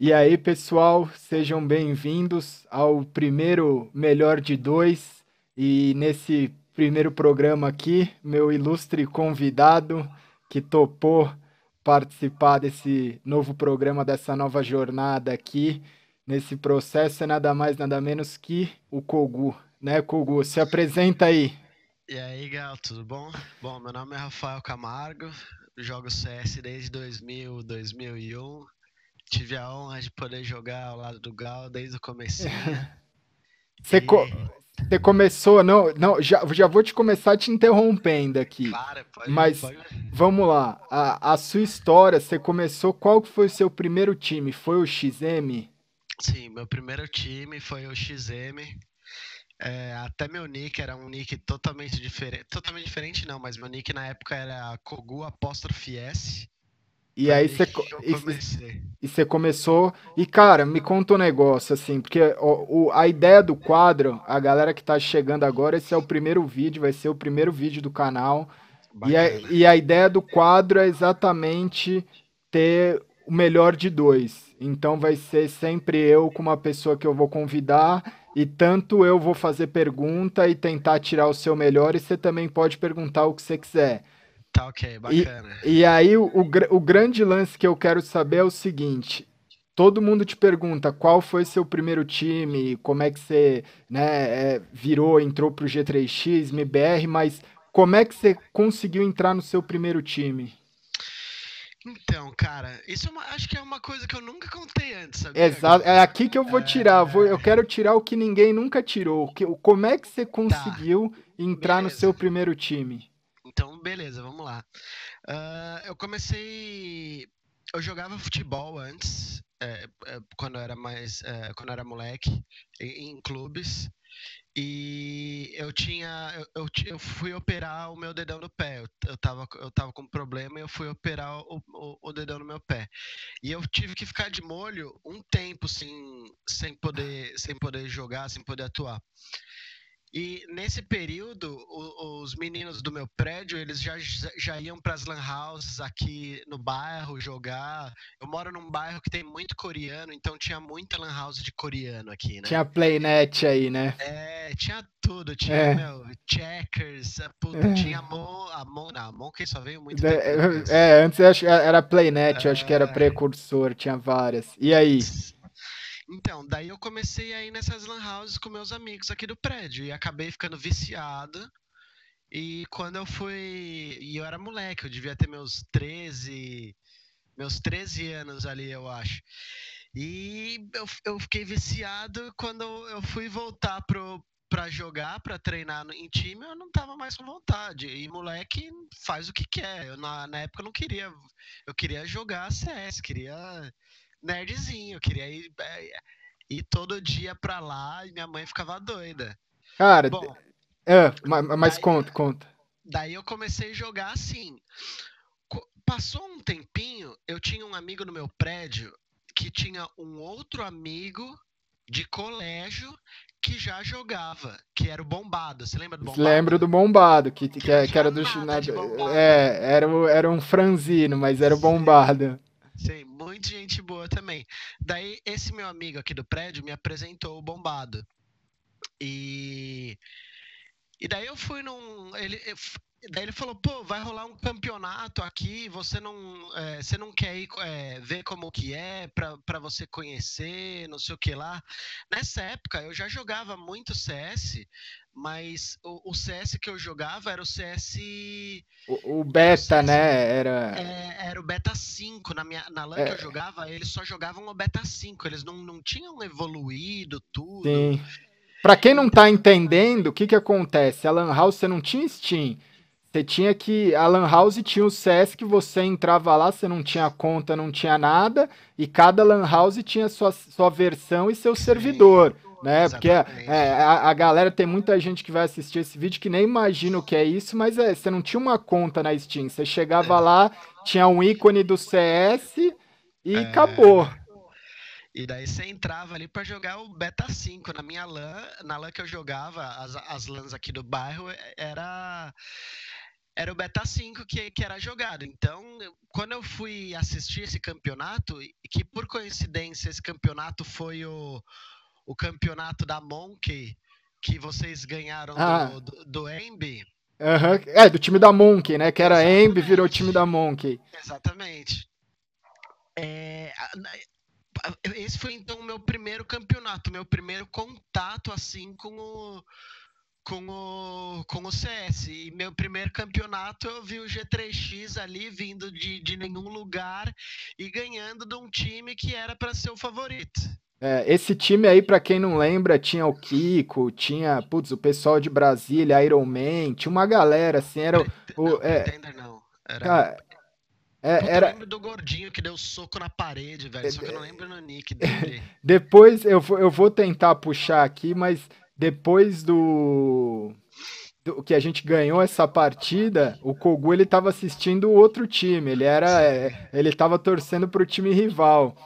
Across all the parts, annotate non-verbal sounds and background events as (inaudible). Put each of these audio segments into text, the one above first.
E aí, pessoal, sejam bem-vindos ao primeiro Melhor de Dois. E nesse primeiro programa aqui, meu ilustre convidado que topou participar desse novo programa, dessa nova jornada aqui, nesse processo, é nada mais, nada menos que o Kogu, né, Kogu? Se apresenta aí. E aí, Gal, tudo bom? Bom, meu nome é Rafael Camargo, jogo CS desde 2000, 2001 tive a honra de poder jogar ao lado do Gal desde o começo. (laughs) Você, e... co você começou, não, não, já, já vou te começar te interrompendo aqui. Claro, pode, mas pode. vamos lá, a, a sua história, você começou, qual foi o seu primeiro time? Foi o XM? Sim, meu primeiro time foi o XM. É, até meu nick era um nick totalmente diferente. Totalmente diferente não, mas meu nick na época era Kogu apóstrofe S. E aí você e você começou e cara, me conta um negócio assim, porque o, o, a ideia do quadro, a galera que tá chegando agora, esse é o primeiro vídeo, vai ser o primeiro vídeo do canal. E a, e a ideia do quadro é exatamente ter o melhor de dois. Então vai ser sempre eu com uma pessoa que eu vou convidar e tanto eu vou fazer pergunta e tentar tirar o seu melhor e você também pode perguntar o que você quiser. Tá ok, bacana. E, e aí o, o, o grande lance que eu quero saber é o seguinte: todo mundo te pergunta qual foi seu primeiro time, como é que você né, é, virou, entrou pro G3X, MBR, mas como é que você conseguiu entrar no seu primeiro time? Então, cara, isso é uma, acho que é uma coisa que eu nunca contei antes, sabe? Exato, é aqui que eu vou tirar. Vou, eu quero tirar o que ninguém nunca tirou. Que, como é que você tá. conseguiu tá. entrar Beleza. no seu primeiro time? Então, beleza, vamos lá. Uh, eu comecei. Eu jogava futebol antes, é, é, quando eu era mais. É, quando era moleque, em, em, clubes. E eu tinha. Eu, eu, eu, fui operar o meu dedão do pé. Eu, eu, tava, eu tava com problema e eu fui operar o, o, o dedão no meu pé. E eu tive que ficar de molho um tempo sem, sem, poder, sem poder jogar, sem poder atuar. E nesse período, o, os meninos do meu prédio, eles já, já iam para as lan houses aqui no bairro jogar. Eu moro num bairro que tem muito coreano, então tinha muita lan house de coreano aqui, né? Tinha Playnet aí, né? É, tinha tudo. Tinha, é. meu, checkers, puta, é. tinha Amon, Amon, não, Amon que só veio muito é, é, antes acho, era Playnet, eu acho que era é. precursor, tinha várias. E aí? Então, daí eu comecei a ir nessas lan houses com meus amigos aqui do prédio e acabei ficando viciado. E quando eu fui. E eu era moleque, eu devia ter meus 13. Meus 13 anos ali, eu acho. E eu, eu fiquei viciado quando eu fui voltar pro, pra jogar, pra treinar em time, eu não tava mais com vontade. E moleque faz o que quer. Eu, na, na época eu não queria. Eu queria jogar CS, queria nerdzinho, queria ir, é, ir todo dia pra lá e minha mãe ficava doida. Cara, Bom, é, mas, mas daí, conta, conta. Daí eu comecei a jogar assim. Passou um tempinho, eu tinha um amigo no meu prédio que tinha um outro amigo de colégio que já jogava, que era o Bombado. Você lembra do Bombado? Lembro do Bombado, que, que, que, que era do. É, era, era um franzino, mas era o Bombado. Sim, muita gente boa também. Daí, esse meu amigo aqui do prédio me apresentou o bombado. E. E daí eu fui num. Ele, daí ele falou, pô, vai rolar um campeonato aqui, você não, é, você não quer ir é, ver como que é para você conhecer, não sei o que lá. Nessa época eu já jogava muito CS, mas o, o, CS que eu jogava era o CS. O, o beta, CS, né? Era. É, era o beta 5. Na, minha, na LAN é... que eu jogava, eles só jogavam o beta 5. Eles não, não tinham evoluído tudo. Sim. Pra quem não tá entendendo, o que que acontece? A Lan House você não tinha Steam. Você tinha que. A Lan House tinha o CS que você entrava lá, você não tinha conta, não tinha nada. E cada Lan House tinha sua, sua versão e seu Sim. servidor né? Porque é, a, a, galera tem muita gente que vai assistir esse vídeo que nem imagina o que é isso, mas é, você não tinha uma conta na Steam. Você chegava é. lá, tinha um ícone do CS e é. acabou. E daí você entrava ali para jogar o Beta 5. Na minha LAN, na LAN que eu jogava, as, as LANs aqui do bairro, era era o Beta 5 que, que era jogado. Então, quando eu fui assistir esse campeonato, que por coincidência esse campeonato foi o, o campeonato da Monkey, que vocês ganharam ah. do, do, do Embi. Uhum. É, do time da Monkey, né? Que era Embi, virou time da Monkey. Exatamente. É, esse foi então o meu primeiro campeonato, meu primeiro contato assim com o com o, com o CS. E meu primeiro campeonato eu vi o G3X ali vindo de, de nenhum lugar e ganhando de um time que era para ser o favorito. É, esse time aí, para quem não lembra, tinha o Kiko, tinha, putz, o pessoal de Brasília, Iron Man, tinha uma galera, assim, era o... Não, é, Pretender não, era... Cara, é, era... Eu lembro do gordinho que deu soco na parede, velho, só que eu não lembro no nick dele. (laughs) Depois, eu, eu vou tentar puxar aqui, mas depois do... do que a gente ganhou essa partida, o Kogu, ele tava assistindo o outro time, ele era... É, ele tava torcendo pro time rival.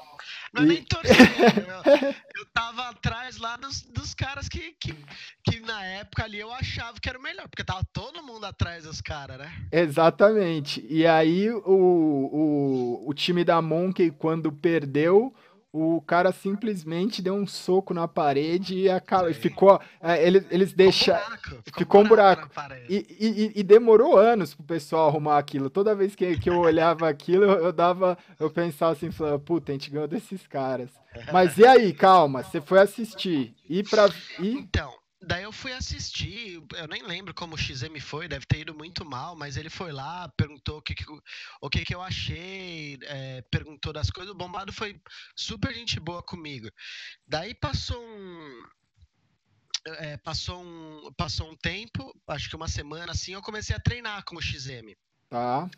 Não é nem torcendo. eu, (laughs) eu tava atrás lá dos, dos caras que, que, que na época ali eu achava que era o melhor, porque tava todo mundo atrás dos caras, né? Exatamente. E aí o, o, o time da Monkey, quando perdeu, o cara simplesmente deu um soco na parede e acabou, ficou. É, eles, eles deixam. Ficou, ficou um buraco. E, e, e, demorou anos pro pessoal arrumar aquilo. Toda vez que, que eu olhava aquilo, eu, eu dava. Eu pensava assim, falando, puta, a gente ganhou desses caras. Mas e aí, calma, você foi assistir. E pra. E... Então, Daí eu fui assistir, eu nem lembro como o XM foi, deve ter ido muito mal, mas ele foi lá, perguntou o que, que o que, que eu achei, é, perguntou das coisas. O Bombado foi super gente boa comigo. Daí passou um, é, passou, um, passou um tempo, acho que uma semana assim, eu comecei a treinar com o XM. Tá.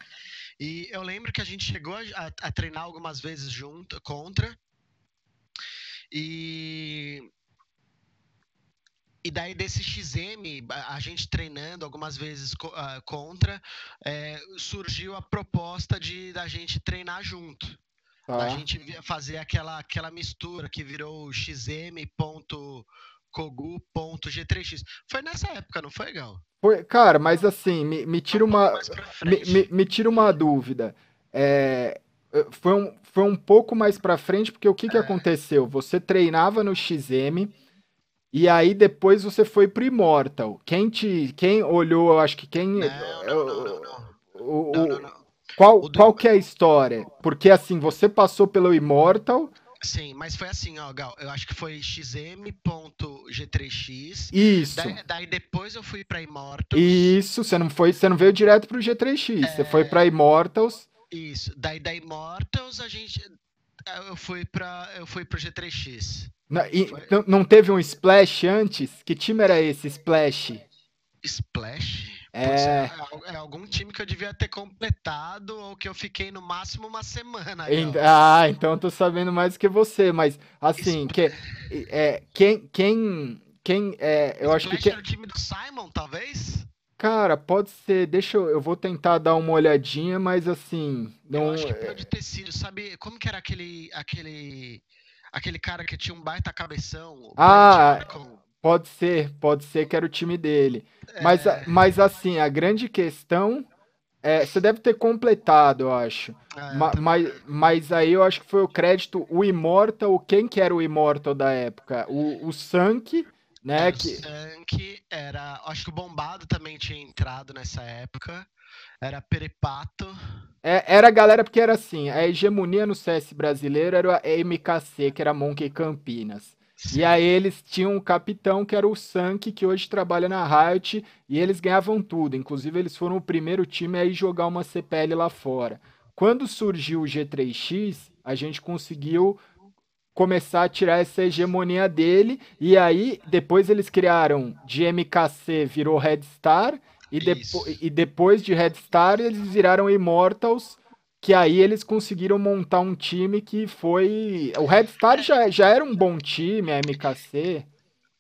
E eu lembro que a gente chegou a, a treinar algumas vezes junto, contra. E e daí desse XM, a gente treinando algumas vezes uh, contra, é, surgiu a proposta de da gente treinar junto. Ah. Da gente fazer aquela, aquela mistura que virou xm.cogu.g3x. Foi nessa época, não foi, Gal? Foi, cara, mas assim, me, me tira uma. Me, me, me, tira uma dúvida. É, foi, um, foi um pouco mais pra frente, porque o que, que é. aconteceu? Você treinava no XM e aí depois você foi pro Immortal. Quem te. Quem olhou, eu acho que quem. Não, não, não, não. O, não. Qual, qual que é a história? Porque assim, você passou pelo Immortal. Sim, mas foi assim, ó, Gal. Eu acho que foi xm.g3x. Isso. Daí, daí, depois eu fui pra Immortals. Isso, você não foi, você não veio direto pro G3x, é... você foi pra Immortals. Isso. Daí da Immortals a gente eu fui para eu fui pro G3X. Não, e, não, não teve um Splash antes? Que time era esse, Splash? Splash? É... é... é... algum time que eu devia ter completado ou que eu fiquei no máximo uma semana. Ah, então eu tô sabendo mais do que você, mas assim, que, é, quem, quem, quem, é, eu Splash acho que... Quem... era o time do Simon, talvez? Cara, pode ser. Deixa eu. Eu vou tentar dar uma olhadinha, mas assim. Não... Eu acho que pode ter sido, sabe? Como que era aquele. aquele. Aquele cara que tinha um baita cabeção? Ah, pode ser, pode ser que era o time dele. É... Mas, mas assim, a grande questão. É, você deve ter completado, eu acho. Ah, Ma, mas, mas aí eu acho que foi o crédito, o Immortal. Quem que era o Immortal da época? O, o Sank né? Era que... Sank, era. Acho que o Bombado também tinha entrado nessa época. Era Peripato. É, era a galera, porque era assim, a hegemonia no CS brasileiro era a MKC, que era Monkey Campinas. Sim. E aí eles tinham um capitão que era o Sank, que hoje trabalha na Riot, e eles ganhavam tudo. Inclusive, eles foram o primeiro time a ir jogar uma CPL lá fora. Quando surgiu o G3X, a gente conseguiu começar a tirar essa hegemonia dele. E aí, depois eles criaram de MKC, virou Red Star. E, depo e depois de Red Star, eles viraram Immortals. Que aí eles conseguiram montar um time que foi. O Red Star já, já era um bom time, a MKC.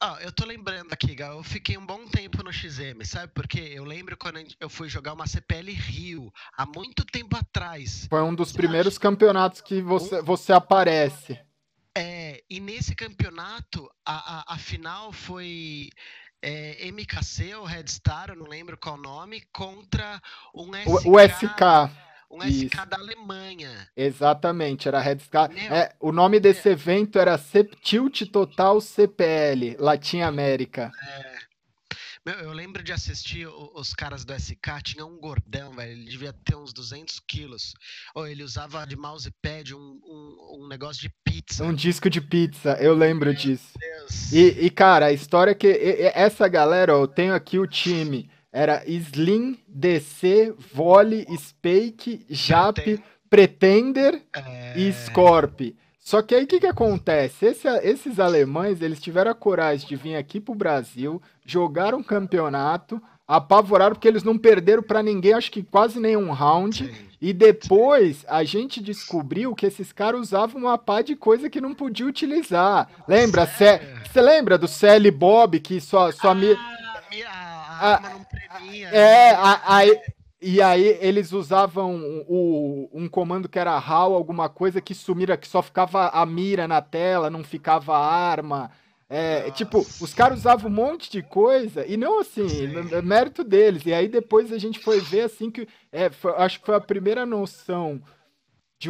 Ah, eu tô lembrando aqui, Gal, eu fiquei um bom tempo no XM, sabe por quê? Eu lembro quando eu fui jogar uma CPL Rio, há muito tempo atrás. Foi um dos primeiros campeonatos que você, você aparece. É, e nesse campeonato, a, a, a final foi é, MKC ou Red Star, eu não lembro qual nome, contra um SK. O, o SK. Um Isso. SK da Alemanha. Exatamente, era Red Sky. É, o nome desse evento era Tilt Total CPL, Latim América. É. Meu, eu lembro de assistir os caras do SK, tinha um gordão, velho, ele devia ter uns 200 quilos. Ou ele usava de mousepad um, um, um negócio de pizza. Um disco de pizza, eu lembro Meu disso. Deus. E, e, cara, a história é que essa galera, ó, eu tenho aqui o time era Slim, DC, Volley, Spake, Jap, Pretender é... e Scorp. Só que aí o que, que acontece? Esse, esses alemães, eles tiveram a coragem de vir aqui pro Brasil, jogaram um campeonato, apavoraram porque eles não perderam para ninguém, acho que quase nenhum round. Sim. E depois a gente descobriu que esses caras usavam uma pá de coisa que não podia utilizar. Lembra? Você lembra do CL Bob que só, só ah, mira... a arma não é, aí. E aí eles usavam o, um comando que era HAL, alguma coisa que sumira, que só ficava a mira na tela, não ficava a arma. É, tipo, os caras usavam um monte de coisa, e não assim, mérito deles. E aí depois a gente foi ver assim que. É, foi, acho que foi a primeira noção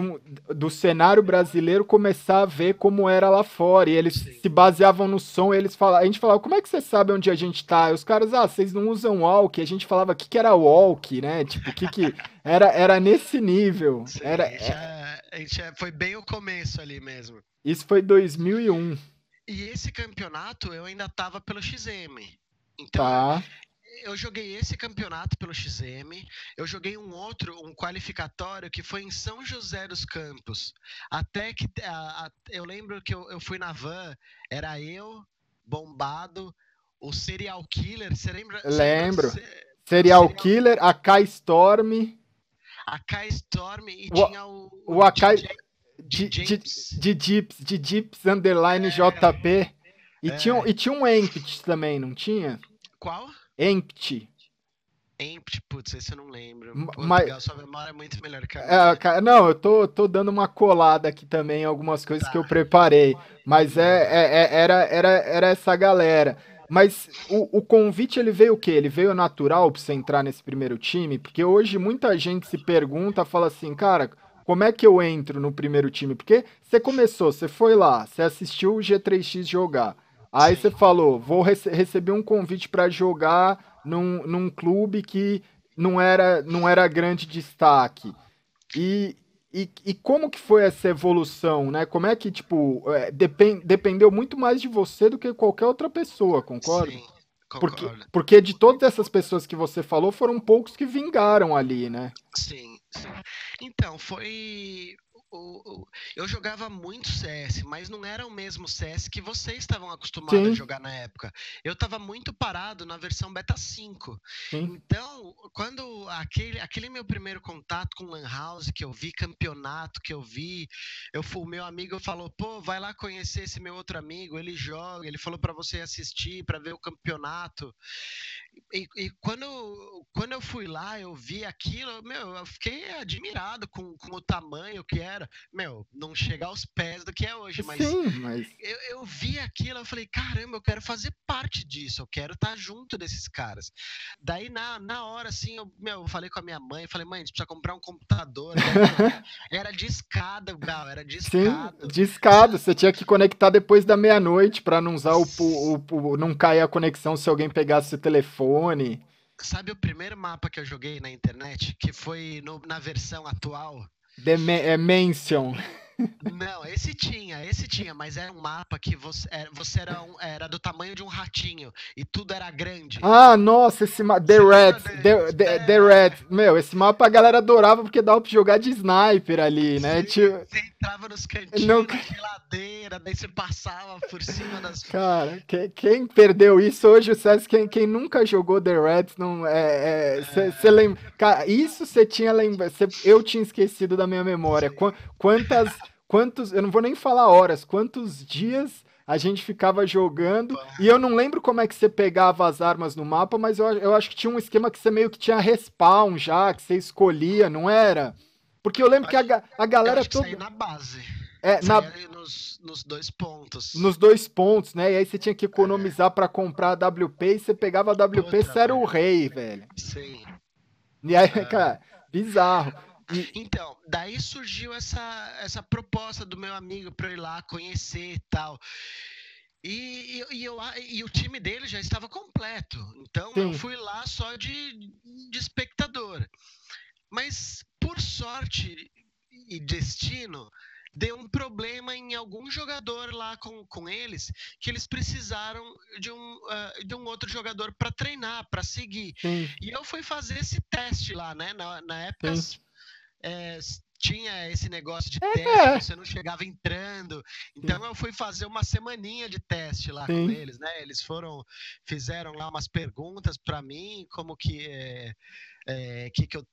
um, do cenário brasileiro começar a ver como era lá fora. E eles Sim. se baseavam no som, eles falavam, a gente falava, como é que você sabe onde a gente tá? E os caras, ah, vocês não usam walk. A gente falava, o que, que era walk, né? Tipo, o que que... (laughs) Era, era nesse nível. Sim, era, já, já foi bem o começo ali mesmo. Isso foi 2001. E esse campeonato eu ainda tava pelo XM. Então, tá eu joguei esse campeonato pelo XM, eu joguei um outro, um qualificatório que foi em São José dos Campos. Até que a, a, eu lembro que eu, eu fui na van, era eu, bombado, o Serial Killer, você lembra? Lembro. Serial, serial Killer, a K Storm. A K Storm e o, tinha o. O, o AK. De, de, de Dips, de Dips Underline é, JP. E, é. tinha, e tinha um Empty também, não tinha? Qual? Empty. Empty, putz, esse eu não lembro. Pô, Mas... legal, sua memória é muito melhor que a minha. É, não, eu tô, tô dando uma colada aqui também em algumas coisas tá. que eu preparei. Mas é, é, é, era, era, era essa galera. Mas o, o convite ele veio o quê? Ele veio natural para você entrar nesse primeiro time? Porque hoje muita gente se pergunta, fala assim, cara, como é que eu entro no primeiro time? Porque você começou, você foi lá, você assistiu o G3X jogar. Aí você falou, vou rece receber um convite para jogar num, num clube que não era, não era grande destaque. E, e, e, como que foi essa evolução, né? Como é que, tipo, é, depend, dependeu muito mais de você do que qualquer outra pessoa, concorda? Sim, concordo. Porque, porque de todas essas pessoas que você falou, foram poucos que vingaram ali, né? Sim, sim. Então, foi o, eu jogava muito CS, mas não era o mesmo CS que vocês estavam acostumados Sim. a jogar na época. Eu estava muito parado na versão beta 5. Sim. Então, quando aquele, aquele meu primeiro contato com Lan House, que eu vi campeonato, que eu vi, eu o meu amigo falou: "Pô, vai lá conhecer esse meu outro amigo, ele joga, ele falou para você assistir, para ver o campeonato". E, e, quando, quando eu fui lá, eu vi aquilo, meu, eu fiquei admirado com, com o tamanho que era. Meu, não chegar aos pés do que é hoje, mas, Sim, mas... Eu, eu vi aquilo, eu falei, caramba, eu quero fazer parte disso, eu quero estar junto desses caras. Daí, na, na hora, assim, eu, meu, eu falei com a minha mãe, falei, mãe, a gente precisa comprar um computador. (laughs) era de escada, Gal, era de escada. Sim, de escada, você tinha que conectar depois da meia-noite para não usar o, o, o, não cair a conexão se alguém pegasse o telefone. Sabe o primeiro mapa que eu joguei na internet, que foi no, na versão atual? The é Mansion. Não, esse tinha, esse tinha, mas era um mapa que você, era, é, você era, um, era do tamanho de um ratinho e tudo era grande. Ah, nossa, esse mapa. The Red, the, the, é... the, Red. Meu, esse mapa a galera adorava porque dava pra jogar de sniper ali, né? Sim, tipo... Você entrava nos cantinhos, Não... na geladeira, daí você passava por cima das. (laughs) Cara, quem, quem perdeu isso hoje, o César, quem, quem nunca jogou The Red, não. É. Você é, é... lembra. Cara, isso você tinha lembrado. Eu tinha esquecido da minha memória. Qu quantas quantos, eu não vou nem falar horas, quantos dias a gente ficava jogando. E eu não lembro como é que você pegava as armas no mapa, mas eu, eu acho que tinha um esquema que você meio que tinha respawn já, que você escolhia, não era? Porque eu lembro que a, a galera toda. na base. É, na... nos, nos, dois pontos. Nos dois pontos, né? E aí você tinha que economizar é. para comprar a WP e você pegava a WP, Puta, você era o rei, velho. Sim. E aí, é. cara, bizarro. E... Então, daí surgiu essa, essa proposta do meu amigo para eu ir lá conhecer e tal. E, e, eu, e o time dele já estava completo. Então Sim. eu fui lá só de, de espectador. Mas, por sorte e destino, deu um problema em algum jogador lá com, com eles, que eles precisaram de um, uh, de um outro jogador para treinar, para seguir. Sim. E eu fui fazer esse teste lá, né? Na, na época. É, tinha esse negócio de é. teste, você não chegava entrando. Então eu fui fazer uma semaninha de teste lá Sim. com eles, né? Eles foram, fizeram lá umas perguntas para mim, como que é, é, que que eu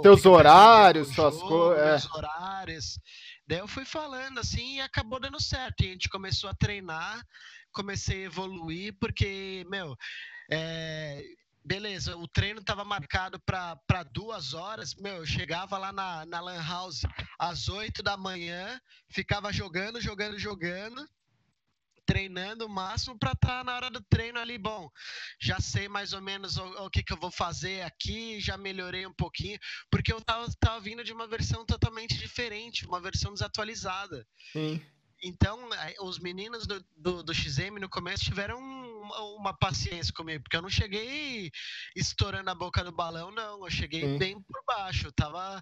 teus horários, suas coisas. É. horários. Daí eu fui falando assim e acabou dando certo. E a gente começou a treinar, comecei a evoluir, porque, meu, é, beleza, o treino estava marcado para duas horas. Meu, eu chegava lá na, na Lan House às oito da manhã, ficava jogando, jogando, jogando treinando o máximo para estar tá na hora do treino ali, bom, já sei mais ou menos o, o, que, que eu vou fazer aqui, já melhorei um pouquinho, porque eu tava, tava vindo de uma versão totalmente diferente, uma versão desatualizada. Sim. Então, os meninos do, do, do XM no começo tiveram uma, uma, paciência comigo, porque eu não cheguei estourando a boca do balão, não. Eu cheguei Sim. bem por baixo. Eu tava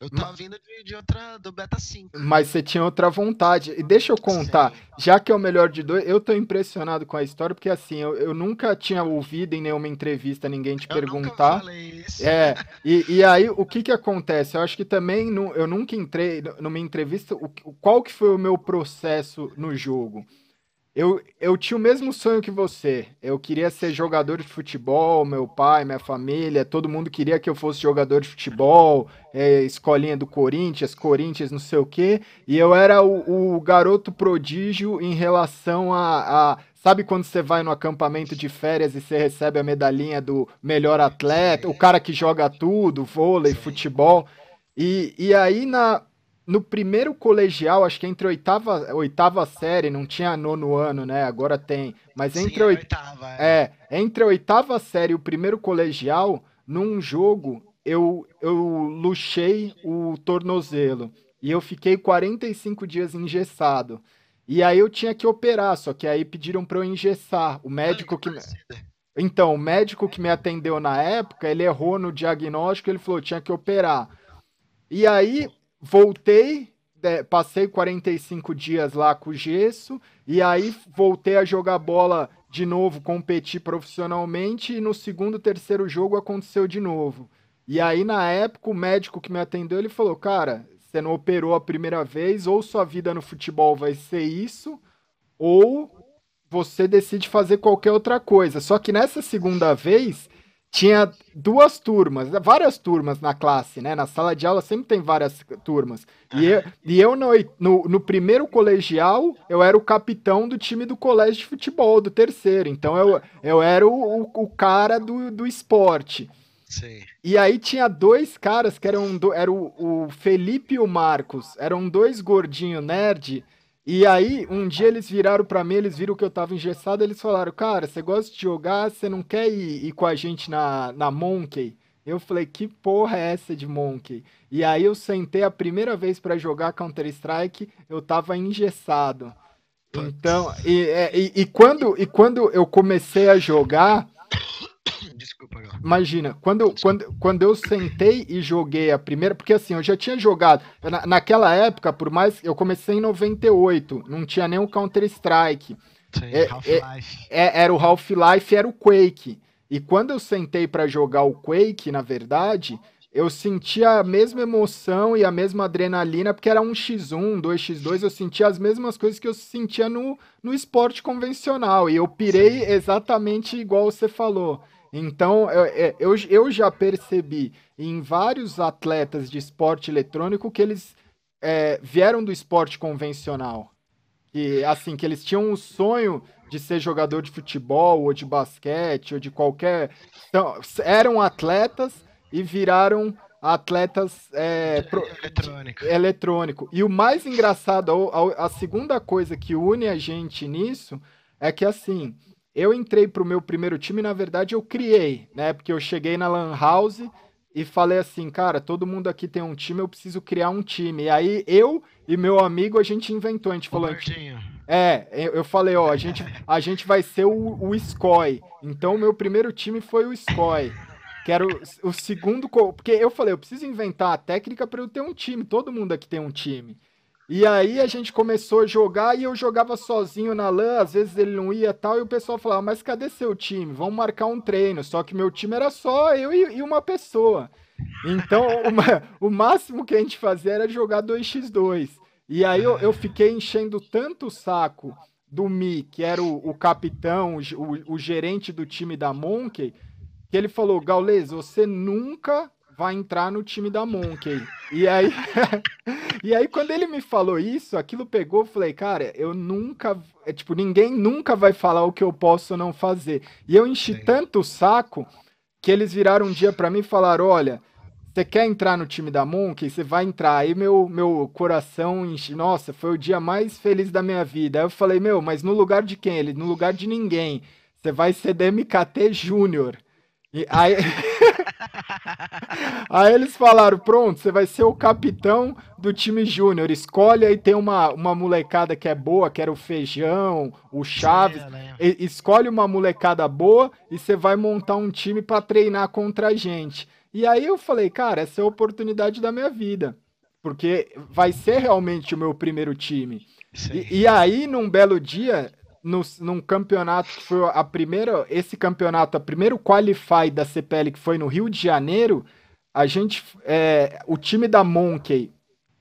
eu tava vindo de, de, outra, do Beta 5. Mas você tinha outra vontade. E deixa eu contar, Sim. já que é o melhor de dois, eu tô impressionado com a história, porque assim, eu, eu nunca tinha ouvido em nenhuma entrevista ninguém te eu perguntar. Nunca falei isso. É, e, e (laughs) aí o que que acontece? Eu acho que também no, eu nunca entrei numa entrevista, o, qual que foi o meu processo no jogo? Eu, eu tinha o mesmo sonho que você. Eu queria ser jogador de futebol, meu pai, minha família, todo mundo queria que eu fosse jogador de futebol, é, escolinha do Corinthians, Corinthians, não sei o quê. E eu era o, o garoto prodígio em relação a, a. Sabe quando você vai no acampamento de férias e você recebe a medalhinha do melhor atleta, o cara que joga tudo, vôlei, futebol? E, e aí, na, no primeiro colegial, acho que entre oitava, oitava série, não tinha nono ano, né? Agora tem. Mas entre, Sim, oit... oitava, é. é, entre a oitava série e o primeiro colegial, num jogo, eu, eu luxei o tornozelo. E eu fiquei 45 dias engessado. E aí eu tinha que operar, só que aí pediram para eu engessar. O médico que. Então, o médico que me atendeu na época, ele errou no diagnóstico, ele falou, tinha que operar. E aí voltei, é, passei 45 dias lá com o gesso, e aí voltei a jogar bola de novo, competir profissionalmente, e no segundo, terceiro jogo aconteceu de novo. E aí, na época, o médico que me atendeu, ele falou, cara, você não operou a primeira vez, ou sua vida no futebol vai ser isso, ou você decide fazer qualquer outra coisa. Só que nessa segunda vez, tinha duas turmas, várias turmas na classe, né? Na sala de aula sempre tem várias turmas. E eu, e eu no, no, no, primeiro colegial, eu era o capitão do time do colégio de futebol, do terceiro. Então eu, eu era o, o, o cara do, do esporte. Sim. E aí tinha dois caras que eram do, era o, o Felipe e o Marcos, eram dois gordinhos nerd e aí, um dia eles viraram para mim, eles viram que eu tava engessado, eles falaram, cara, você gosta de jogar, você não quer ir, ir, com a gente na, na Monkey? Eu falei, que porra é essa de Monkey? E aí eu sentei a primeira vez para jogar Counter-Strike, eu tava engessado. Então, e, é, e, e, quando, e quando eu comecei a jogar, Desculpa, Imagina, quando, eu, quando, quando eu sentei e joguei a primeira, porque assim, eu já tinha jogado, na, naquela época, por mais, eu comecei em 98, não tinha nem o Counter-Strike. É, é, é, era o Half-Life, era o Quake. E quando eu sentei para jogar o Quake, na verdade, eu sentia a mesma emoção e a mesma adrenalina, porque era um x1, 2x2, eu sentia as mesmas coisas que eu sentia no, no esporte convencional. E eu pirei Sim. exatamente igual você falou. Então, eu, é, eu, eu já percebi em vários atletas de esporte eletrônico que eles é, vieram do esporte convencional. E, assim, que eles tinham o sonho de ser jogador de futebol, ou de basquete, ou de qualquer. Então, eram atletas e viraram atletas é, pro, eletrônico. eletrônico. E o mais engraçado, a, a segunda coisa que une a gente nisso é que assim, eu entrei pro meu primeiro time, na verdade eu criei, né? Porque eu cheguei na Lan House e falei assim, cara, todo mundo aqui tem um time, eu preciso criar um time. E aí eu e meu amigo a gente inventou, a gente falou. É, eu falei, ó, a gente, a gente vai ser o, o SCOI. Então o meu primeiro time foi o SCOI. Que era o, o segundo. Porque eu falei, eu preciso inventar a técnica para eu ter um time. Todo mundo aqui tem um time. E aí a gente começou a jogar e eu jogava sozinho na LAN, às vezes ele não ia tal, e o pessoal falava, mas cadê seu time? Vamos marcar um treino. Só que meu time era só eu e, uma pessoa. Então, (laughs) uma, o máximo que a gente fazia era jogar 2x2. E aí eu, eu fiquei enchendo tanto o saco do Mi, que era o, o capitão, o, o, gerente do time da Monkey, que ele falou, Gaules, você nunca vai entrar no time da Monkey. E aí, (laughs) e aí quando ele me falou isso, aquilo pegou, eu falei, cara, eu nunca, é, tipo, ninguém nunca vai falar o que eu posso não fazer. E eu enchi Sim. tanto o saco que eles viraram um dia para mim e falaram, olha, você quer entrar no time da Monkey? Você vai entrar. Aí meu, meu coração enche. Nossa, foi o dia mais feliz da minha vida. Aí eu falei, meu, mas no lugar de quem? Ele, no lugar de ninguém. Você vai ser DMKT Júnior. E aí... (laughs) (laughs) aí eles falaram: pronto, você vai ser o capitão do time júnior. Escolhe aí, tem uma, uma molecada que é boa, que era o Feijão, o Chaves. Né? escolhe uma molecada boa e você vai montar um time para treinar contra a gente. E aí eu falei, cara, essa é a oportunidade da minha vida. Porque vai ser realmente o meu primeiro time. E, e, aí, num belo dia, no, num campeonato que foi a primeira, esse campeonato, a primeiro qualify da CPL que foi no Rio de Janeiro, a gente, é, o time da Monkey,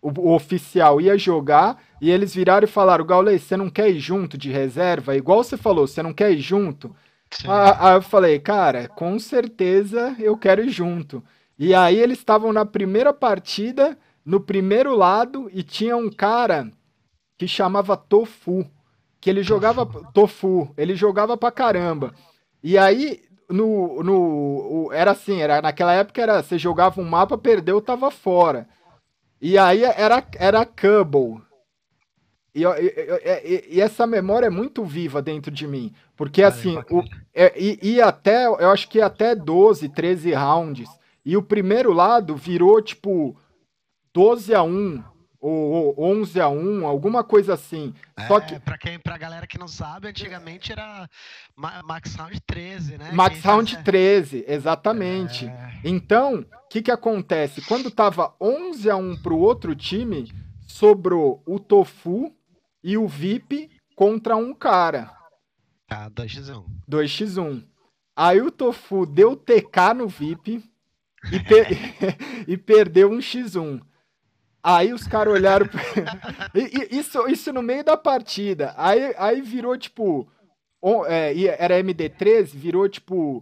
o, o, oficial ia jogar e eles viraram e falaram, Gaulês, você não quer ir junto de reserva? Igual você falou, você não quer ir junto? Aí eu falei, cara, com certeza eu quero ir junto. E aí eles estavam na primeira partida, no primeiro lado, e tinha um cara que chamava Tofu que ele jogava tofu, ele jogava pra caramba. E aí, no, no era assim, era naquela época era você jogava um mapa, perdeu, tava fora. E aí era era Cubble. E, e, e, essa memória é muito viva dentro de mim. Porque assim, o, é, e, e até, eu acho que até 12, 13 rounds. E o primeiro lado virou tipo 12 a 1 ou, 11 a 1, alguma coisa assim. É, Só que para quem pra galera que não sabe, antigamente era Max Round 13, né? Max quem Round fazia... 13, exatamente. É... Então, o que que acontece? Quando tava 11 a 1 pro outro time, sobrou o Tofu e o VIP contra um cara. Ah, 2x1. 2x1. Aí o Tofu deu TK no VIP e, per... (laughs) (laughs) e perdeu um x1. Aí os caras olharam. isso, isso no meio da partida. Aí, aí virou tipo. É, era MD13, virou tipo.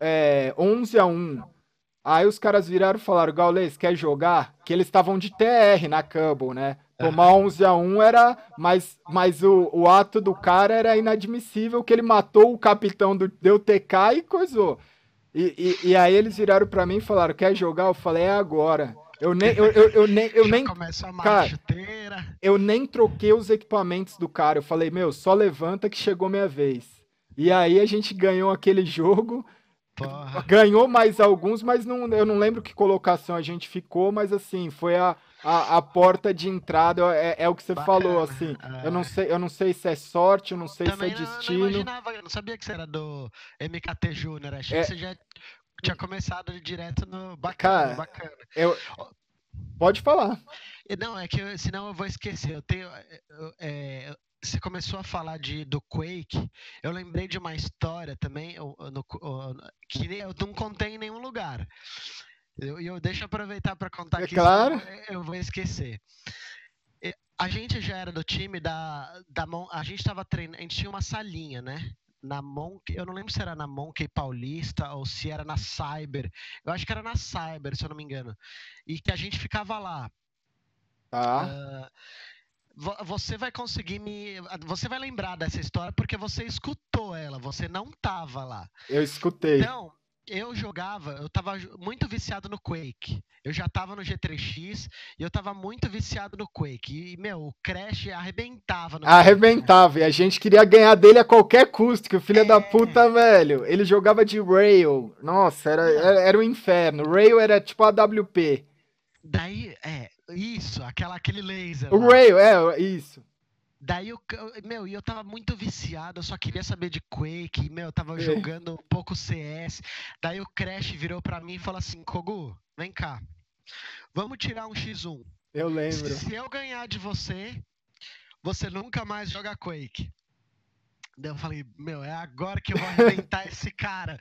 É, 11 a 1 Aí os caras viraram e falaram: Gaules, quer jogar? Que eles estavam de TR na Cumble, né? Tomar 11 a 1 era. Mas, mas o, o ato do cara era inadmissível, que ele matou o capitão do deu TK e coisou. E, e, e aí eles viraram para mim e falaram: quer jogar? Eu falei: é agora. Eu nem. Eu, eu, eu nem, eu nem cara, eu nem troquei os equipamentos do cara. Eu falei, meu, só levanta que chegou minha vez. E aí a gente ganhou aquele jogo. Porra. Ganhou mais alguns, mas não, eu não lembro que colocação a gente ficou, mas assim, foi a, a, a porta de entrada, é, é o que você Bacana. falou, assim. É. Eu, não sei, eu não sei se é sorte, eu não sei Também se é destino. Não, não imaginava, eu não sabia que você era do MKT Júnior, achei é, que você já tinha começado direto no bacana, Cara, bacana. Eu... Pode falar. Não, é que senão eu vou esquecer. Eu tenho. É, você começou a falar de, do Quake, eu lembrei de uma história também eu, no, que eu não contei em nenhum lugar. E eu, eu, deixa eu aproveitar para contar é aqui, claro. eu vou esquecer. A gente já era do time da, da a gente estava treinando, a gente tinha uma salinha, né? Na Monkey, eu não lembro se era na Monkey Paulista ou se era na Cyber. Eu acho que era na Cyber, se eu não me engano. E que a gente ficava lá. Tá. Uh, você vai conseguir me. Você vai lembrar dessa história porque você escutou ela, você não tava lá. Eu escutei. Então, eu jogava, eu tava muito viciado no Quake. Eu já tava no G3X e eu tava muito viciado no Quake. E, meu, o Crash arrebentava. No arrebentava. E a gente queria ganhar dele a qualquer custo, que o filho é... da puta, velho, ele jogava de Rail. Nossa, era, era, era um inferno. Rail era tipo a WP. Daí, é, isso, aquela, aquele laser. O lá. Rail, é, isso. Daí, eu, meu, e eu tava muito viciado, eu só queria saber de Quake, meu, eu tava é. jogando um pouco CS. Daí o Crash virou pra mim e falou assim, Kogu, vem cá, vamos tirar um X1. Eu lembro. Se eu ganhar de você, você nunca mais joga Quake. Daí eu falei, meu, é agora que eu vou arrebentar esse cara.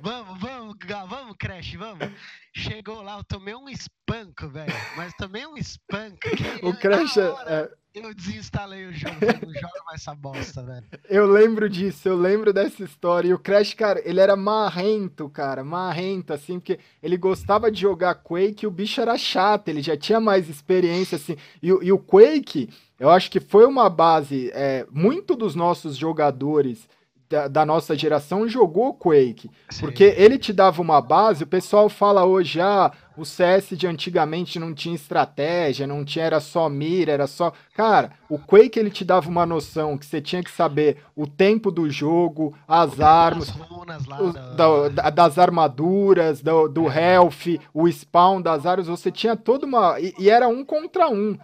Vamos, vamos, vamos, Crash, vamos. Chegou lá, eu tomei um espanco, velho. Mas tomei um espanco. o Crash é, Eu desinstalei o jogo, não jogo mais essa bosta, velho. Eu lembro disso, eu lembro dessa história. E o Crash, cara, ele era marrento, cara, marrento, assim, porque ele gostava de jogar Quake e o bicho era chato, ele já tinha mais experiência, assim. E, e o Quake eu acho que foi uma base. É, muito dos nossos jogadores da, da nossa geração jogou Quake. Sim. Porque ele te dava uma base, o pessoal fala hoje, ah, o CS de antigamente não tinha estratégia, não tinha, era só mira, era só. Cara, o Quake ele te dava uma noção que você tinha que saber o tempo do jogo, as armas, os, da, das armaduras, do, do é. health, o spawn das armas, você tinha toda uma. E, e era um contra um.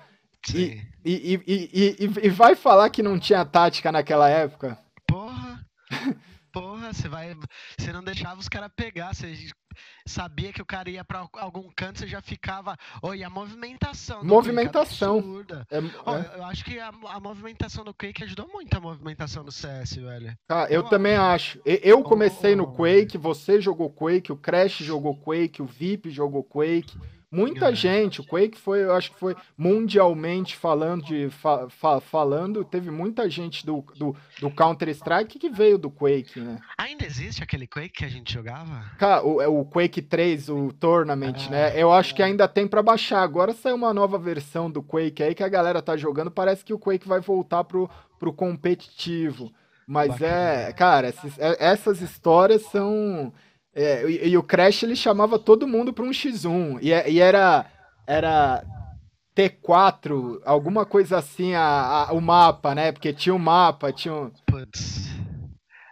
E, e, e, e, e vai falar que não tinha tática naquela época? Porra! (laughs) Porra, você vai. Você não deixava os caras pegar, você sabia que o cara ia para algum canto, você já ficava. Oi, a movimentação. movimentação. É, oh, é. Eu acho que a, a, movimentação do Quake ajudou muito a movimentação do CS, velho. Ah, eu, eu também acho. acho. Eu comecei oh, no Quake, você jogou Quake, o Crash jogou Quake, o VIP jogou Quake. Muita é. gente, o Quake foi, eu acho que foi mundialmente falando, de, fa, fa, falando, teve muita gente do, do, do Counter-Strike que veio do Quake, né? Ainda existe aquele Quake que a gente jogava? Cara, o, é o Quake 3, o Tournament, ah, né? Eu acho que ainda tem para baixar. Agora saiu uma nova versão do Quake aí que a galera tá jogando, parece que o Quake vai voltar pro, pro competitivo. Mas Bacana. é, cara, essas, é, essas histórias são é, e, e, o Crash ele chamava todo mundo para um X1. E, e, era, era T4, alguma coisa assim, a, a, o mapa, né? Porque tinha um mapa, tinha um. Putz.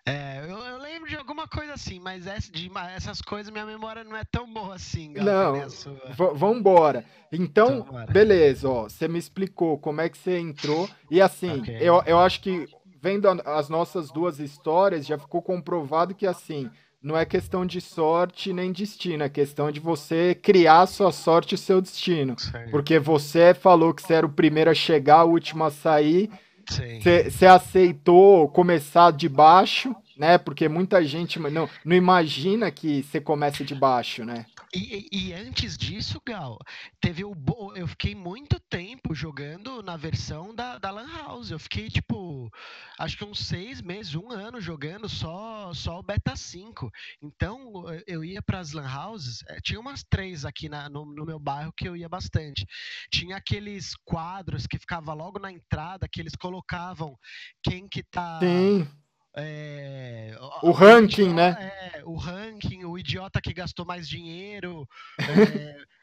É, eu, eu, lembro de alguma coisa assim, mas essa, de, essas coisas minha memória não é tão boa assim, galera. Não, vambora. Então, beleza, ó, você me explicou como é que você entrou. E assim, okay. eu, eu acho que vendo as nossas duas histórias, já ficou comprovado que assim não é questão de sorte nem destino, é questão de você criar sua sorte e seu destino. Sim. Porque você falou que você era o primeiro a chegar, o último a sair. Você aceitou começar de baixo, né? Porque muita gente não, não imagina que você comece de baixo, né? E, e, antes disso, Gal, teve o. Eu fiquei muito tempo jogando na versão da, da Lan House. Eu fiquei, tipo, acho que uns seis meses, um ano jogando só, só o Beta 5. Então, eu ia para as Lan Houses, eh, tinha umas três aqui na, no, no, meu bairro que eu ia bastante. Tinha aqueles quadros que ficava logo na entrada, que eles colocavam quem que tá. Sim é, o, ranking, né? É, o ranking, o idiota que gastou mais dinheiro.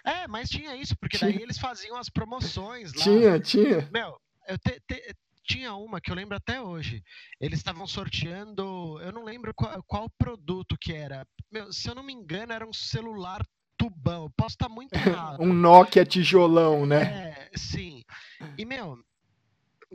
É, é mas tinha isso, porque tinha. daí eles faziam as promoções lá. Tinha, tinha. Meu, eu te, te, tinha uma que eu lembro até hoje. Eles estavam sorteando, eu não lembro qual, qual, produto que era. Meu, se eu não me engano, era um celular tubão. Posso estar muito (laughs) errado. um Nokia tijolão, né? É, sim. E, meu,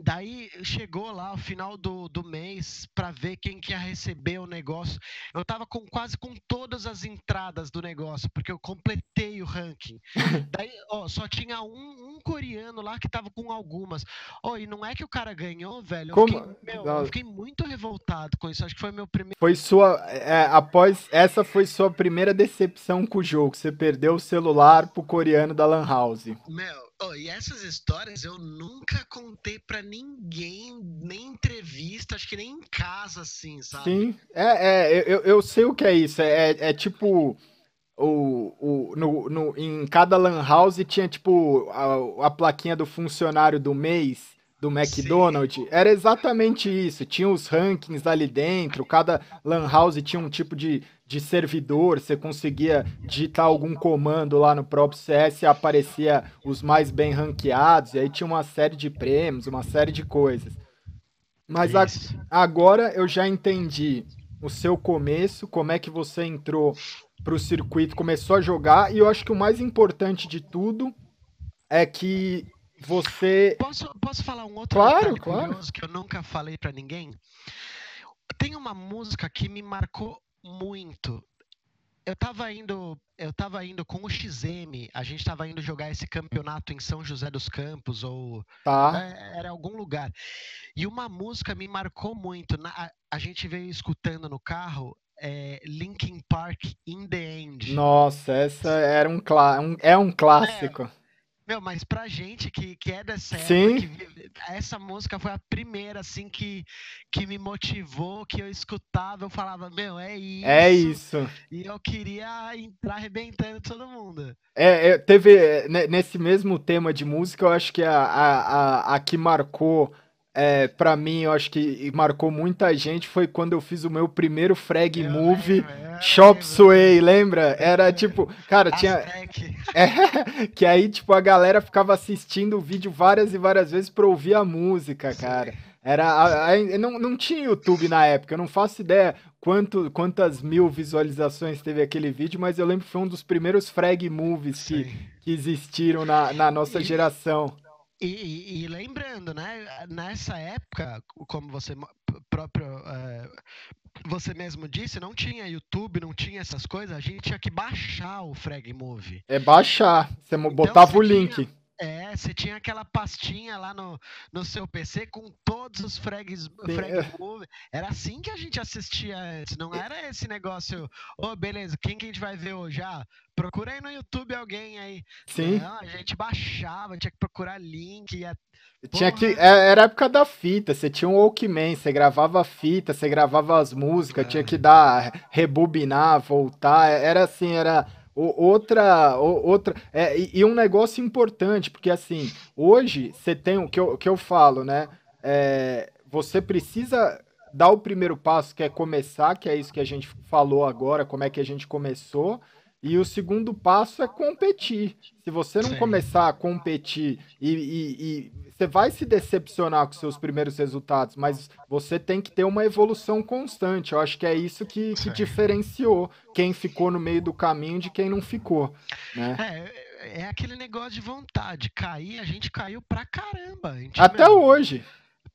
Daí chegou lá o final do, do mês para ver quem que ia receber o negócio. Eu tava com quase com todas as entradas do negócio, porque eu completei o ranking. (laughs) Daí, ó, só tinha um, um coreano lá que tava com algumas. Ó, e não é que o cara ganhou, velho. Eu, Como? Fiquei, meu, eu fiquei muito revoltado com isso. Acho que foi meu primeiro. Foi sua. É, após. Essa foi sua primeira decepção com o jogo. Você perdeu o celular pro coreano da Lan House. Meu, Oh, e essas histórias eu nunca contei para ninguém, nem entrevista, acho que nem em casa, assim, sabe? Sim, é, é eu, eu sei o que é isso. É, é tipo. O, o, no, no, em cada lan house tinha tipo a, a plaquinha do funcionário do mês do McDonald's, Sim. era exatamente isso. Tinha os rankings ali dentro, cada lan house tinha um tipo de, de servidor, você conseguia digitar algum comando lá no próprio CS e aparecia os mais bem ranqueados, e aí tinha uma série de prêmios, uma série de coisas. Mas a, agora eu já entendi o seu começo, como é que você entrou para o circuito, começou a jogar, e eu acho que o mais importante de tudo é que você. Posso, posso falar um outro claro, claro. curioso que eu nunca falei para ninguém? Tem uma música que me marcou muito. Eu tava indo, eu tava indo com o XM, a gente tava indo jogar esse campeonato em São José dos Campos ou tá. é, era algum lugar. E uma música me marcou muito. Na, a, a gente veio escutando no carro é, Linkin Park In The End. Nossa, essa era um, um é um clássico. É, meu, mas pra gente que, que é dessa época, que, essa música foi a primeira, assim, que, que me motivou, que eu escutava, eu falava, meu, é isso. É isso. E eu queria entrar arrebentando todo mundo. É, é teve, é, nesse mesmo tema de música, eu acho que a, a, a, a que marcou é, para mim, eu acho que marcou muita gente foi quando eu fiz o meu primeiro frag eu movie, lembro, Shop Sway, lembra? Era tipo, cara, tinha. (laughs) É, que aí, tipo, a galera ficava assistindo o vídeo várias e várias vezes pra ouvir a música, cara. Era, a, a, não, não tinha YouTube na época, eu não faço ideia quanto, quantas mil visualizações teve aquele vídeo, mas eu lembro que foi um dos primeiros frag movies que, que existiram na, na nossa geração. E, e, lembrando, né, nessa época, como você próprio é, você mesmo disse, não tinha YouTube, não tinha essas coisas, a gente tinha que baixar o Frag Movie. É baixar, você então, botava você o link. Tinha, é, você tinha aquela pastinha lá no, no seu PC com todos os frags, frag é. movie. Era assim que a gente assistia antes, não era esse negócio, ô, oh, beleza, quem que a gente vai ver hoje? Ah, procura aí no YouTube alguém aí. Sim. Não, a gente baixava, tinha que procurar link. Ia... Tinha que, é, era a época da fita, você tinha um Walkman, você gravava a fita, você gravava as músicas, é. tinha que dar, rebobinar, voltar, era assim, era outra, outra é, e, um negócio importante, porque assim, hoje você tem o que eu, que eu falo, né? É, você precisa dar o primeiro passo, que é começar, que é isso que a gente falou agora, como é que a gente começou, e o segundo passo é competir. Se você não Sim. começar a competir e, e, e, você vai se decepcionar com seus primeiros resultados, mas você tem que ter uma evolução constante. Eu acho que é isso que, que diferenciou quem ficou no meio do caminho de quem não ficou. Né? É, é aquele negócio de vontade. Cair, a gente caiu pra caramba. Até mesmo... hoje.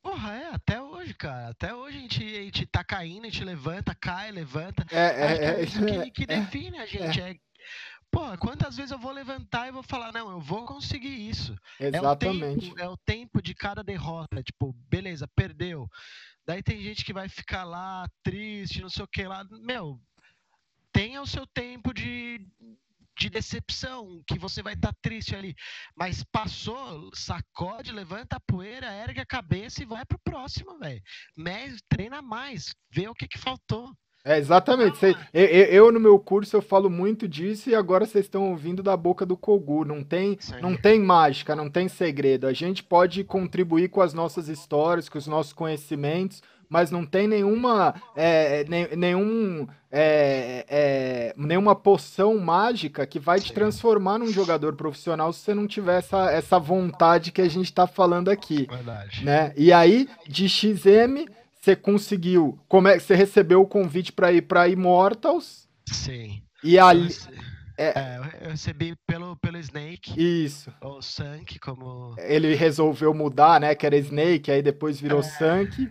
Porra, é, até hoje, cara. Até hoje a gente, a gente tá caindo, a gente levanta, cai, levanta. É, é, é, é isso que, que é, define a gente. É. é. Pô, quantas vezes eu vou levantar e vou falar, não, eu vou conseguir isso. Exatamente. É o tempo, é o tempo de cada derrota. Tipo, beleza, perdeu. Daí tem gente que vai ficar lá triste, não sei o que lá. Meu, tenha o seu tempo de, de decepção, que você vai estar tá triste ali. Mas passou, sacode, levanta a poeira, ergue a cabeça e vai pro próximo, velho. Treina mais, vê o que, que faltou. É, exatamente. Cê, eu, eu, no meu curso, eu falo muito disso e agora vocês estão ouvindo da boca do Kogu. Não tem, não tem mágica, não tem segredo. A gente pode contribuir com as nossas histórias, com os nossos conhecimentos, mas não tem nenhuma é, nenhum é, é, nenhuma poção mágica que vai te transformar num jogador profissional se você não tiver essa, essa vontade que a gente está falando aqui. Verdade. Né? E aí, de XM, você conseguiu. Como é, você recebeu o convite para ir para Immortals. Sim. E ali. É, é, eu recebi pelo, pelo Snake. Isso. Ou Sank, como. Ele resolveu mudar, né? Que era Snake, aí depois virou é... Sank.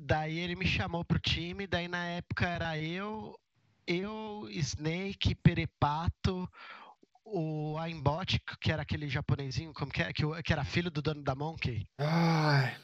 Daí ele me chamou pro time, daí na época era eu, eu, Snake, Perepato, o Aimbot, que era aquele japonesinho, como que, é, que, que era filho do dono da Monkey. Ai.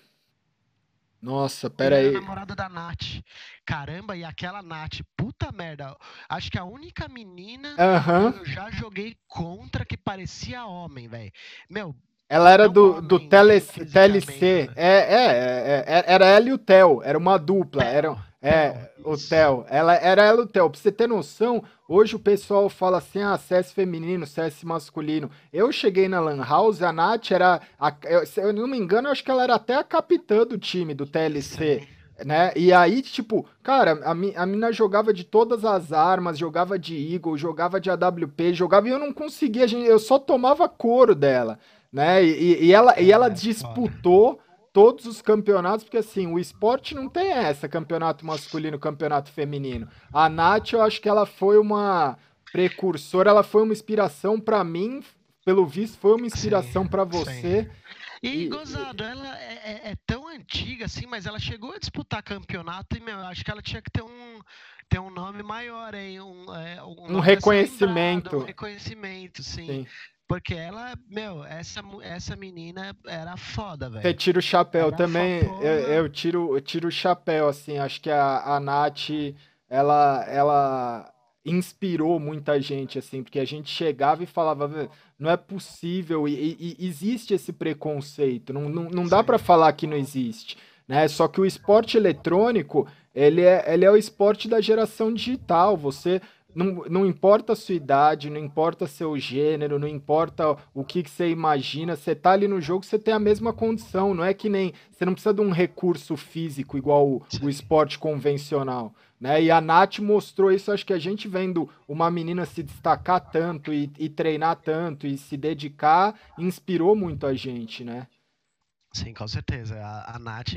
Nossa, pera aí. Era namorado da Nath. Caramba, e aquela Nath, puta merda. Acho que a única menina uhum. que eu já joguei contra que parecia homem, velho. Meu, Ela era do, do tele, TLC. É, é, é, é, era ela e o Theo. Era uma dupla. Era, é, o Theo. Ela, era ela e o Theo. Pra você ter noção, hoje o pessoal fala assim: ah, CS feminino, CS masculino. Eu cheguei na Lan House, a Nath era. A, eu, se eu não me engano, eu acho que ela era até a capitã do time do TLC. Né? E aí, tipo, cara, a, mi, a mina jogava de todas as armas, jogava de Eagle, jogava de AWP, jogava e eu não conseguia, eu só tomava couro dela né? E, e ela, e ela é, disputou todos os campeonatos, porque assim, o esporte não tem essa, campeonato masculino, campeonato feminino. A Nath, eu acho que ela foi uma precursora, ela foi uma inspiração para mim, pelo visto, foi uma inspiração para você. Sim. E, e, gozado, ela é, é, é, tão antiga assim, mas ela chegou a disputar campeonato e, meu, acho que ela tinha que ter um, ter um nome maior aí, um, é, um, um reconhecimento. um reconhecimento, sim. sim. Porque ela, meu, essa, essa menina era foda, velho. Você tira o chapéu era também. Eu, eu, tiro, eu tiro o chapéu, assim. Acho que a, a Nath, ela, ela inspirou muita gente, assim, porque a gente chegava e falava, não é possível, e, e, e existe esse preconceito, não, não, não dá para falar que não existe, né? Só que o esporte eletrônico, ele é, ele é o esporte da geração digital, você não, não importa a sua idade, não importa seu gênero, não importa o que, que você imagina, você tá ali no jogo, você tem a mesma condição, não é que nem. Você não precisa de um recurso físico igual o, o esporte convencional. Né? E a Nath mostrou isso, acho que a gente vendo uma menina se destacar tanto e, e treinar tanto e se dedicar, inspirou muito a gente, né? Sim, com certeza. A, a Nath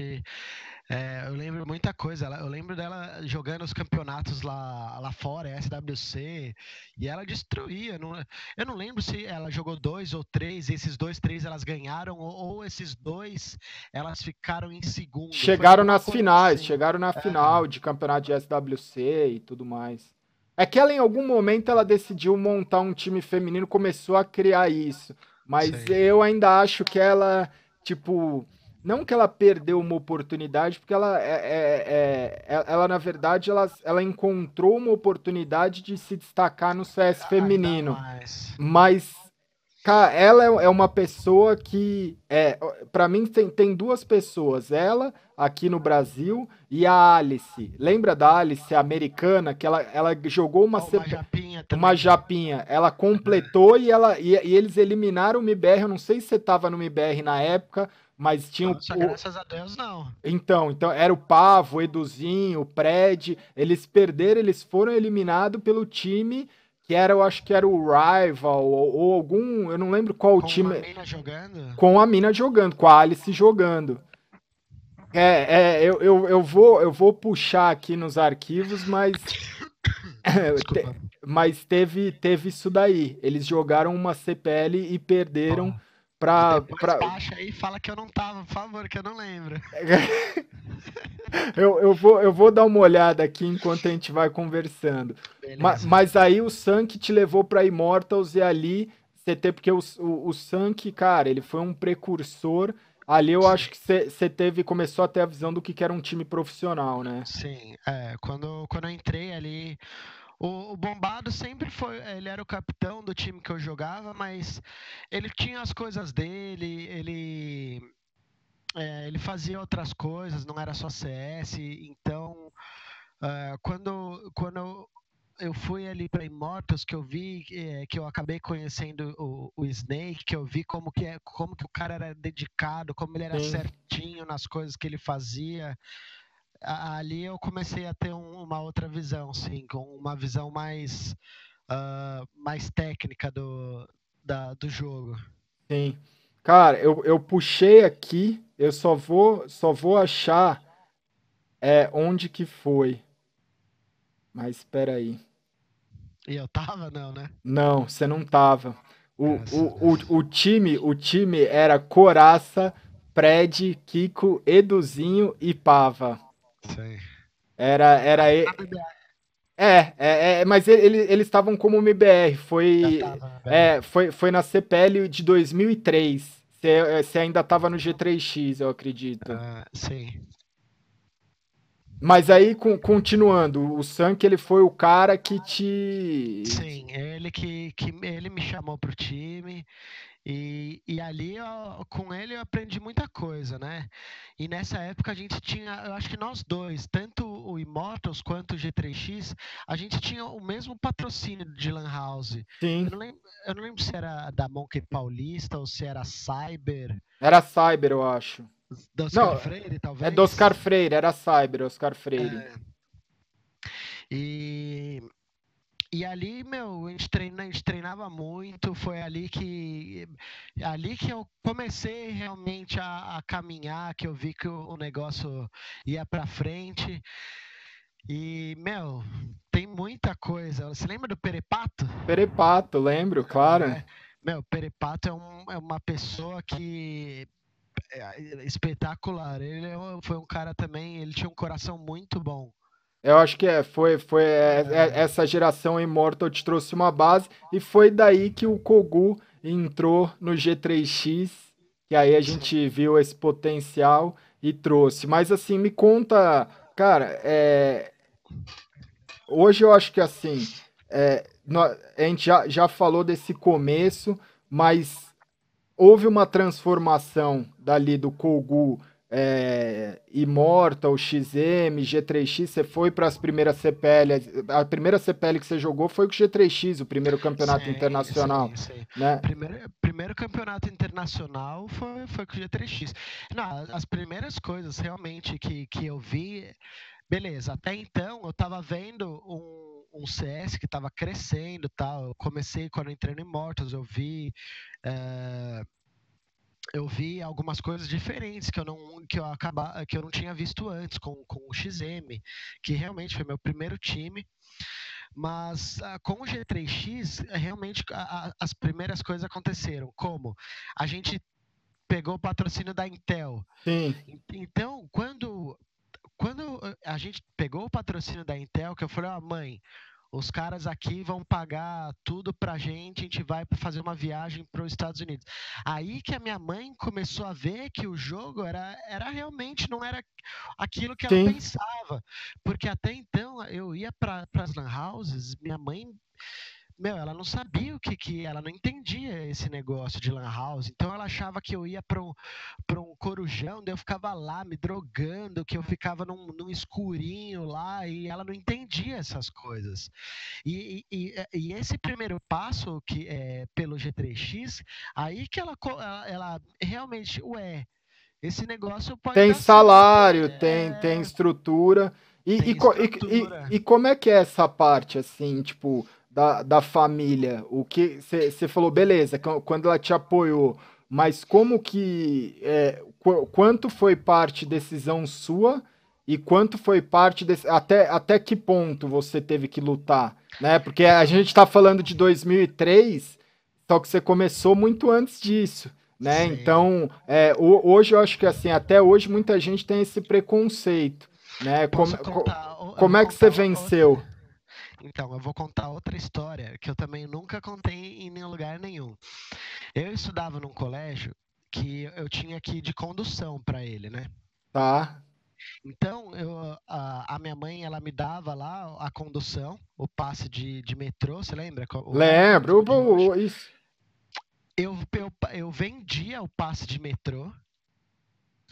é, eu lembro muita coisa. eu lembro dela jogando os campeonatos lá, lá fora, SWC, e ela destruía. Não, eu não lembro se ela jogou dois ou três, e esses dois, três elas ganharam, ou, esses dois elas ficaram em segundo. Chegaram nas finais, assim. chegaram na é. final de campeonato de SWC e tudo mais. É que ela, em algum momento, ela decidiu montar um time feminino, começou a criar isso. Mas Sim. eu ainda acho que ela, tipo não que ela perdeu uma oportunidade, porque ela, é, é, é, é ela na verdade, ela, ela encontrou uma oportunidade de se destacar no CS feminino. Mas, cara, ela é, é uma pessoa que, é, para mim, tem, tem duas pessoas. Ela, aqui no Brasil, e a Alice. Lembra da Alice, a americana, que ela, ela jogou uma... Oh, uma japinha também. Uma japinha. Ela completou e, ela, e, e eles eliminaram o MIBR. Eu não sei se você tava no MIBR na época, mas tinha Nossa, o, graças a Deus não. Então, então era o Pavo, o Eduzinho, o Pred, eles perderam, eles foram eliminados pelo time que era, eu acho que era o Rival ou, ou algum, eu não lembro qual com time. Com a mina jogando? Com a mina jogando, com a Alice jogando. É, é eu, eu, eu, vou, eu vou puxar aqui nos arquivos, mas. (coughs) te, mas teve, teve isso daí. Eles jogaram uma CPL e perderam. Oh Pra, pra... baixa aí e fala que eu não tava, por favor, que eu não lembro. (laughs) eu, eu, vou, eu vou dar uma olhada aqui enquanto a gente vai conversando. Mas, mas, aí o Sank te levou pra Immortals e ali você teve, porque o, o, o Sank, cara, ele foi um precursor. Ali eu Sim. acho que você teve, começou a ter a visão do que, que era um time profissional, né? Sim, é, quando, quando eu entrei ali, o, o, Bombado sempre foi, ele era o capitão do time que eu jogava, mas ele tinha as coisas dele, ele é, ele fazia outras coisas, não era só CS, então uh, quando quando eu fui ali para Immortals que eu vi é, que eu acabei conhecendo o, o, Snake, que eu vi como que é, como que o cara era dedicado, como ele era Sim. certinho nas coisas que ele fazia ali eu comecei a ter um, uma outra visão, sim, com uma visão mais, uh, mais técnica do, da, do jogo. Sim. Cara, eu, eu puxei aqui, eu só vou, só vou achar é, onde que foi. Mas espera aí. E eu tava, não, né? Não, você não tava. O, o, o, o, time, o time era Coraça, Pred, Kiko, Eduzinho e Pava. Sim. Era, era é, é, é, é, mas ele, eles estavam como MBR, foi, tava, é, foi, foi na CPL de 2003. Você ainda estava no G3X, eu acredito. Uh, sim. Mas aí, com, continuando, o Sank ele foi o cara que te. Sim, ele que, que ele me chamou pro time E, e ali, eu, com ele, eu aprendi muita coisa, né? E nessa época a gente tinha, eu acho que nós dois, tanto o Immortals quanto o G3X, a gente tinha o mesmo patrocínio de Lan House. Sim. Eu não, lembro, eu não lembro se era da Monkey Paulista ou se era Cyber. Era Cyber, eu acho. Do Oscar não, Freire, talvez? É do Oscar Freire, era Cyber, Oscar Freire. É. E e ali, meu, a gente, treina, a gente treinava muito, foi ali que ali que eu comecei realmente a, a caminhar, que eu vi que o, o negócio ia para frente. E, meu, tem muita coisa. Você lembra do Perepato? Perepato, lembro, claro. É, meu, Perepato é, um, é uma pessoa que é espetacular. Ele é foi um cara também, ele tinha um coração muito bom. Eu acho que é, foi, foi é, é, essa geração Immortal te trouxe uma base e foi daí que o Kogu entrou no G3X, que aí a gente viu esse potencial e trouxe. Mas assim, me conta, cara, é... hoje eu acho que assim, é... a gente já, já falou desse começo, mas houve uma transformação dali do Kogu é, Immortal, XM, G3X, você foi para as primeiras CPL. A primeira CPL que você jogou foi com o G3X, o primeiro campeonato internacional. Né? Primeiro, primeiro campeonato internacional foi, foi com o G3X. Não, as primeiras coisas realmente que, que eu vi. Beleza, até então eu estava vendo um, um CS que estava crescendo tal. Eu comecei quando eu entrei no Immortals, eu vi. Uh, eu vi algumas coisas diferentes que eu não que eu acaba, que eu não tinha visto antes com, com o XM, que realmente foi meu primeiro time. Mas uh, com o G3X, realmente a, a, as primeiras coisas aconteceram. Como a gente pegou o patrocínio da Intel. Sim. Então, quando quando a gente pegou o patrocínio da Intel, que eu falei, ó, mãe, os caras aqui vão pagar tudo pra gente, a gente vai fazer uma viagem para os Estados Unidos. Aí que a minha mãe começou a ver que o jogo era, era realmente, não era aquilo que ela Sim. pensava. Porque até então eu ia para as lan houses, minha mãe meu, ela não sabia o que que, ela não entendia esse negócio de lan house, então ela achava que eu ia para um, um corujão, daí eu ficava lá me drogando, que eu ficava num, num escurinho lá, e ela não entendia essas coisas. E, e, e esse primeiro passo que é pelo G3X, aí que ela, ela, ela realmente, ué, esse negócio pode tem salário, certo, tem, é... tem estrutura. E, tem e, estrutura. E, e, como é que é essa parte, assim, tipo, da, da família? O que você falou, beleza, quando ela te apoiou, mas como que é, qu quanto foi parte decisão sua e quanto foi parte desse, até até que ponto você teve que lutar, né? Porque a gente está falando de 2003, só que você começou muito antes disso. Né? Então, é, hoje eu acho que assim, até hoje muita gente tem esse preconceito, né? Como, como é que você venceu? Então, eu vou contar outra história que eu também nunca contei em nenhum lugar nenhum. Eu estudava num colégio que eu tinha que ir de condução para ele, né? Tá. Então, eu, a, a, minha mãe, ela me dava lá a condução, o passe de, de metrô, você lembra? O, Lembro, o, isso. Eu, eu, eu vendia o passe de metrô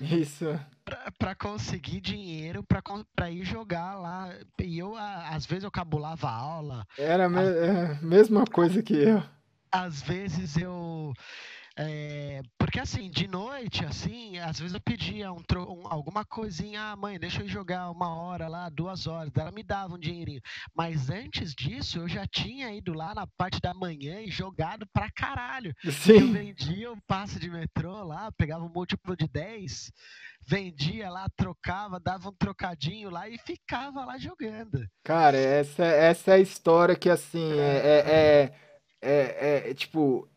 isso. Pra, conseguir dinheiro pra, pra ir jogar lá. E eu, às vezes, eu cabulava aula. Era a é, mesma coisa que eu. Às vezes eu é, porque assim, de noite, assim, às vezes eu pedia um, um, alguma coisinha, ah, mãe, deixa eu jogar uma hora lá, duas horas, ela me dava um dinheirinho. Mas antes disso, eu já tinha ido lá na parte da manhã e jogado pra caralho. (laughs) Sim. Eu vendia um passe de metrô lá, pegava um múltiplo de 10, vendia lá, trocava, dava um trocadinho lá e ficava lá jogando. Cara, essa, essa é a história que, assim, é, é, é, é, é tipo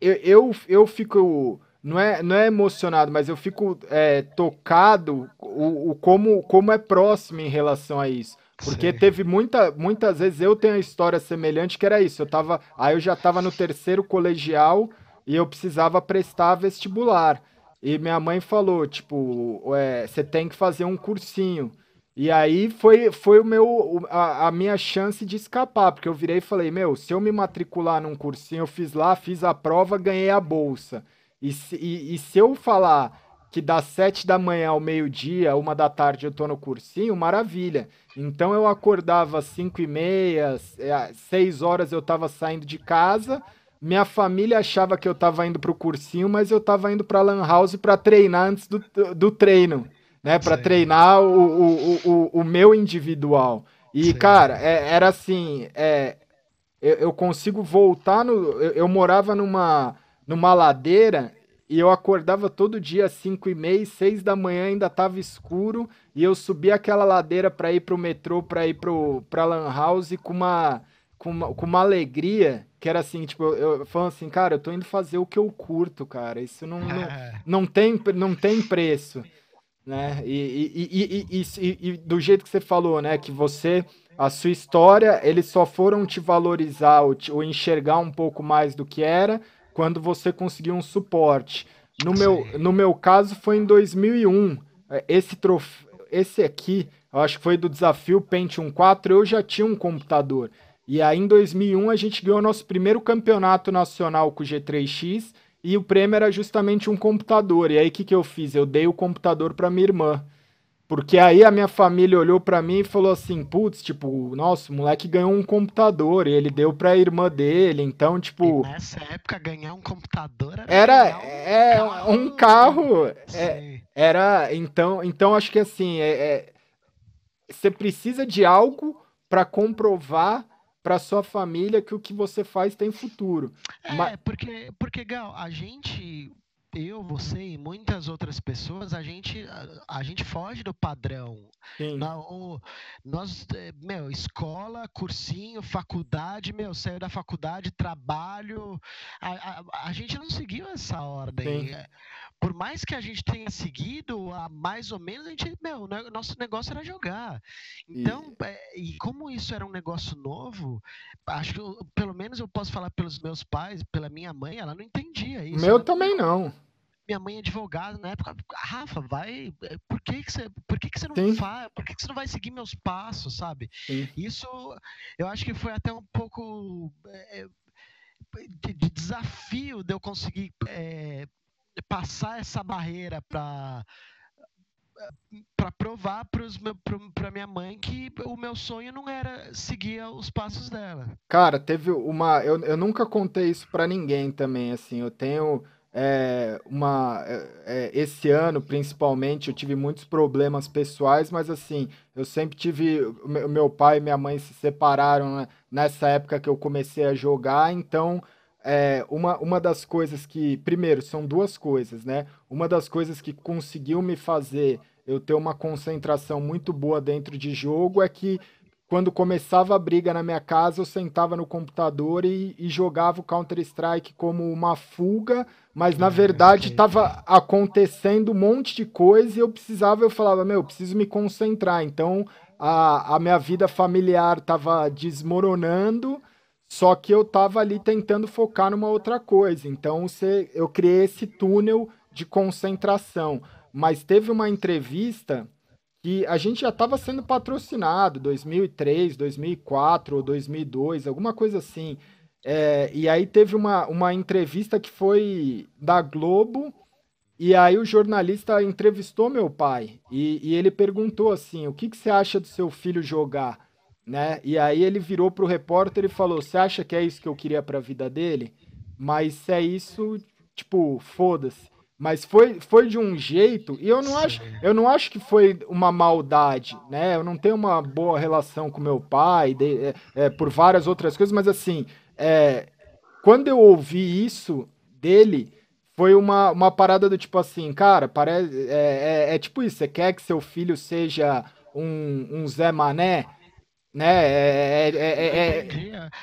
eu, eu, eu fico. Não é, não é emocionado, mas eu fico é, tocado o, o como, como é próximo em relação a isso. Porque Sim. teve muita, muitas vezes eu tenho uma história semelhante que era isso. Eu tava, aí eu já estava no terceiro colegial e eu precisava prestar vestibular. E minha mãe falou, tipo, é, você tem que fazer um cursinho. E aí foi, foi o meu, a, a, minha chance de escapar, porque eu virei e falei, meu, se eu me matricular num cursinho, eu fiz lá, fiz a prova, ganhei a bolsa. E, e, e se eu falar que das sete da manhã ao meio-dia, uma da tarde eu tô no cursinho, maravilha. Então eu acordava às cinco e meia, é, seis horas eu tava saindo de casa, minha família achava que eu tava indo pro cursinho, mas eu tava indo pra lan house pra treinar antes do, do treino né? Para treinar o, o, o, o, meu individual. E, Sim. cara, é, era assim, é, eu, eu, consigo voltar no. Eu, eu, morava numa, numa ladeira e eu acordava todo dia às 5 e meia, 6 da manhã ainda tava escuro, e eu subia aquela ladeira para ir pro metrô, para ir pro, pra Lan House com uma, com uma, com uma alegria que era assim, tipo, eu, eu falando assim, cara, eu tô indo fazer o que eu curto, cara. Isso não, não, (laughs) não, tem, não tem preço né? E, e, e, e, do jeito que você falou, né? Que você, a sua história, eles só foram te valorizar ou, te, ou enxergar um pouco mais do que era quando você conseguiu um suporte. No meu, no meu caso, foi em 2001. É, esse, trof... Esse aqui, eu acho que foi do desafio Pentium 4, eu já tinha um computador. E aí, em 2001, a gente ganhou nosso primeiro campeonato nacional com o G3X e o prêmio era justamente um computador. E aí o que, que eu fiz? Eu dei o computador para minha irmã. Porque aí a minha família olhou para mim e falou assim: putz, tipo, nossa, o moleque ganhou um computador e ele deu pra irmã dele. Então, tipo. E nessa época, ganhar um computador era. Era é, carro. um carro. É, era. Então, então, acho que assim, é, é você precisa de algo para comprovar para sua família que o que você faz tem futuro. É, Mas... porque, porque, Gal, a gente, eu, você e muitas outras pessoas, a gente, a, a gente foge do padrão. Na, o, nós, é, meu, escola, cursinho, faculdade, meu, saiu da faculdade, trabalho, a, a, a gente não seguiu essa ordem. Sim. É, por mais que a gente tenha seguido, a mais ou menos, a gente, meu, nosso negócio era jogar. Então, e... É, e como isso era um negócio novo, acho que pelo menos eu posso falar pelos meus pais, pela minha mãe, ela não entendia isso. Meu também não. Minha mãe é advogada na época, Rafa, vai, é, por que que você, por que que você não Sim. faz, por que que você não vai seguir meus passos, sabe? Sim. Isso, eu acho que foi até um pouco é, de, de, desafio de eu conseguir é, passar essa barreira para para provar para minha mãe que o meu sonho não era seguir os passos dela. Cara, teve uma. Eu, eu nunca contei isso para ninguém também. Assim, eu tenho é, uma. É, é, esse ano, principalmente, eu tive muitos problemas pessoais, mas assim, eu sempre tive. Meu pai e minha mãe se separaram né, nessa época que eu comecei a jogar, então é, uma, uma das coisas que, primeiro, são duas coisas, né? Uma das coisas que conseguiu me fazer eu ter uma concentração muito boa dentro de jogo é que quando começava a briga na minha casa, eu sentava no computador e, e jogava o Counter-Strike como uma fuga, mas na verdade estava acontecendo um monte de coisa e eu precisava, eu falava, meu, eu preciso me concentrar. Então a, a minha vida familiar estava desmoronando só que eu tava ali tentando focar numa outra coisa. Então você, eu criei esse túnel de concentração. Mas teve uma entrevista que a gente já estava sendo patrocinado, 2003, 2004 ou 2002, alguma coisa assim. É, e aí teve uma, uma entrevista que foi da Globo, e aí o jornalista entrevistou meu pai, e, e ele perguntou assim, o que, que você acha do seu filho jogar? né? E aí ele virou pro repórter e falou: "Você acha que é isso que eu queria para a vida dele? Mas se é isso, tipo, foda-se". Mas foi, foi de um jeito, e eu não acho, eu não acho que foi uma maldade, né? Eu não tenho uma boa relação com meu pai, de, é, é, por várias outras coisas, mas assim, é, quando eu ouvi isso dele, foi uma, uma parada do tipo assim, cara, parece, é, é, é tipo isso, você quer que seu filho seja um, um Zé Mané? né? É, é,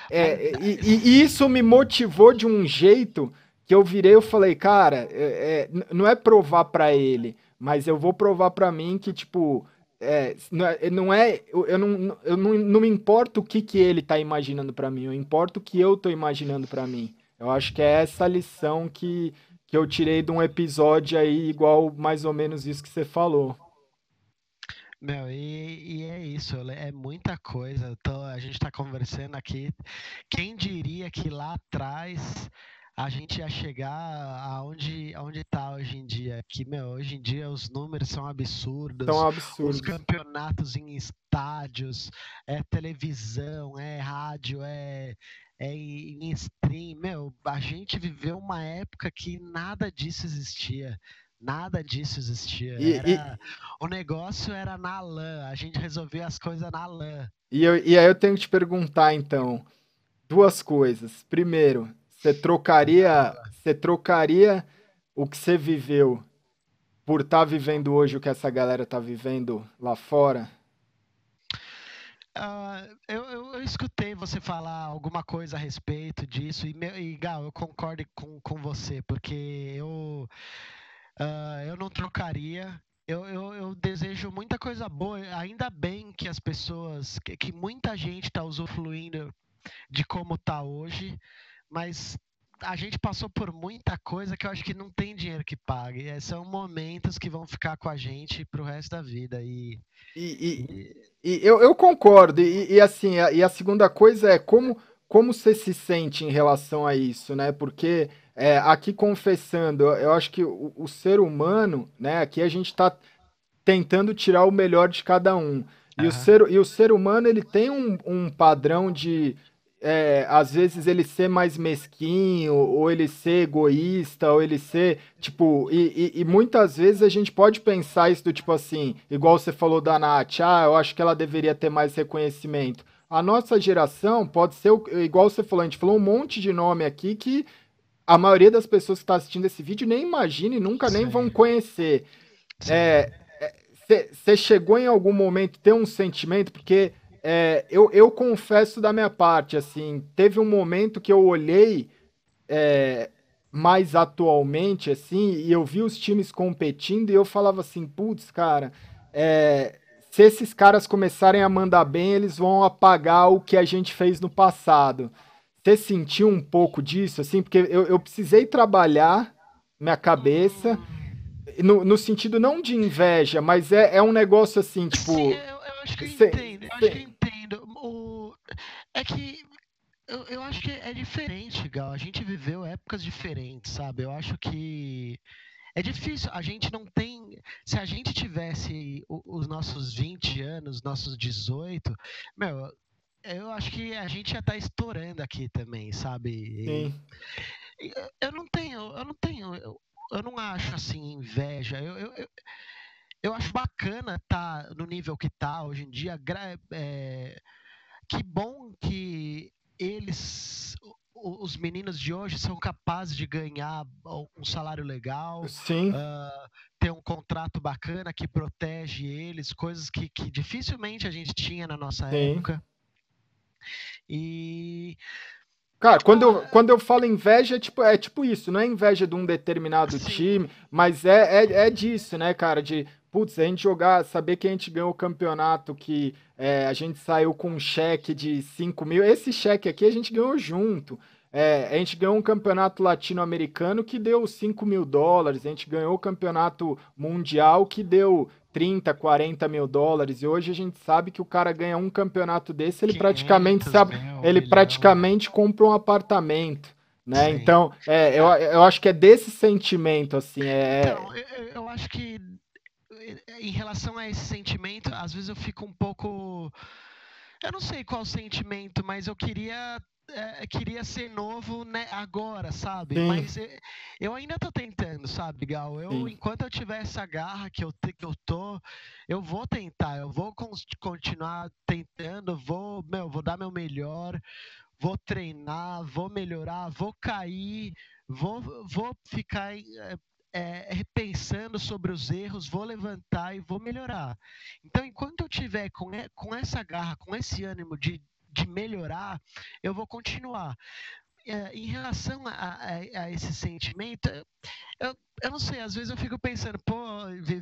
é, e, e, isso me motivou de um jeito que eu virei, eu falei, cara, não é provar para ele, mas eu vou provar para mim que tipo não é, eu não, eu não, não me importo o que, que ele tá imaginando para mim, eu importo o que eu tô imaginando para mim. Eu acho que é essa lição que, que eu tirei de um episódio aí, igual mais ou menos isso que você falou. Meu, e, e, é isso, é muita coisa. Então, a gente está conversando aqui. Quem diria que lá atrás a gente ia chegar aonde, aonde está hoje em dia? Que, meu, hoje em dia os números são absurdos. São absurdos. Os campeonatos em estádios, é televisão, é rádio, é, é em stream. Meu, a gente viveu uma época que nada disso existia. Nada disso existia. E, era, e... O negócio era na lã. A gente resolvia as coisas na lã. E, eu, e aí eu tenho que te perguntar, então, duas coisas. Primeiro, você trocaria, você trocaria o que você viveu por estar tá vivendo hoje o que essa galera está vivendo lá fora? Uh, eu, eu, eu, escutei você falar alguma coisa a respeito disso e, e Gal, eu concordo com, com você, porque eu, uh, eu não trocaria. Eu, eu, eu, desejo muita coisa boa. Ainda bem que as pessoas, que, que muita gente está usufruindo de como está hoje, mas a gente passou por muita coisa que eu acho que não tem dinheiro que pague. É, são momentos que vão ficar com a gente pro resto da vida. E, e, e, e eu, eu, concordo. E, assim, a, e a segunda coisa é como, como você se sente em relação a isso, né? Porque é, aqui confessando, eu acho que o, o, ser humano, né? Aqui a gente está tentando tirar o melhor de cada um. E, uhum. o, ser, e o ser humano ele tem um, um padrão de é, às vezes ele ser mais mesquinho, ou ele ser egoísta, ou ele ser, tipo, e, e, e, muitas vezes a gente pode pensar isso do tipo assim, igual você falou da Nath, ah, eu acho que ela deveria ter mais reconhecimento. A nossa geração pode ser, igual você falou, a gente falou um monte de nome aqui que a maioria das pessoas que está assistindo esse vídeo nem imagina e nunca Sim. nem vão conhecer. Você é, chegou em algum momento ter um sentimento, porque é, eu, eu confesso da minha parte, assim, teve um momento que eu olhei é, mais atualmente, assim, e eu vi os times competindo e eu falava assim, putz, cara, é, se esses caras começarem a mandar bem, eles vão apagar o que a gente fez no passado. Você sentiu um pouco disso, assim, porque eu, eu precisei trabalhar minha cabeça, no, no sentido não de inveja, mas é, é um negócio assim, tipo. Sim, eu, eu acho que eu entendo, eu acho que eu o... É que eu, eu acho que é diferente, Gal. A gente viveu épocas diferentes, sabe? Eu acho que é difícil. A gente não tem. Se a gente tivesse os nossos 20 anos, nossos 18, meu, eu acho que a gente já tá estourando aqui também, sabe? Sim. Eu não tenho, eu não tenho, eu, eu não acho assim inveja. Eu, eu, eu, eu acho bacana estar tá no nível que tá hoje em dia. É, que bom que eles, os meninos de hoje, são capazes de ganhar um salário legal, Sim. Uh, ter um contrato bacana que protege eles, coisas que, que dificilmente a gente tinha na nossa Sim. época. E Cara, quando eu, quando eu falo inveja, é tipo, é tipo isso, não é inveja de um determinado Sim. time, mas é, é, é disso, né, cara? De, putz, a gente jogar, saber que a gente ganhou o campeonato, que é, a gente saiu com um cheque de 5 mil. Esse cheque aqui a gente ganhou junto. É, a gente ganhou um campeonato latino-americano que deu 5 mil dólares, a gente ganhou o campeonato mundial que deu 30, 40 mil dólares, e hoje a gente sabe que o cara ganha um campeonato desse, ele praticamente sabe, ele milhão. praticamente compra um apartamento. Né? Então, é, eu, eu acho que é desse sentimento, assim. É... Então, eu, eu acho que em relação a esse sentimento, às vezes eu fico um pouco. Eu não sei qual sentimento, mas eu queria é, queria ser novo né, agora, sabe? Sim. Mas eu, eu, ainda tô tentando, sabe, Gal? Eu, enquanto eu tiver essa garra que eu, que eu tô, eu vou tentar, eu vou continuar tentando, vou, meu, vou dar meu melhor, vou treinar, vou melhorar, vou cair, vou, vou ficar é, é, repensando sobre os erros, vou levantar e vou melhorar. Então, enquanto eu tiver com, com essa garra, com esse ânimo de, de melhorar, eu vou continuar. é, em relação a, a, a, esse sentimento, eu, eu não sei, às vezes eu fico pensando, pô,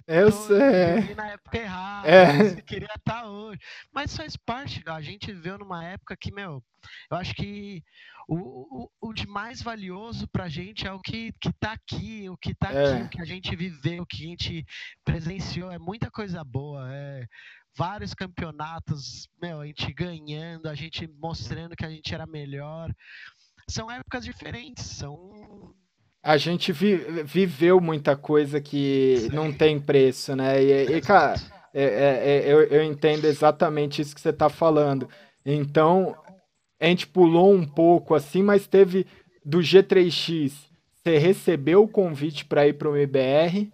eu sei. na época errada, é. queria estar hoje. Mas faz parte, a gente viveu numa época que, meu, eu acho que o, o, o de mais valioso pra gente é o que, que tá aqui, o que tá é. aqui, o que a gente viveu, o que a gente presenciou, é muita coisa boa, é vários campeonatos, meu, a gente ganhando, a gente mostrando que a gente era melhor. São épocas diferentes, são a gente vi, viveu muita coisa que não tem preço, né? E, e cara, é, é, é, eu, eu entendo exatamente isso que você está falando. Então, a gente pulou um pouco assim, mas teve do G3X, você recebeu o convite para ir para o MBR.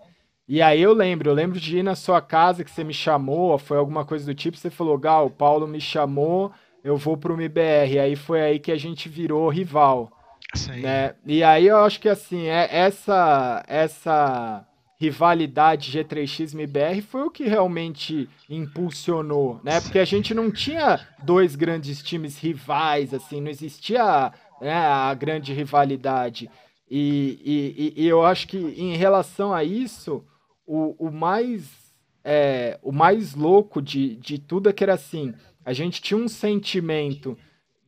E aí eu lembro, eu lembro de ir na sua casa que você me chamou, foi alguma coisa do tipo, você falou, Gal, o Paulo me chamou, eu vou para o MBR. E aí foi aí que a gente virou rival. Sim. Né? E aí eu acho que assim, é, essa, essa rivalidade G3X MBR foi o que realmente impulsionou, né? Porque a gente não tinha dois grandes times rivais, assim, não existia né, a grande rivalidade. E, e, e, eu acho que em relação a isso, o, o mais é, o mais louco de, de tudo é que era assim, a gente tinha um sentimento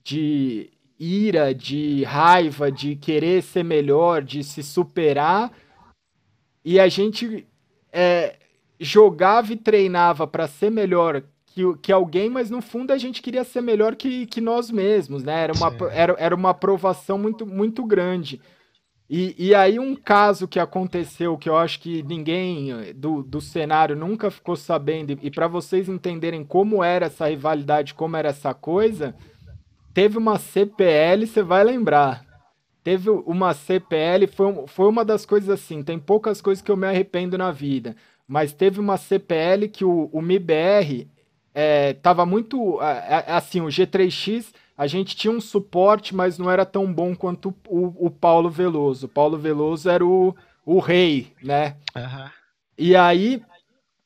de ira, de raiva, de querer ser melhor, de se superar. E a gente é, jogava e treinava para ser melhor que, que alguém, mas no fundo a gente queria ser melhor que, que nós mesmos, né? Era uma, era, era uma aprovação muito, muito grande. E, e aí um caso que aconteceu que eu acho que ninguém do, do cenário nunca ficou sabendo, e para vocês entenderem como era essa rivalidade, como era essa coisa, teve uma CPL, você vai lembrar. Teve uma CPL, foi, foi uma das coisas assim, tem poucas coisas que eu me arrependo na vida, mas teve uma CPL que o, o MIBR é, tava muito, assim, o G3X, a gente tinha um suporte, mas não era tão bom quanto o, o Paulo Veloso. O Paulo Veloso era o, o rei, né? Uhum. E aí,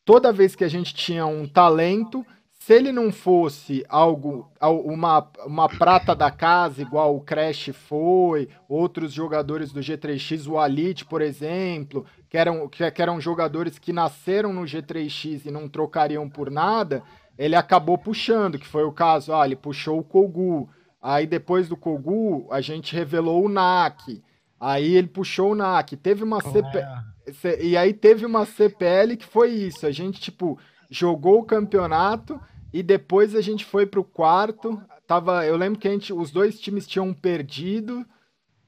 toda vez que a gente tinha um talento, se ele não fosse algo, uma, uma prata da casa, igual o Crash foi, outros jogadores do G3X, o Alit, por exemplo, que eram, que, que eram jogadores que nasceram no G3X e não trocariam por nada, ele acabou puxando, que foi o caso, ah, ele puxou o Kogu. Aí depois do Kogu, a gente revelou o NAC. Aí ele puxou o NAC. Teve uma CPL. E aí teve uma CPL que foi isso. A gente, tipo, jogou o campeonato e depois a gente foi pro quarto. Tava, eu lembro que a gente, os dois times tinham perdido.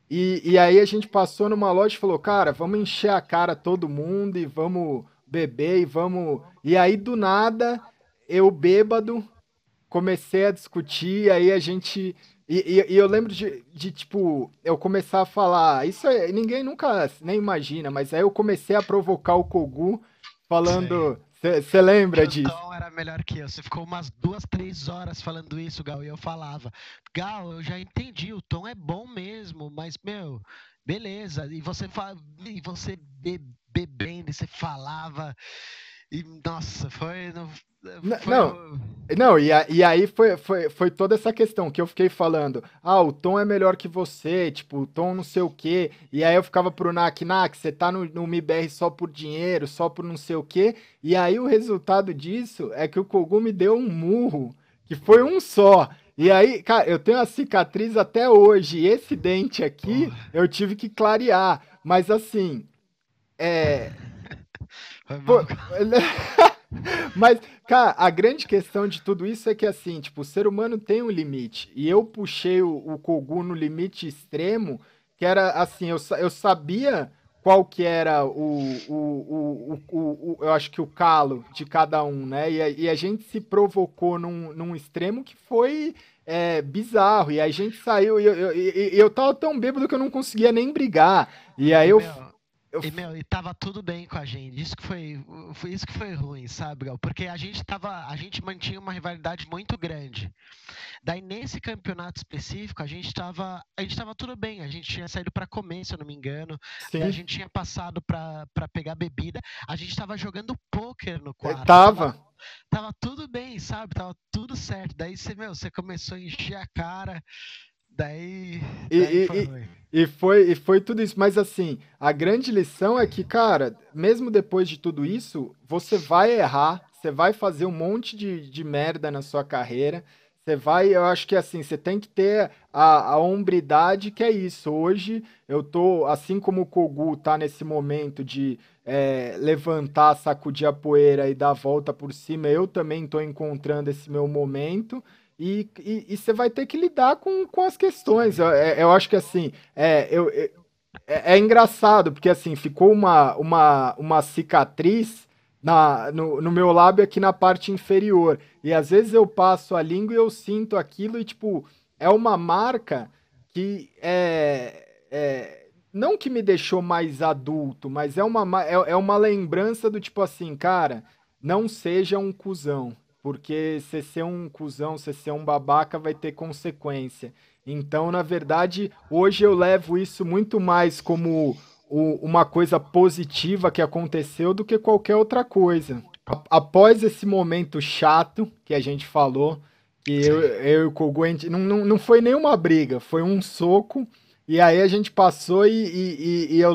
E, e aí a gente passou numa loja e falou, cara, vamos encher a cara todo mundo e vamos beber e vamos. E aí do nada, eu bêbado, comecei a discutir, aí a gente. E, e, e, eu lembro de, de, tipo, eu começar a falar. Isso é, ninguém nunca nem imagina, mas aí eu comecei a provocar o Kogu falando. Você lembra o disso? O Tom era melhor que eu. Você ficou umas duas, três horas falando isso, Gal, e eu falava. Gal, eu já entendi, o Tom é bom mesmo, mas, meu, beleza. E você, e você be, bebendo, e você falava. E, nossa, foi. Foi não, não e, a, e aí foi, foi, foi toda essa questão que eu fiquei falando. Ah, o Tom é melhor que você, tipo, o Tom não sei o quê. E aí eu ficava pro Nak, Nak, você tá no, no MIBR só por dinheiro, só por não sei o quê. E aí o resultado disso é que o Kogu me deu um murro, que foi um só. E aí, cara, eu tenho a cicatriz até hoje. E esse dente aqui eu tive que clarear. Mas assim, é. (laughs) Pô, (laughs) (laughs) Mas, cara, a grande questão de tudo isso é que, assim, tipo, o ser humano tem um limite. E eu puxei o, o Kogu no limite extremo, que era, assim, eu, eu sabia qual que era o, o, o, o, eu acho que o calo de cada um, né? E a, e a gente se provocou num, num extremo que foi é, bizarro. E a gente saiu, e eu, eu, eu, eu tava tão bêbado que eu não conseguia nem brigar. E aí eu... Eu... E, meu, e tava tudo bem com a gente. Isso que foi, foi isso que foi ruim, sabe, Gal? Porque a gente tava, a gente mantinha uma rivalidade muito grande. Daí nesse campeonato específico, a gente tava, a gente tava tudo bem. A gente tinha saído para comer, se eu não me engano. A gente tinha passado para pegar bebida. A gente tava jogando poker no quarto. Tava. tava. Tava tudo bem, sabe? Tava tudo certo. Daí você, meu, você começou a encher a cara daí, e, daí e, foi e, e, foi, e foi tudo isso. Mas assim, a grande lição é que, cara, mesmo depois de tudo isso, você vai errar, você vai fazer um monte de, de merda na sua carreira. Você vai, eu acho que assim, você tem que ter a, a hombridade que é isso. Hoje eu tô, assim como o Kogu tá nesse momento de é, levantar, sacudir a poeira e dar a volta por cima, eu também tô encontrando esse meu momento. E, e, você vai ter que lidar com, com as questões. Eu, é, eu acho que assim, é, eu, é, é engraçado, porque assim, ficou uma, uma, uma cicatriz na, no, no meu lábio aqui na parte inferior. E às vezes eu passo a língua e eu sinto aquilo e, tipo, é uma marca que é, é não que me deixou mais adulto, mas é uma, é, é uma lembrança do tipo assim, cara, não seja um cuzão. Porque se ser um cuzão, se ser um babaca, vai ter consequência. Então, na verdade, hoje eu levo isso muito mais como o, uma coisa positiva que aconteceu do que qualquer outra coisa. Após esse momento chato que a gente falou, que eu, eu e o Kogu, não, não, não foi nenhuma briga, foi um soco. E aí a gente passou e, e, e eu,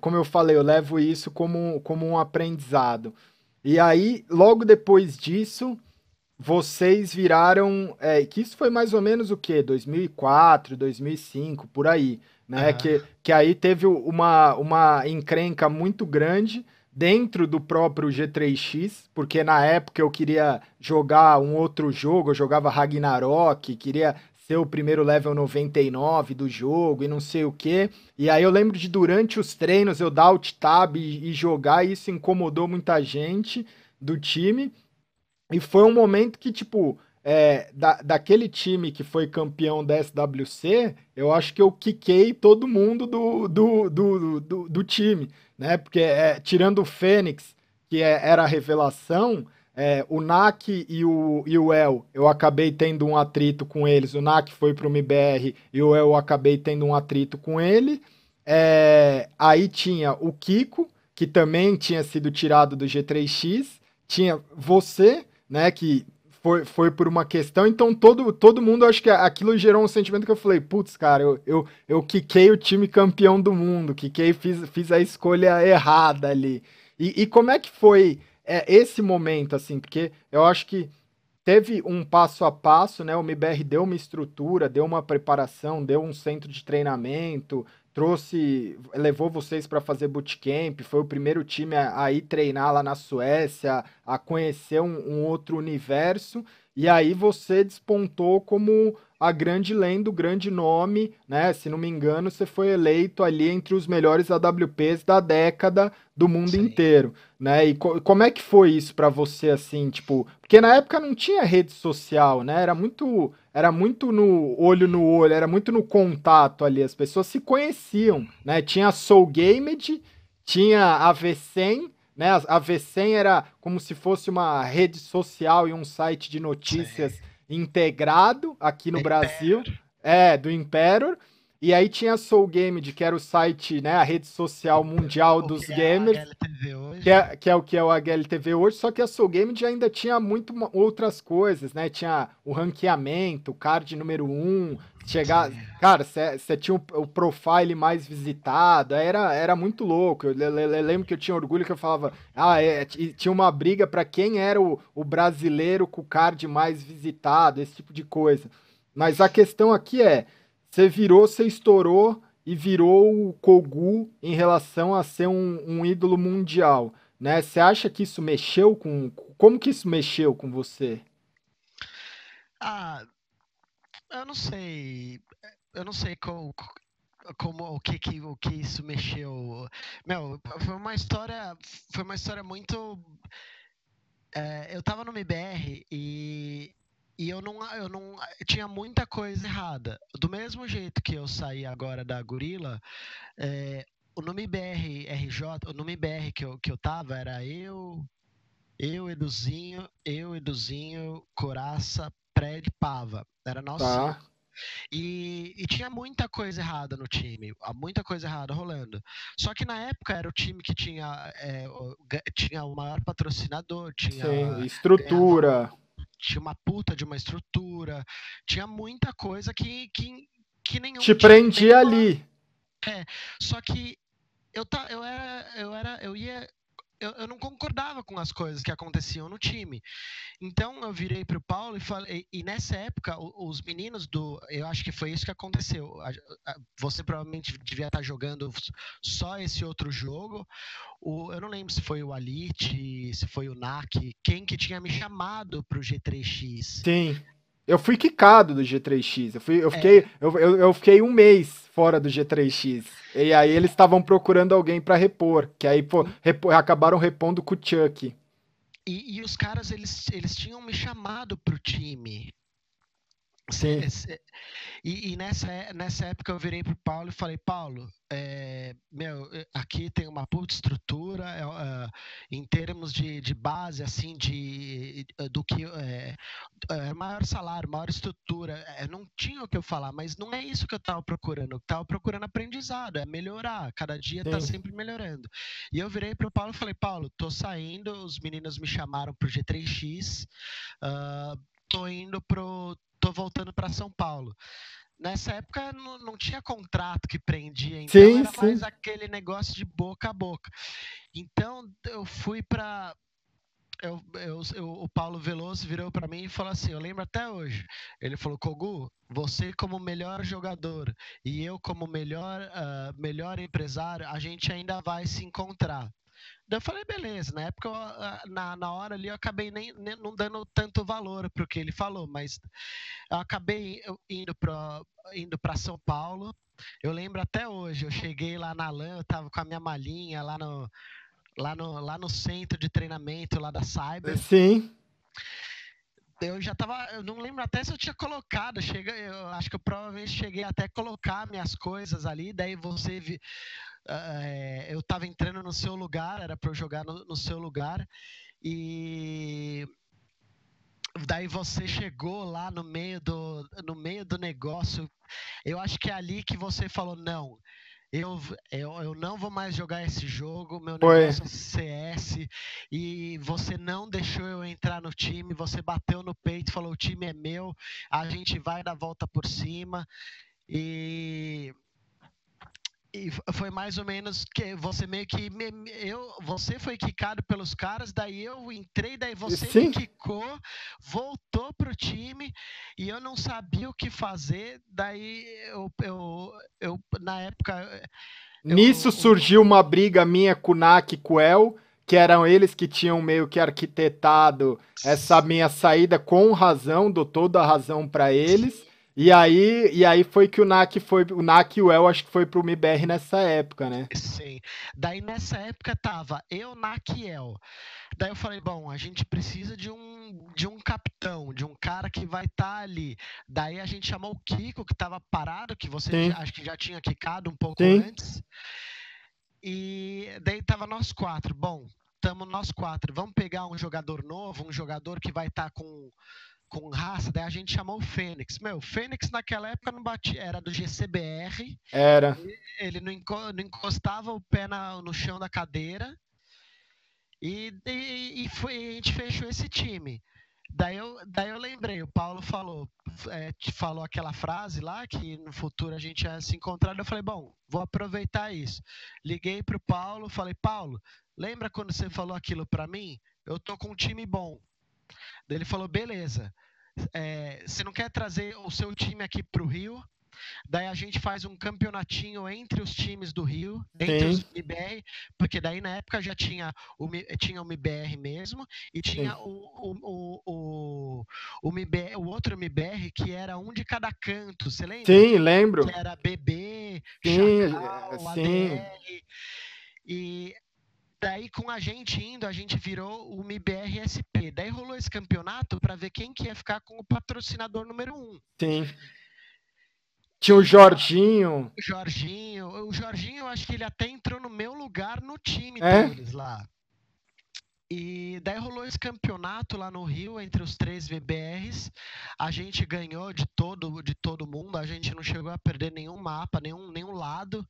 como eu falei, eu levo isso como, como um aprendizado. E aí, logo depois disso, vocês viraram. É, que isso foi mais ou menos o quê? 2004, 2005, por aí né? Uhum. Que, que aí teve uma, uma encrenca muito grande dentro do próprio G3X, porque na época eu queria jogar um outro jogo, eu jogava Ragnarok, queria ser o primeiro level 99 do jogo e não sei o que. E aí eu lembro de durante os treinos eu dar alt tab e, e jogar, e isso incomodou muita gente do time. E foi um momento que, tipo, é, da, daquele time que foi campeão da SWC, eu acho que eu quiquei todo mundo do, do, do, do, do time, né? Porque é, tirando o Fênix, que é, era a revelação, é, o NAC e o, e o El, eu acabei tendo um atrito com eles. O NAC foi para o MBR e o El eu acabei tendo um atrito com ele. É, aí tinha o Kiko, que também tinha sido tirado do G3X. Tinha você, né? Que foi, foi por uma questão, então todo, todo mundo, acho que aquilo gerou um sentimento que eu falei, putz, cara, eu, eu, eu quiquei o time campeão do mundo, quiquei, fiz, fiz a escolha errada ali. E, e como é que foi é, esse momento, assim, porque eu acho que teve um passo a passo, né? O MBR deu uma estrutura, deu uma preparação, deu um centro de treinamento, trouxe, levou vocês para fazer bootcamp, foi o primeiro time a, a, ir treinar lá na Suécia, a conhecer um, um, outro universo, e aí você despontou como a grande lenda, o grande nome, né? Se não me engano, você foi eleito ali entre os melhores AWPs da década do mundo Sim. inteiro, né? E co como é que foi isso para você assim, tipo, porque na época não tinha rede social, né? Era muito era muito no olho no olho, era muito no contato ali, as pessoas se conheciam, né? Tinha a Soul Gamed, tinha a V100, né? A V100 era como se fosse uma rede social e um site de notícias Sim. Integrado aqui no Brasil, é, do Imperior. E aí tinha a Soul Game, que era o site, né, a rede social mundial o dos gamers, é que, é, que é o que é o HLTV hoje, só que a Soul Game ainda tinha muito outras coisas, né? Tinha o ranqueamento, o card número 1, um, chegar, cara, você tinha o, o, profile mais visitado, era, era muito louco. Eu, eu, eu, lembro que eu tinha orgulho que eu falava, ah, é, tinha uma briga para quem era o, o brasileiro com o card mais visitado, esse tipo de coisa. Mas a questão aqui é, você virou, você estourou e virou o Kogu em relação a ser um, um ídolo mundial, né? Você acha que isso mexeu com... Como que isso mexeu com você? Ah, eu não sei. Eu não sei como, como o que, que o que isso mexeu. Meu, foi uma história, foi uma história muito. É, eu tava no MBR e e eu não, eu não tinha muita coisa errada. Do mesmo jeito que eu saí agora da Gorila, é, o nome BR RJ, o nome BR que eu, que eu tava era eu, eu, Eduzinho, eu, Eduzinho, Coraça, Pred, Pava. Era nosso. Tá. E, e, tinha muita coisa errada no time, muita coisa errada rolando. Só que na época era o time que tinha, é, tinha o maior patrocinador, tinha Sim, estrutura tinha uma puta de uma estrutura, tinha muita coisa que, que, que nenhum. Te prendi ali. É, só que eu, tá, eu era, eu era, eu ia eu, eu, não concordava com as coisas que aconteciam no time. Então eu virei para o Paulo e falei, e nessa época os meninos do, eu acho que foi isso que aconteceu. Você provavelmente devia estar jogando só esse outro jogo. O, eu não lembro se foi o Alit, se foi o NAC, quem que tinha me chamado para o G3X. Sim. Eu fui quicado do G3X. Eu, fui, eu, fiquei, é. eu, eu, eu, fiquei um mês fora do G3X. E aí eles estavam procurando alguém para repor. Que aí pô, acabaram repondo com o Chuck. E, e, os caras, eles, eles tinham me chamado pro time. Sim. E, e, nessa, nessa época eu virei pro Paulo e falei, Paulo, é, meu, aqui tem uma puta estrutura é, é, em termos de, de base, assim, de do que é, é, maior salário, maior estrutura. É, não tinha o que eu falar, mas não é isso que eu tava procurando. Eu tava procurando aprendizado, é melhorar. Cada dia tá Sim. tá sempre melhorando. E eu virei pro Paulo e falei, Paulo, tô saindo, os meninos me chamaram pro G3X, uh, tô indo pro tô voltando para São Paulo. Nessa época não, não, tinha contrato que prendia, então sim, era sim. mais aquele negócio de boca a boca. Então eu fui para eu, eu, eu, o Paulo Veloso virou para mim e falou assim: Eu lembro até hoje. Ele falou: Kogu, você como melhor jogador e eu como melhor, uh, melhor empresário, a gente ainda vai se encontrar. Daí eu falei, beleza. Na época, eu, na, na hora ali, eu acabei nem, nem não dando tanto valor para o que ele falou, mas eu acabei indo para indo São Paulo. Eu lembro até hoje, eu cheguei lá na LAN, eu tava com a minha malinha lá no, lá no, lá no centro de treinamento lá da Cyber. Sim. Eu já tava, eu não lembro até se eu tinha colocado, chega, eu acho que eu provavelmente cheguei até a colocar minhas coisas ali, daí você vi, é, eu estava entrando no seu lugar, era para eu jogar no, no, seu lugar, e daí você chegou lá no meio do, no meio do negócio. Eu acho que é ali que você falou: não, eu, eu, eu não vou mais jogar esse jogo, meu negócio é CS, e você não deixou eu entrar no time, você bateu no peito, falou: o time é meu, a gente vai dar volta por cima. E e foi mais ou menos que você meio que me, eu você foi quicado pelos caras daí eu entrei daí você Sim. me quicou voltou pro time e eu não sabia o que fazer daí eu, eu, eu na época eu, nisso surgiu uma briga minha com o Nak e com o El que eram eles que tinham meio que arquitetado essa minha saída com razão dou toda a razão para eles e aí, e aí foi que o NAC foi, o NAC e o El acho que foi pro MIBR nessa época, né? Sim. Daí nessa época tava eu, NAC e El. Daí eu falei, bom, a gente precisa de um, de um capitão, de um cara que vai estar tá ali. Daí a gente chamou o Kiko, que tava parado, que você acho que já tinha quicado um pouco Sim. antes. E daí tava nós quatro. Bom, estamos nós quatro. Vamos pegar um jogador novo, um jogador que vai estar tá com com raça, daí a gente chamou o Fênix. Meu, o Fênix naquela época não batia, era do GCBR. Era. Ele não encostava o pé na, no chão da cadeira. E, e, e foi, a gente fechou esse time. Daí eu, daí eu lembrei, o Paulo falou, é, falou aquela frase lá que no futuro a gente ia se encontrar. Eu falei, bom, vou aproveitar isso. Liguei pro Paulo, falei, Paulo, lembra quando você falou aquilo para mim? Eu tô com um time bom. Daí ele falou, beleza é, você não quer trazer o seu time aqui para o Rio, daí a gente faz um campeonatinho entre os times do Rio, entre Sim. os MBR, porque daí na época já tinha o, tinha o MBR mesmo, e tinha o, o, o, o, MBR, o outro MBR que era um de cada canto, você lembra? Sim, lembro. Que era BB, Sim, Chacal, sim. ADR, e Daí, com a gente indo, a gente virou o MIBRSP. Daí rolou esse campeonato para ver quem que ia ficar com o patrocinador número um. Sim. Tinha o Jorginho. O Jorginho. O Jorginho, eu acho que ele até entrou no meu lugar no time é? deles lá. E daí rolou esse campeonato lá no Rio entre os três VBRs. A gente ganhou de todo de todo mundo. A gente não chegou a perder nenhum mapa, nenhum, nenhum lado.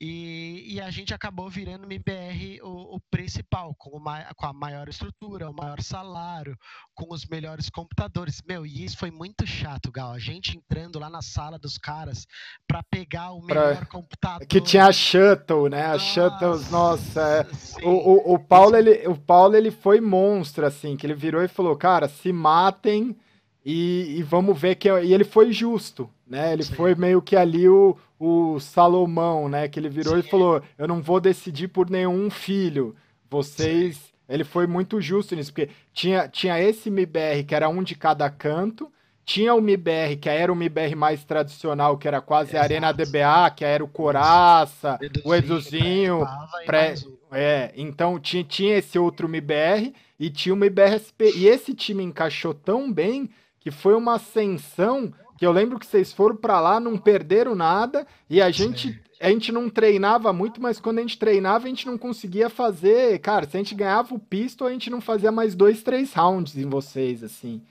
E, e, a gente acabou virando o MBR o, o principal, com, uma, com, a maior estrutura, o maior salário, com os melhores computadores. Meu, e isso foi muito chato, Gal. A gente entrando lá na sala dos caras para pegar o melhor pra... computador. Que tinha a Shuttle, né? A Shuttle, nossa. É... O, o, o, Paulo, ele, o Paulo, ele foi monstro, assim, que ele virou e falou, cara, se matem e, e vamos ver que. E ele foi justo, né? Ele Sim. foi meio que ali o, o Salomão, né? Que ele virou Sim. e falou: Eu não vou decidir por nenhum filho. Vocês. Sim. Ele foi muito justo nisso, porque tinha, tinha esse MIBR que era um de cada canto, tinha o MIBR, que era o MIBR mais tradicional, que era quase Exato. a Arena DBA, que era o Coraça, Eduzinho, o Eduzinho. Pré, é, então tinha, tinha esse outro MIBR e tinha o MIBR SP. E esse time encaixou tão bem que foi uma ascensão que eu lembro que vocês foram para lá, não perderam nada e a gente a gente não treinava muito, mas quando a gente treinava a gente não conseguia fazer, cara, se a gente ganhava o pistol, a gente não fazia mais dois, três rounds em vocês assim.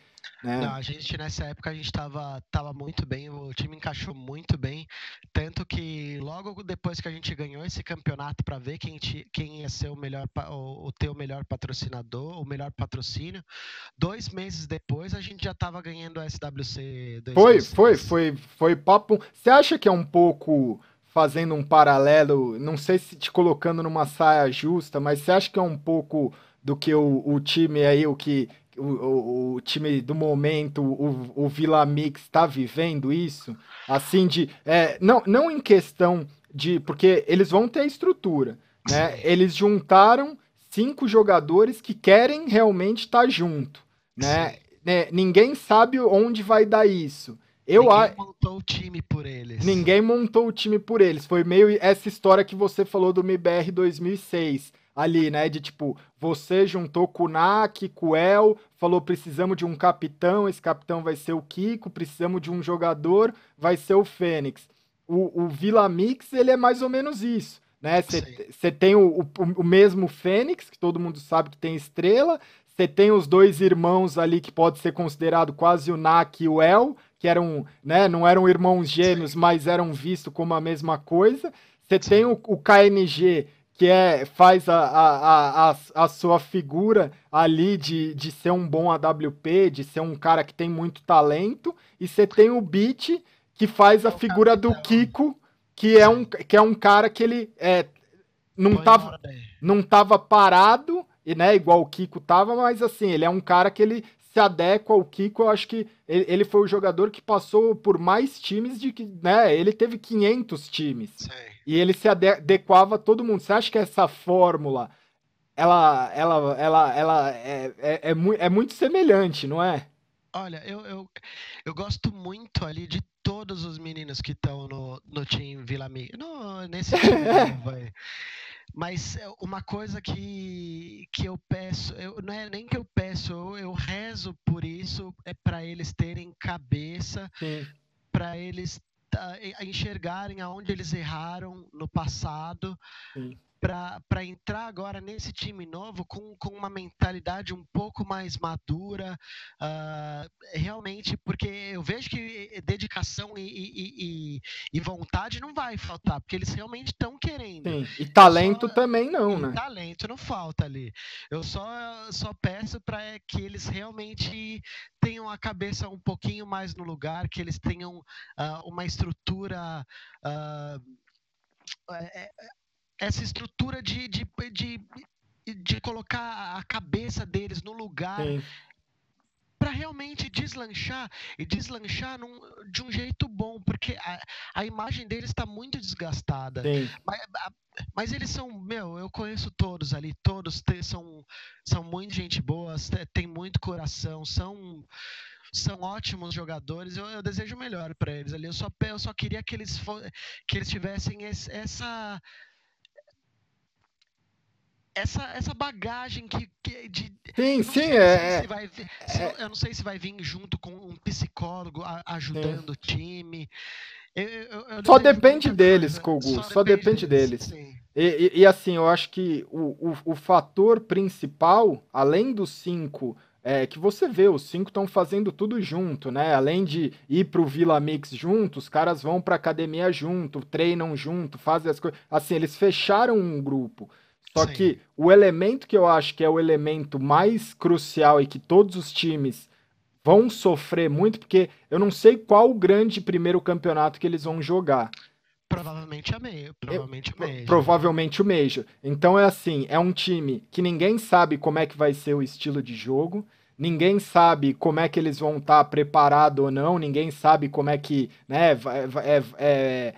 Né? Não, a gente nessa época a gente estava tava muito bem, o time encaixou muito bem, tanto que logo depois que a gente ganhou esse campeonato para ver quem, quem ia ser o melhor o, o teu melhor patrocinador, o melhor patrocínio, dois meses depois a gente já estava ganhando o SWC. Foi, foi, foi, foi papo. Você acha que é um pouco fazendo um paralelo, não sei se te colocando numa saia justa, mas você acha que é um pouco do que o, o time aí, o que o, o, o, time do momento, o, o Vila Mix está vivendo isso? Assim, de. É, não, não em questão de. Porque eles vão ter a estrutura. Né? Eles juntaram cinco jogadores que querem realmente estar tá junto. Né? né? Ninguém sabe onde vai dar isso. Eu Ninguém a... montou o time por eles. Ninguém montou o time por eles. Foi meio essa história que você falou do MBR 2006 ali, né? De tipo, você juntou com o Nak, com o El, falou: precisamos de um capitão, esse capitão vai ser o Kiko, precisamos de um jogador, vai ser o Fênix. O, o Vila Mix, ele é mais ou menos isso. Né? Você tem o, o, o, mesmo Fênix, que todo mundo sabe que tem estrela. Você tem os dois irmãos ali que pode ser considerado quase o Nak e o El, que eram, né, não eram irmãos gêmeos, Sim. mas eram vistos como a mesma coisa. Você tem o, o KNG, que é, faz a, a, a, a sua figura ali de, de ser um bom AWP, de ser um cara que tem muito talento, e você tem o Beat, que faz a figura do Kiko, que é um, que é um cara que ele é, não, tava, não tava parado, e, né, igual o Kiko tava, mas assim, ele é um cara que ele se adequa ao Kiko, eu acho que ele, foi o jogador que passou por mais times de que, né, ele teve 500 times. Sim. E ele se adequava a todo mundo. Você acha que essa fórmula ela, ela, ela, ela é, é, é, é muito semelhante, não é? Olha, eu, eu, eu gosto muito ali de todos os meninos que estão no, no time Vila Mi. No, nesse time (laughs) vai. Mas é, uma coisa que, que eu peço, eu, não é nem que eu peço, eu, eu rezo por isso, é para eles terem cabeça, para eles a enxergarem aonde eles erraram no passado, para entrar agora nesse time novo com, com uma mentalidade um pouco mais madura, uh, realmente, porque eu vejo que dedicação e, e, e, e, vontade não vai faltar, porque eles realmente estão querendo. Sim. E talento só, também não, né? Talento não falta ali. Eu só, só peço para que eles realmente tenham a cabeça um pouquinho mais no lugar, que eles tenham uh, uma estrutura. Uh, essa estrutura de, de, de, de colocar a cabeça deles no lugar para realmente deslanchar e deslanchar num, de um jeito bom, porque a, a imagem deles está muito desgastada. Mas, mas, eles são, meu, eu conheço todos ali, todos são, são muito gente boa, tem muito coração, são são ótimos jogadores. Eu, eu desejo o melhor para eles ali. Eu só, eu só queria que eles, que eles tivessem esse, essa essa, essa bagagem que, que de, sim sim é, se vai, se, é, eu não sei se vai vir junto com um psicólogo a, ajudando sim. o time eu, eu, eu só depende deles Kogu só, só, depende, deles, deles. E, e, e, assim eu acho que o, o, o fator principal além dos cinco é, que você vê, os cinco estão fazendo tudo junto, né? Além de ir pro Vila Mix junto, os caras vão pra academia junto, treinam junto, fazem as coisas. Assim, eles fecharam um grupo. Só Sim. que o elemento que eu acho que é o elemento mais crucial e que todos os times vão sofrer muito, porque eu não sei qual o grande primeiro campeonato que eles vão jogar. Provavelmente a meio, provavelmente o Major. Provavelmente o Major. Então é assim, é um time que ninguém sabe como é que vai ser o estilo de jogo, ninguém sabe como é que eles vão estar tá preparados ou não, ninguém sabe como é que, né, é, é,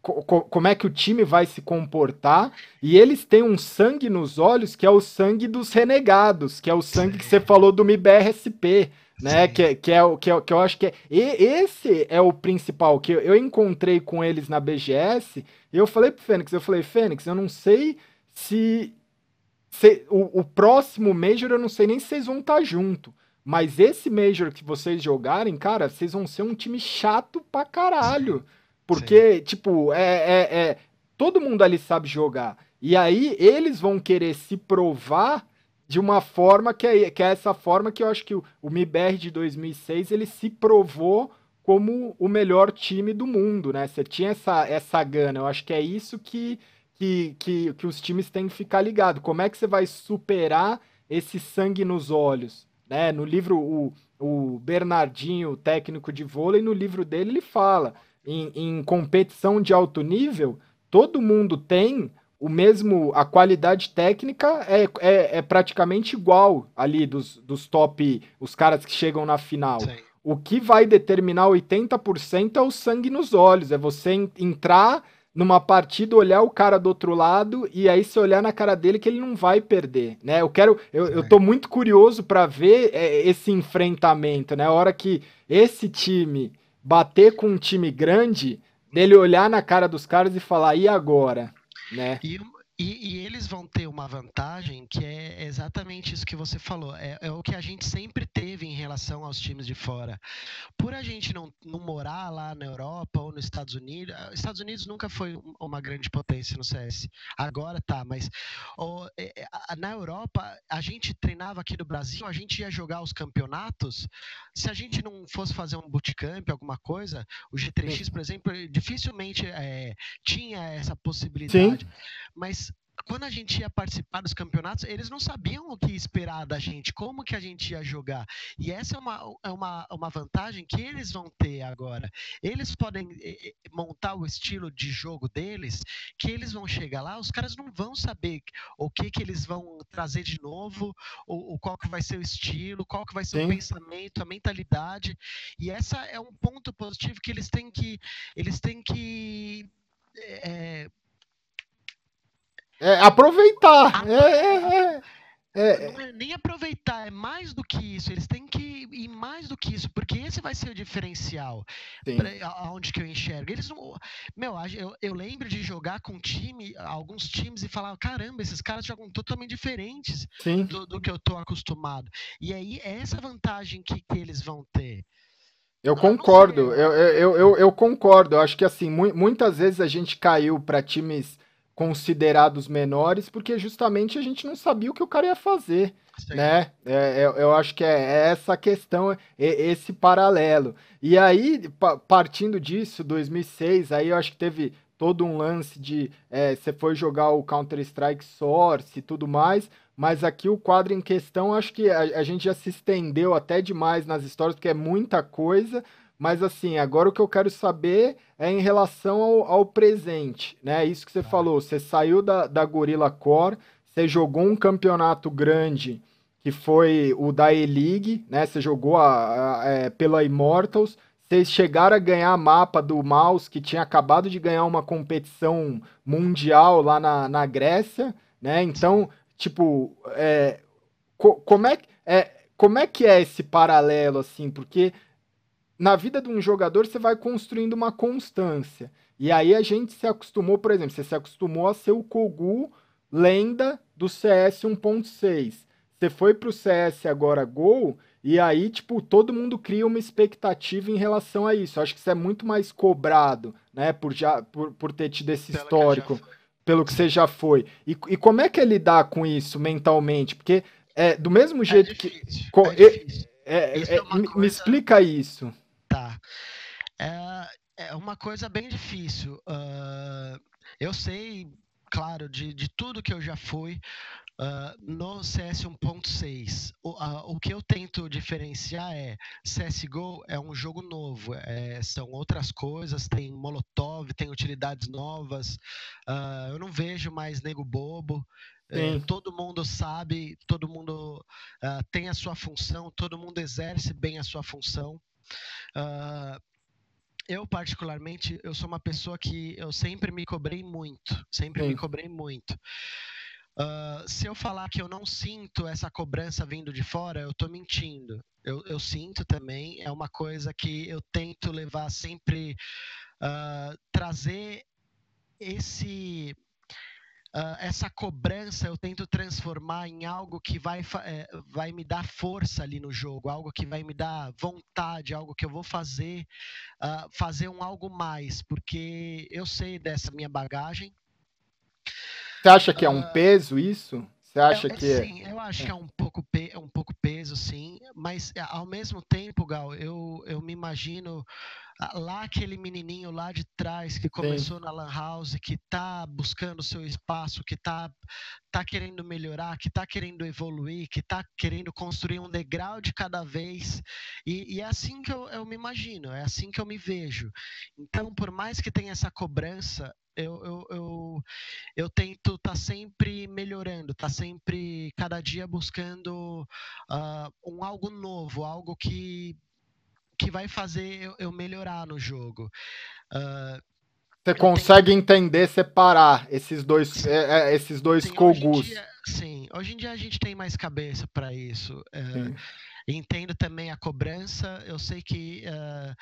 como é que o time vai se comportar, e eles têm um sangue nos olhos que é o sangue dos renegados, que é o sangue que você falou do MIBRSP, né? Que, que, é o que, é, que eu acho que é. E esse é o principal, que eu, encontrei com eles na BGS, e eu falei pro Fênix, eu falei, Fênix, eu não sei se. se o, o próximo Major eu não sei nem se vocês vão estar tá junto. Mas esse Major que vocês jogarem, cara, vocês vão ser um time chato pra caralho. Porque, Sim. tipo, é, é, é. Todo mundo ali sabe jogar. E aí eles vão querer se provar de uma forma que é, que é essa forma que eu acho que o, o MIBR de 2006 ele se provou como o melhor time do mundo, né? Você tinha essa, essa gana. Eu acho que é isso que, que, que, que os times têm que ficar ligados. Como é que você vai superar esse sangue nos olhos? Né? No livro, o, o Bernardinho, técnico de vôlei, no livro dele ele fala em, em competição de alto nível, todo mundo tem o mesmo, a qualidade técnica é, é, é, praticamente igual ali dos, dos top, os caras que chegam na final. Sim. O que vai determinar 80% é o sangue nos olhos, é você entrar numa partida, olhar o cara do outro lado e aí se olhar na cara dele que ele não vai perder, né? Eu quero, eu, eu tô muito curioso para ver é, esse enfrentamento, né? A hora que esse time bater com um time grande, dele olhar na cara dos caras e falar, e agora? Né? E, e, e, eles vão ter uma vantagem que é exatamente isso que você falou. É, é, o que a gente sempre teve em relação aos times de fora. Por a gente não, não morar lá na Europa ou nos Estados Unidos, ah, Estados Unidos nunca foi uma grande potência no CS. Agora tá, mas oh, é, na Europa a gente treinava aqui no Brasil, a gente ia jogar os campeonatos. Se a gente não fosse fazer um bootcamp, alguma coisa, o G3X, por exemplo, dificilmente é, tinha essa possibilidade. Sim. Mas quando a gente ia participar dos campeonatos, eles não sabiam o que esperar da gente, como que a gente ia jogar. E essa é uma, é uma, uma vantagem que eles vão ter agora. Eles podem eh, eh, montar o estilo de jogo deles, que eles vão chegar lá, os caras não vão saber o que que eles vão trazer de novo, ou, qual que vai ser o estilo, qual que vai ser Sim. o pensamento, a mentalidade. E essa é um ponto positivo que eles têm que eles têm que é, é, aproveitar. É, é, é, é, Não é nem aproveitar, é mais do que isso. Eles têm que ir mais do que isso, porque esse vai ser o diferencial. Pra, aonde que eu enxergo. Eles não. Meu, eu, eu lembro de jogar com time, alguns times, e falar: caramba, esses caras jogam totalmente diferentes do, do, que eu tô acostumado. E aí é essa vantagem que, que eles vão ter. Eu concordo, eu, eu, eu, eu, concordo. Eu acho que assim, mu muitas vezes a gente caiu para times considerados menores, porque justamente a gente não sabia o que o cara ia fazer, Sim. né? É, é, eu acho que é, é essa questão, é, esse paralelo. E aí, partindo disso, 2006, aí eu acho que teve todo um lance de é, você foi jogar o Counter-Strike Source e tudo mais, mas aqui o quadro em questão, acho que a, a gente já se estendeu até demais nas histórias, porque é muita coisa, mas assim, agora o que eu quero saber é em relação ao, ao presente, né? Isso que você tá. falou, você saiu da, da Gorilla Core, você jogou um campeonato grande que foi o da E-League, né? Você jogou a, a, é, pela Immortals, vocês chegaram a ganhar a mapa do Mouse, que tinha acabado de ganhar uma competição mundial lá na, na Grécia, né? Então, tipo, é, co como, é, é, como é que é esse paralelo, assim? Porque na vida de um jogador você vai construindo uma constância. E aí a gente se acostumou, por exemplo, você se acostumou a ser o Kogu lenda do CS 1.6. Você foi pro CS agora Gol e aí, tipo, todo mundo cria uma expectativa em relação a isso. Eu acho que isso é muito mais cobrado, né, por já por, por ter tido esse pelo histórico, que pelo que você já foi. E, e como é que é lidar com isso mentalmente? Porque É, do mesmo é jeito difícil, que. É, é, é me, coisa... me, explica isso. Tá. É, uma coisa bem difícil. Uh, eu sei, claro, de, de tudo que eu já fui. Uh, no CS 1.6, o, uh, o que eu tento diferenciar é CSGO é um jogo novo, é, são outras coisas, tem Molotov, tem utilidades novas. Uh, eu não vejo mais nego bobo. É, todo mundo sabe, todo mundo tem a sua função, todo mundo exerce bem a sua função. Eu particularmente, eu sou uma pessoa que eu sempre me cobrei muito, sempre Sim. me cobrei muito. Uh, se eu falar que eu não sinto essa cobrança vindo de fora, eu estou mentindo. Eu, eu, sinto também, é uma coisa que eu tento levar sempre, uh, trazer esse, uh, essa cobrança, eu tento transformar em algo que vai, é, vai me dar força ali no jogo, algo que vai me dar vontade, algo que eu vou fazer, fazer um algo mais, porque eu sei dessa minha bagagem, você acha que é um ah, peso isso? Você acha é, que é? Sim, eu acho que é um pouco, pe... É um pouco peso, sim. Mas é, ao mesmo tempo, Gal, eu, eu me imagino lá aquele menininho lá de trás que começou Sim. na Lan House, que tá buscando seu espaço, que tá, tá querendo melhorar, que tá querendo evoluir, que tá querendo construir um degrau de cada vez. E, e é assim que eu, eu me imagino, é assim que eu me vejo. Então, por mais que tenha essa cobrança, eu, eu, eu, eu tento estar tá sempre melhorando, estar tá sempre, cada dia buscando uh, um algo novo, algo que, que vai fazer eu, eu melhorar no jogo. Uh, você consegue tenho... entender, separar esses dois, é, é, esses dois sim, cogus. Hoje dia, sim, hoje em dia a gente tem mais cabeça para isso. Uh, entendo também a cobrança. Eu sei que uh,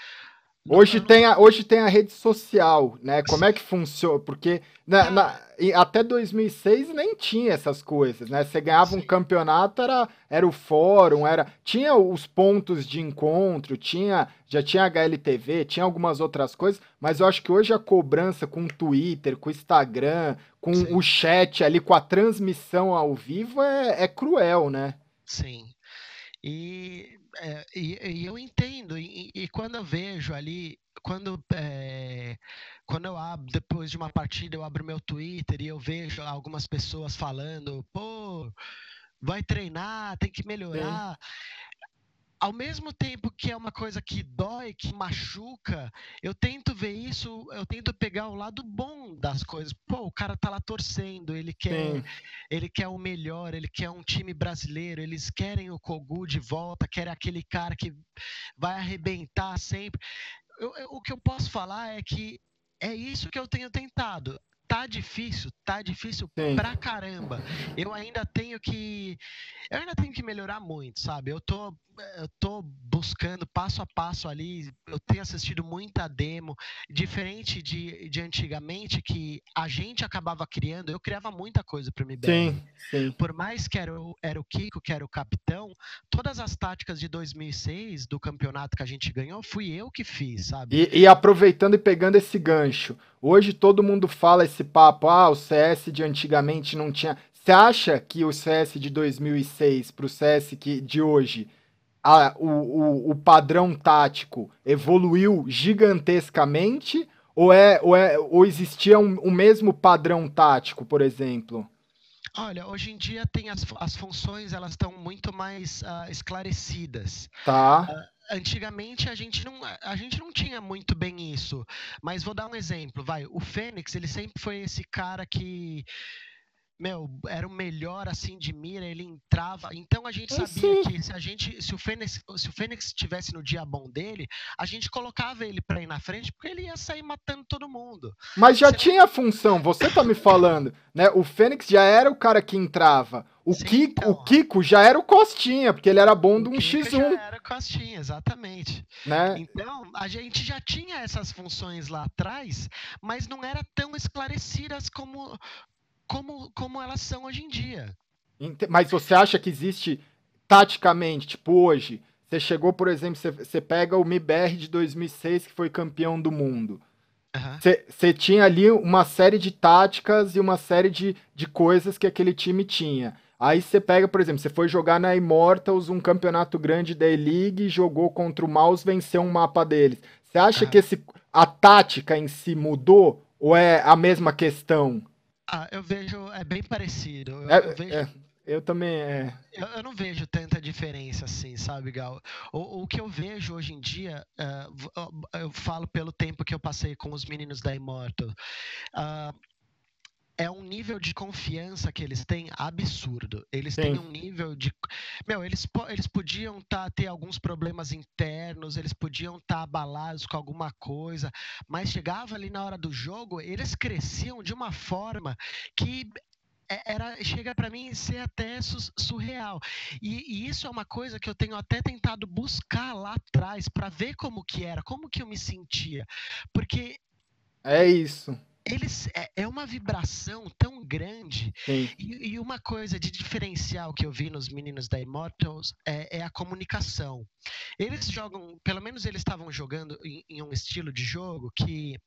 Hoje tem, a, hoje tem a rede social, né? Como é que funciona? Porque na, na, até 2006 nem tinha essas coisas, né? Você ganhava um campeonato, era, era o fórum, era tinha os pontos de encontro, tinha já tinha HLTV, tinha algumas outras coisas, mas eu acho que hoje a cobrança com o Twitter, com o Instagram, com Sim. o chat ali, com a transmissão ao vivo é, é cruel, né? Sim. E é, e, e, eu entendo, e, e, quando eu vejo ali, quando, é, quando eu abro, depois de uma partida, eu abro meu Twitter e eu vejo algumas pessoas falando, pô, vai treinar, tem que melhorar. Ao mesmo tempo que é uma coisa que dói, que machuca, eu tento ver isso, eu tento pegar o lado bom das coisas. Pô, o cara tá lá torcendo, ele quer, ele quer o melhor, ele quer um time brasileiro, eles querem o Kogu de volta, querem aquele cara que vai arrebentar sempre. Eu, eu, o que eu posso falar é que é isso que eu tenho tentado tá difícil, tá difícil Sim. pra caramba. Eu ainda tenho que eu ainda tenho que melhorar muito, sabe? Eu tô eu tô buscando passo a passo ali, eu tenho assistido muita demo, diferente de, de antigamente que a gente acabava criando, eu criava muita coisa para MBR. Sim, sim. Por mais que era, era o Kiko, que era o capitão, todas as táticas de 2006 do campeonato que a gente ganhou, fui eu que fiz, sabe? E, e aproveitando e pegando esse gancho, hoje todo mundo fala esse papo, ah, o CS de antigamente não tinha... Você acha que o CS de 2006 para o CS que, de hoje a, o, o, o padrão tático evoluiu gigantescamente ou, é, ou, é, ou existia um, o mesmo padrão tático, por exemplo? Olha, hoje em dia tem as, as funções, elas estão muito mais uh, esclarecidas. Tá. Uh, antigamente a gente, não, a gente não tinha muito bem isso. Mas vou dar um exemplo, vai. O Fênix, ele sempre foi esse cara que meu, era o melhor assim de mira, ele entrava. Então a gente sabia que se a gente, se o Fênix, se o Fênix estivesse no dia bom dele, a gente colocava ele para ir na frente, porque ele ia sair matando todo mundo. Mas já você... tinha função, você tá me falando, né? O Fênix já era o cara que entrava. O, Sim, Kiko, então. o Kiko já era o Costinha, porque ele era bom de um X1. Já era Costinha, exatamente. Né? Então, a gente já tinha essas funções lá atrás, mas não era tão esclarecidas como, como, como elas são hoje em dia. Mas você acha que existe taticamente, tipo hoje, você chegou, por exemplo, você, você pega o MIBR de 2006, que foi campeão do mundo. Você, você tinha ali uma série de táticas e uma série de, de coisas que aquele time tinha. Aí você pega, por exemplo, você foi jogar na Immortals, um campeonato grande da E-League, jogou contra o Mouse, venceu um mapa deles. Você acha ah. que esse, a tática em si mudou? Ou é a mesma questão? Ah, eu vejo, é bem parecido. Eu, é, eu vejo... é, eu também é. Eu, eu, não vejo tanta diferença assim, sabe, Gal? O, o que eu vejo hoje em dia, uh, eu falo pelo tempo que eu passei com os meninos da Immortal. Uh, é um nível de confiança que eles têm absurdo. Eles Sim. têm um nível de. Meu, eles, eles podiam tá, ter alguns problemas internos, eles podiam estar tá abalados com alguma coisa, mas chegava ali na hora do jogo, eles cresciam de uma forma que é, era chega para mim ser até surreal e, e, isso é uma coisa que eu tenho até tentado buscar lá atrás para ver como que era como que eu me sentia porque é isso eles é, é uma vibração tão grande e, e, uma coisa de diferencial que eu vi nos meninos da Immortals é, é a comunicação. Eles jogam, pelo menos eles estavam jogando em, em um estilo de jogo que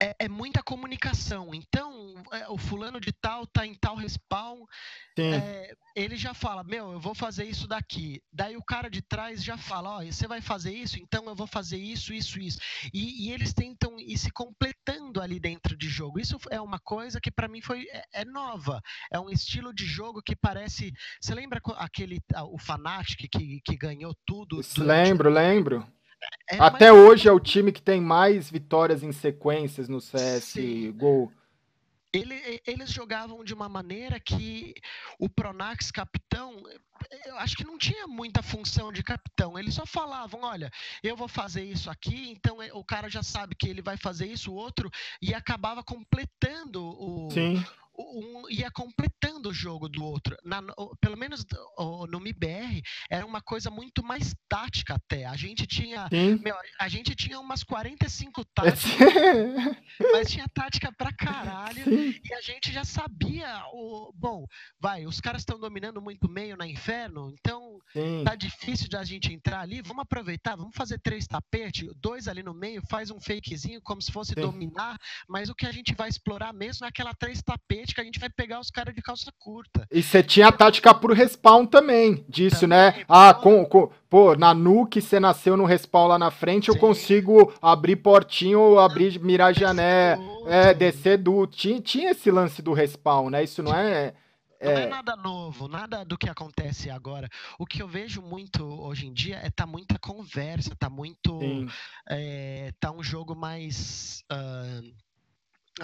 é, é, muita comunicação. Então, é, o fulano de tal tá em tal respawn, é, ele já fala, meu, eu vou fazer isso daqui. Daí o cara de trás já fala, ó, oh, você vai fazer isso, então eu vou fazer isso, isso, isso. E, e, eles tentam ir se completando ali dentro de jogo. Isso é uma coisa que para mim foi é, é, nova. É um estilo de jogo que parece. Você lembra aquele o Fnatic que, que ganhou tudo? Lembro, lembro. É, Até hoje é o time que tem mais vitórias em sequências no CSGO. Ele, eles jogavam de uma maneira que o Pronax capitão, eu acho que não tinha muita função de capitão. Eles só falavam: olha, eu vou fazer isso aqui, então é, o cara já sabe que ele vai fazer isso, o outro, e acabava completando o, Sim um ia completando o jogo do outro. Na, pelo menos no MIBR era uma coisa muito mais tática até. A gente tinha, meu, a gente tinha umas 45 (laughs) táticas, mas tinha tática pra caralho Sim. e a gente já sabia o, bom, vai, os caras estão dominando muito meio na Inferno, então Sim. tá difícil de a gente entrar ali, vamos aproveitar, vamos fazer três tapetes, dois ali no meio, faz um fakezinho como se fosse Sim. dominar, mas o que a gente vai explorar mesmo é aquela três tapetes que a gente vai pegar os caras de calça curta. E você tinha a tática pro respawn também, disso, né? também, né? Ah, com, com, pô, na nuke você nasceu no respawn lá na frente, Sim. eu consigo abrir portinho, abrir, mirar jané, é, descer do... Tinha, tinha esse lance do respawn, né? Isso não é... Não é... é... nada novo, nada do que acontece agora. O que eu vejo muito hoje em dia é tá muita conversa, tá muito. É, tá um jogo mais. Uh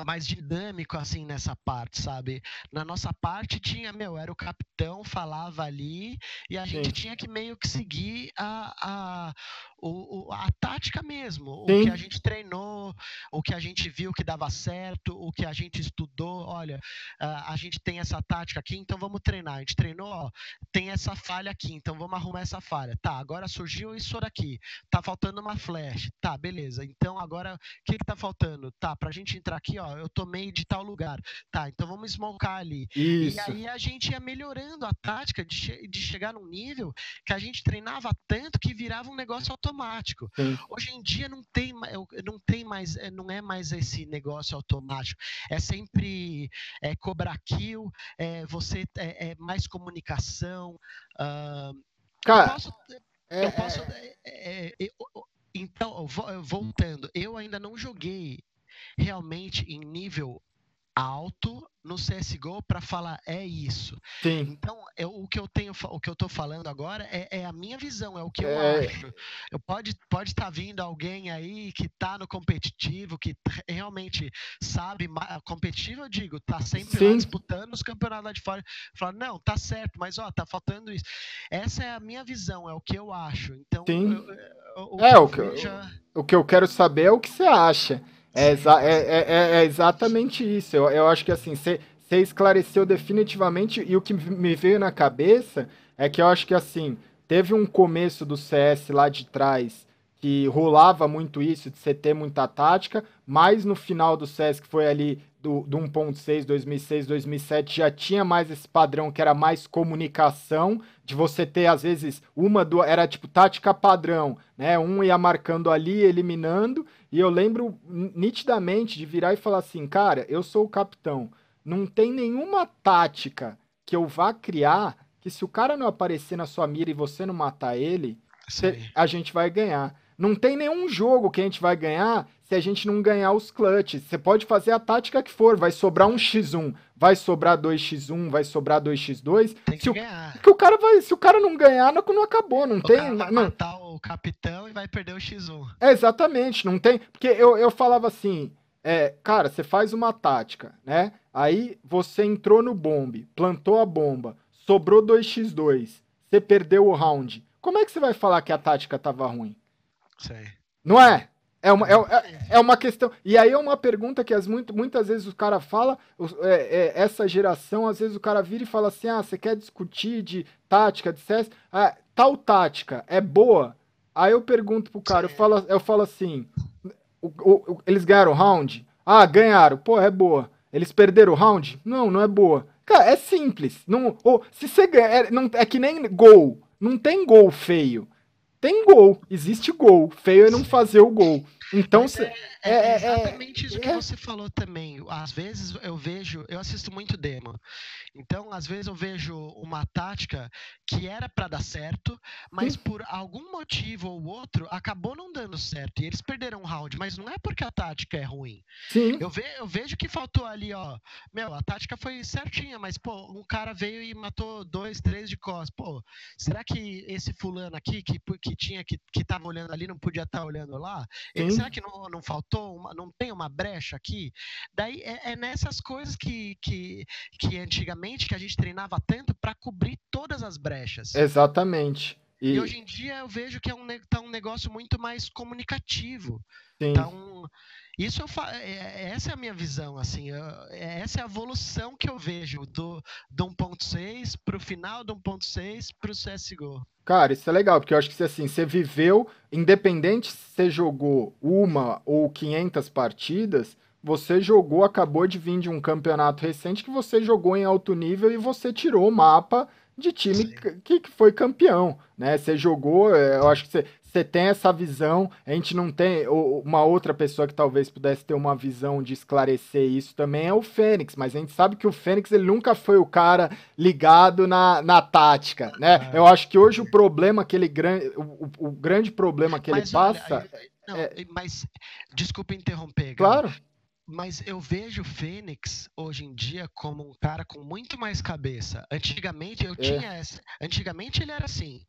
mais dinâmico assim nessa parte, sabe? Na nossa parte tinha, meu, era o capitão, falava ali e a Sim. gente tinha que meio que seguir a, a, o, a tática mesmo, Sim. o que a gente treinou, o que a gente viu que dava certo, o que a gente estudou. Olha, a, gente tem essa tática aqui, então vamos treinar. A gente treinou, ó, tem essa falha aqui, então vamos arrumar essa falha. Tá, agora surgiu isso daqui. Tá faltando uma flash. Tá, beleza. Então agora o que, que tá faltando? Tá, pra gente entrar aqui, ó, eu tomei de tal lugar. Tá, então vamos smocar ali. Isso. E aí a gente ia melhorando a tática de, che de chegar num nível que a gente treinava tanto que virava um negócio automático. Sim. Hoje em dia não tem, não tem mais, eh, não é mais esse negócio automático. É sempre é, cobrar kill, é, você é, é mais comunicação. Uh, Cara, eu posso, é, eu posso é, então voltando, eu ainda não joguei realmente em nível alto no CSGO para falar é isso. Sim. Então, eu, o que eu tenho, o que eu tô falando agora é, é a minha visão, é o que eu é... acho. Eu pode pode estar tá vindo alguém aí que tá no competitivo, que realmente sabe competitivo, eu digo, tá sempre disputando os campeonatos lá de fora, falar não, tá certo, mas ó, tá faltando isso. Essa é a minha visão, é o que eu acho. Então. Eu, eu, o é o que, veja... o que eu quero saber é o que você acha. É, é, é, é, é, exatamente isso. Eu, eu acho que assim, você esclareceu definitivamente, e o que me veio na cabeça é que eu acho que assim, teve um começo do CS lá de trás que rolava muito isso, de você ter muita tática, mas no final do CS, que foi ali do, do 1.6, 2006, 2007, já tinha mais esse padrão que era mais comunicação, de você ter, às vezes, uma, duas, era tipo tática padrão, né? Um ia marcando ali, eliminando, e eu lembro nitidamente de virar e falar assim, cara, eu sou o capitão. não tem nenhuma tática que eu vá criar que se o cara não aparecer na sua mira e você não matar ele, a gente vai ganhar. Não tem nenhum jogo que a gente vai ganhar se a gente não ganhar os clutches. Você pode fazer a tática que for, vai sobrar um x1, vai sobrar 2x1, vai sobrar 2x2. Tem que se ganhar. O, que o cara vai, se o cara não ganhar, não, não acabou, não o tem. Cara vai não, matar o capitão e vai perder o x1. É, exatamente, não tem. Porque eu, eu falava assim, é, cara, você faz uma tática, né? Aí você entrou no bombe, plantou a bomba, sobrou 2x2, você perdeu o round. Como é que você vai falar que a tática tava ruim? Sei. Não é? É uma, é, é, é uma questão. E aí é uma pergunta que as, muito, muitas vezes o cara fala, é, é, essa geração, às vezes o cara vira e fala assim: ah, você quer discutir de tática, de CS? Ah, tal tática é boa? Aí eu pergunto pro cara, eu falo, eu falo assim: o, o, eles ganharam o round? Ah, ganharam. Pô, é boa. Eles perderam o round? Não, não é boa. Cara, é simples. Não, ou, se você ganha, é, não, é que nem gol. Não tem gol feio tem gol, existe gol. Feio é não fazer o gol. Então, cê, é, é, é, exatamente isso que você falou também. Às vezes eu vejo, eu assisto muito demo. Então, às vezes eu vejo uma tática que era para dar certo, mas Sim. por algum motivo ou outro acabou não dando certo e eles perderam o round, mas não é porque a tática é ruim. Sim. Eu, ve, eu vejo que faltou ali, ó, meu, a tática foi certinha, mas pô, um cara veio e matou dois, três de costas. Pô, será que esse fulano aqui que, que tinha que que tava olhando ali não podia estar tá olhando lá? Ele, será que não, não faltou, uma, não tem uma brecha aqui? Daí é, é nessas coisas que, que, que antigamente que a gente treinava tanto para cobrir todas as brechas. Exatamente. E... e, hoje em dia eu vejo que é um, tá um negócio muito mais comunicativo. Sim. Um, isso eu fa... É, é, essa é a minha visão, assim, eu, é, essa é a evolução que eu vejo do, do 1.6 para o final do 1.6 para o CSGO. Cara, isso é legal, porque eu acho que assim, você viveu, independente se você jogou uma ou 500 partidas, você jogou, acabou de vir de um campeonato recente que você jogou em alto nível e você tirou o mapa de time que, que foi campeão, né? Você jogou, eu acho que você, você tem essa visão, a gente não tem. Uma outra pessoa que talvez pudesse ter uma visão de esclarecer isso também é o Fênix, mas a gente sabe que o Fênix ele nunca foi o cara ligado na, na tática, né? É. Eu acho que hoje o problema que ele o, o grande problema que mas, ele passa. Olha, não, é... Mas desculpa interromper. Claro. Mas eu vejo o Fênix hoje em dia como um cara com muito mais cabeça. Antigamente eu é. tinha essa. Antigamente ele era assim.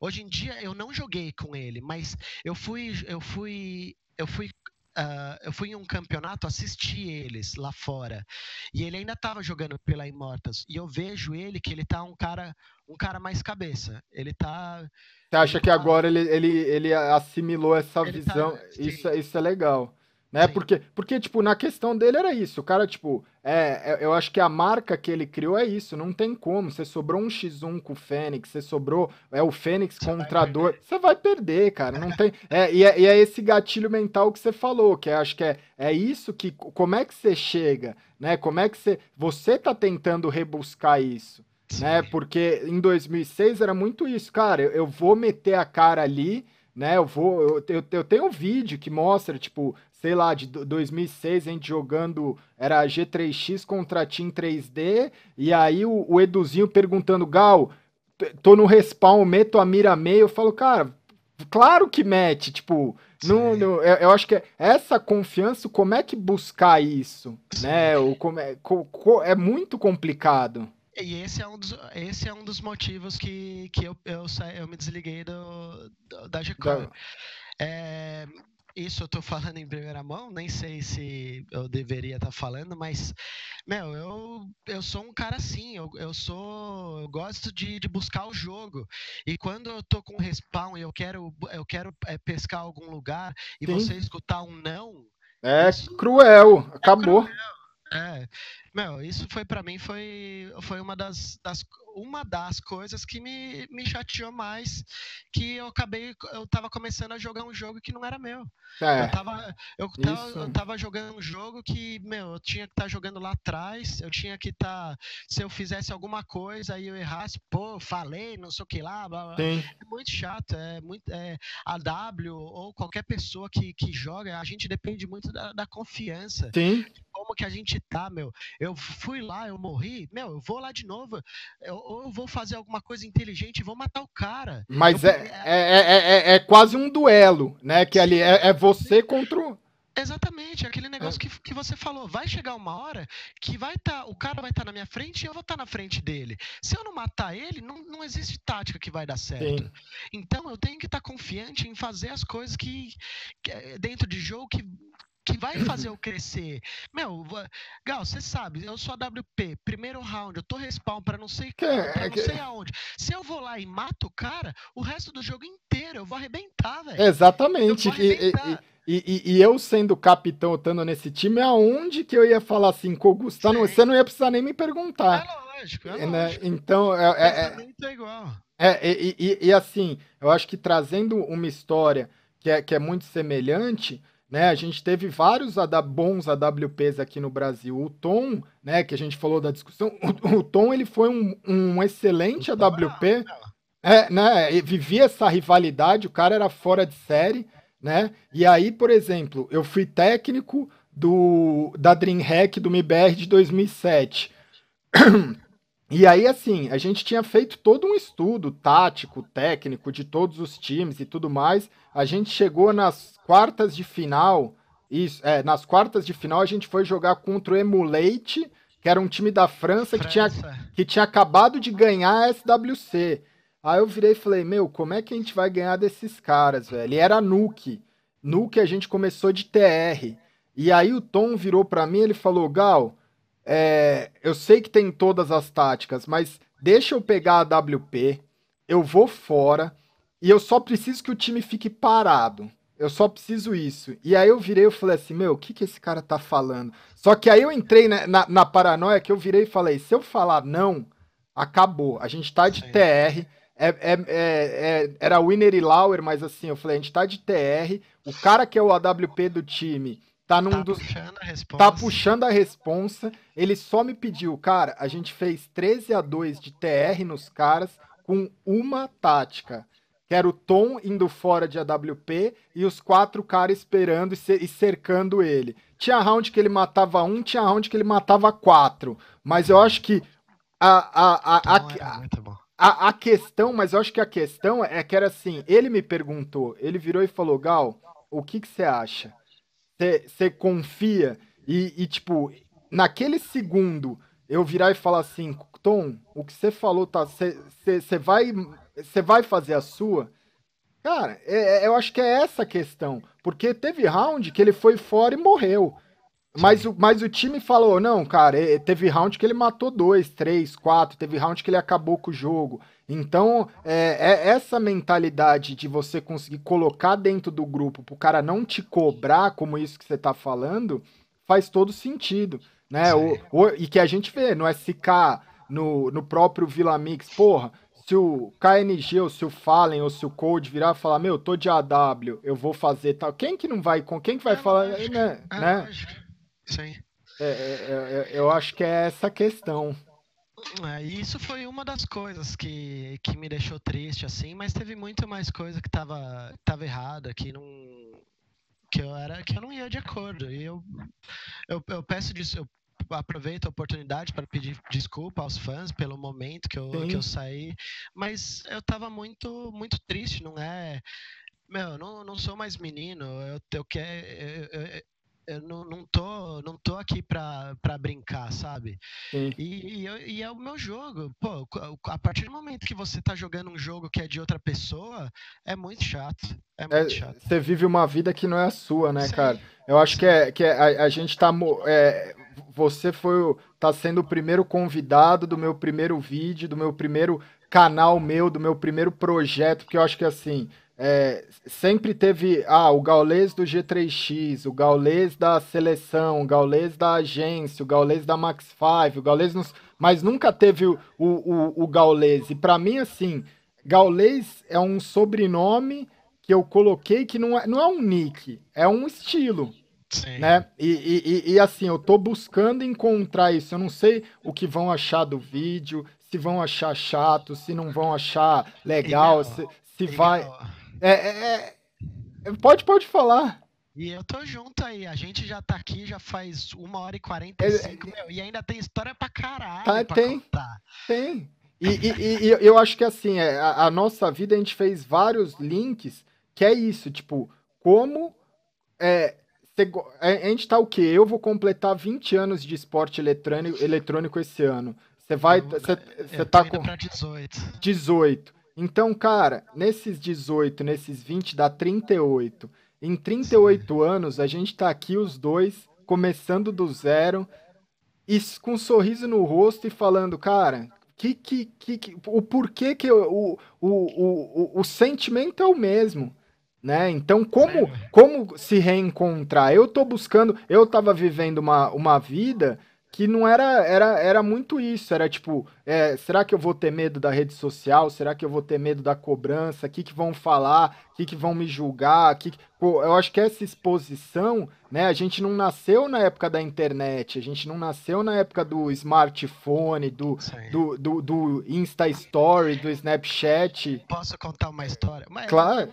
Hoje em dia eu não joguei com ele, mas eu fui, eu fui, eu fui Uh, eu fui em um campeonato assistir eles lá fora. E ele ainda estava jogando pela Immortals. E eu vejo ele que ele tá um cara um cara mais cabeça. Ele tá você acha que tá... agora ele, ele, ele assimilou essa ele tá, visão? Tá, isso, isso é legal né? Porque, porque, tipo, na questão dele era isso. O cara, tipo, é, é, eu acho que a marca que ele criou é isso. Não tem como. Você sobrou um X1 com o Fênix, você sobrou é o Fênix você contra. Você vai perder, cara. Não tem. É, e, é, e é esse gatilho mental que você falou, que acho que é, é isso que. Como é que você chega, né? Como é que você. Você tá tentando rebuscar isso. Né? Porque em 2006 era muito isso, cara. Eu, eu vou meter a cara ali, né? Eu vou, eu, eu, eu, tenho um vídeo que mostra, tipo, sei lá, de 2006, a gente jogando, era G3X contra Team 3D, e aí o, o Eduzinho perguntando, Gal, tô no respawn, meto a mira meio, eu falo, cara, claro que mete, tipo, não, não, eu, eu, acho que essa confiança, como é que buscar isso, Sim. né, o, como é, co, co, é muito complicado. E esse é um dos, esse é um dos motivos que, que eu, eu, eu me desliguei do, do da G-Core. É, isso eu tô falando em primeira mão, nem sei se eu deveria estar tá falando, mas, meu, eu, eu sou um cara assim, eu, eu sou. Eu gosto de, de buscar o jogo. E quando eu tô com respawn e eu quero, eu quero é, pescar algum lugar e Sim. você escutar um não. É cruel, acabou. É cruel. É, meu, isso foi para mim foi, foi uma das, das, uma das coisas que me, me chateou mais, que eu acabei, eu tava começando a jogar um jogo que não era meu. É, eu, tava, eu, tava, eu tava jogando um jogo que, meu, eu tinha que estar tá jogando lá atrás, eu tinha que estar, tá, se eu fizesse alguma coisa e eu errasse, pô, falei, não sei o que lá, blá, blá. é muito chato, é muito, é, a W ou qualquer pessoa que, que joga, a gente depende muito da, da confiança. Sim como que a gente tá, meu. Eu fui lá, eu morri, meu, eu vou lá de novo. Eu, eu vou fazer alguma coisa inteligente e vou matar o cara. Mas eu, é, é, é, é, quase um duelo, né? Que ali é, é você contra o. Exatamente, aquele negócio que, que você falou. Vai chegar uma hora que vai tá, o cara vai estar tá na minha frente e eu vou estar tá na frente dele. Se eu não matar ele, não, não existe tática que vai dar certo. Sim. Então eu tenho que estar confiante em fazer as coisas que, que dentro de jogo que que vai fazer eu crescer. Meu, Gal, você sabe, eu sou a WP, primeiro round, eu tô respawn para não sei pra é não sei aonde. Se eu vou lá e mato o cara, o resto do jogo inteiro eu vou arrebentar, velho. Exatamente. Arrebentar. E, e, e, e, eu sendo capitão, estando nesse time, aonde que eu ia falar assim, com o Gustavo, você não ia precisar nem me perguntar. É lógico, é né? lógico. Então, é, é, é, igual. É, e, e, e, assim, eu acho que trazendo uma história que é, que é muito semelhante, né? A gente teve vários bons AWPs aqui no Brasil. O Tom, né, que a gente falou da discussão, o, o Tom ele foi um, um excelente AWP. É, né, vivia essa rivalidade, o cara era fora de série, né? E aí, por exemplo, eu fui técnico do da DreamHack do MIBR de 2007. E aí, assim, a gente tinha feito todo um estudo tático, técnico de todos os times e tudo mais. A gente chegou nas quartas de final. Isso, é, nas quartas de final a gente foi jogar contra o Emulate, que era um time da França, França. Que, tinha, que tinha acabado de ganhar a SWC. Aí eu virei e falei, meu, como é que a gente vai ganhar desses caras, velho? E era Nuke. Nuke a gente começou de TR. E aí o Tom virou para mim ele falou, Gal, é, eu sei que tem todas as táticas, mas deixa eu pegar a WP, eu vou fora e eu só preciso que o time fique parado. Eu só preciso isso. E aí eu virei e falei assim, meu, o que, que esse cara tá falando? Só que aí eu entrei na, na, na, paranoia que eu virei e falei, se eu falar não, acabou. A gente tá de Sim. TR. É, é, é, é, era Winner e Lauer, mas assim, eu falei, a gente tá de TR. O cara que é o AWP do time tá num tá dos. Puxando a responsa. Tá puxando a responsa. Ele só me pediu, cara, a gente fez 13 a 2 de TR nos caras com uma tática. Que era o Tom indo fora de AWP e os quatro caras esperando e cercando ele. Tinha round que ele matava um, tinha round que ele matava quatro. Mas eu acho que a, a, a, a, a, a questão, mas eu acho que a questão é que era assim, ele me perguntou, ele virou e falou, Gal, o que você acha? Você confia? E, e, tipo, naquele segundo, eu virar e falar assim, Tom, o que você falou, tá? Você vai, vai fazer a sua? Cara, é, é, eu acho que é essa a questão. Porque teve round que ele foi fora e morreu. Mas o, mas o time falou, não, cara, teve round que ele matou dois, três, quatro, teve round que ele acabou com o jogo. Então, é, é essa mentalidade de você conseguir colocar dentro do grupo para o cara não te cobrar, como isso que você está falando, faz todo sentido. Né? O, o, e que a gente vê no SK, no, no próprio Vila Mix, porra, se o KNG, ou se o Fallen, ou se o Code virar e falar, meu, tô de AW, eu vou fazer tal. Quem que não vai com? Quem que vai é falar, lógico, né? É né? Sim. É, é, é, eu acho que é essa questão. É, isso foi uma das coisas que, que me deixou triste, assim, mas teve muito mais coisa que tava, tava errada, que não. Que eu, era, que eu não ia de acordo. E eu, eu, eu peço disso, eu aproveito a oportunidade para pedir desculpa aos fãs pelo momento que eu, que eu saí, mas eu tava muito, muito triste, não é? Meu, eu não, não sou mais menino, eu, eu, quero, eu, eu, eu não, não, tô, não tô aqui pra, pra brincar, sabe? E, e, e, é o meu jogo. Pô, a partir do momento que você tá jogando um jogo que é de outra pessoa, é muito chato. É, é muito é, chato. Você vive uma vida que não é a sua, né, Sim. cara? Eu acho que, é, que é, a, a gente tá. É, você foi tá sendo o primeiro convidado do meu primeiro vídeo, do meu primeiro canal meu, do meu primeiro projeto, porque eu acho que assim é, sempre teve ah, o gaulês do G3X, o gaulês da seleção, o gaulês da agência, o gaulês da Max 5, o gaulês nos... mas nunca teve o, o, o gaulês. E para mim, assim, gaulês é um sobrenome que eu coloquei que não é, não é um nick, é um estilo. Sim. Né? E, e, e, assim, eu tô buscando encontrar isso. Eu não sei o que vão achar do vídeo, se vão achar chato, se não vão achar legal, se, se vai. É, é, é, pode, pode falar. E eu tô junto aí. A gente já tá aqui já faz uma hora e quarenta e cinco, meu, e ainda tem história pra caralho. Tá, pra tem, contar. tem. E, e, e, eu acho que assim, é, a, a, nossa vida a gente fez vários links que é isso, tipo, como é, a gente tá o quê? Eu vou completar 20 anos de esporte eletrônico, eletrônico esse ano. Você vai. Você tá com. 18. 18. Então, cara, nesses 18, nesses 20, dá 38. Em 38 Sim. anos, a gente tá aqui os dois, começando do zero, e com um sorriso no rosto e falando, cara, que, que, que, o porquê que o, o, o, o, o sentimento é o mesmo né? Então, como, como se reencontrar? Eu tô buscando, eu tava vivendo uma, uma vida que não era, era, era muito isso, era tipo, é, será que eu vou ter medo da rede social? Será que eu vou ter medo da cobrança? O que, que vão falar? O que, que vão me julgar? Que, pô, eu acho que essa exposição, né? A gente não nasceu na época da internet, a gente não nasceu na época do smartphone, do, do, do, do, Insta Story, do Snapchat. Posso contar uma história? Mas, claro.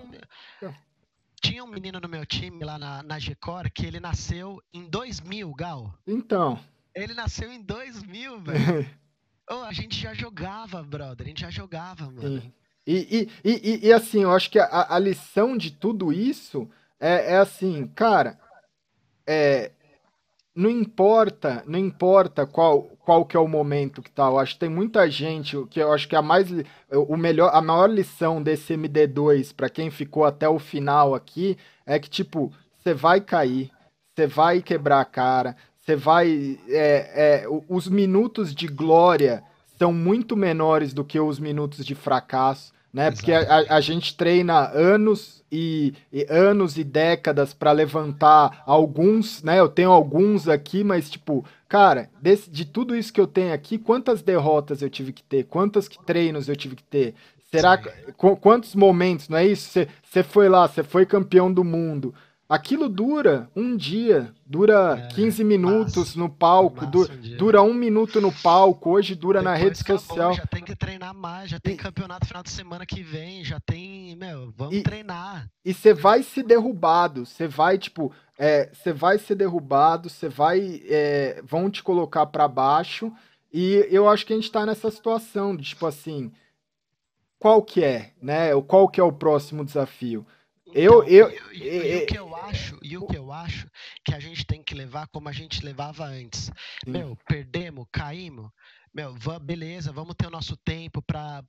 Tinha um menino no meu time lá na, na Gcor que ele nasceu em 2000, Gal. Então. Ele nasceu em 2000, (laughs) velho. oh, a gente já jogava, brother. A gente já jogava, mano. E, e, e, e, assim, eu acho que a, a lição de tudo isso é, é assim, cara, é, não importa, não importa qual, qual que é o momento que tá. Eu acho que tem muita gente que eu acho que a mais o melhor, a maior lição desse MD2 para quem ficou até o final aqui é que tipo, você vai cair, você vai quebrar a cara, você vai é, é, os minutos de glória são muito menores do que os minutos de fracasso né? Exato. Porque a, a, gente treina anos e, e anos e décadas para levantar alguns, né? Eu tenho alguns aqui, mas tipo, cara, desse, de tudo isso que eu tenho aqui, quantas derrotas eu tive que ter? Quantos treinos eu tive que ter? Será qu quantos momentos, não é isso? Você foi lá, você foi campeão do mundo. Aquilo dura um dia, dura é, 15 minutos massa, no palco, du um dura um minuto no palco, hoje dura Depois na rede acabou, social. Já tem que treinar mais, já tem e, campeonato final de semana que vem, já tem, meu, vamos e, treinar. E você vai ser derrubado, você vai, tipo, você é, vai ser derrubado, você vai, é, vão te colocar para baixo, e eu acho que a gente tá nessa situação, de, tipo assim, qual que é, né, qual que é o próximo desafio? Eu, então, eu, e, e, e, o que eu acho, e o que eu acho que a gente tem que levar como a gente levava antes. Sim. Meu, perdemos, caímos, meu, beleza, vamos ter o nosso tempo para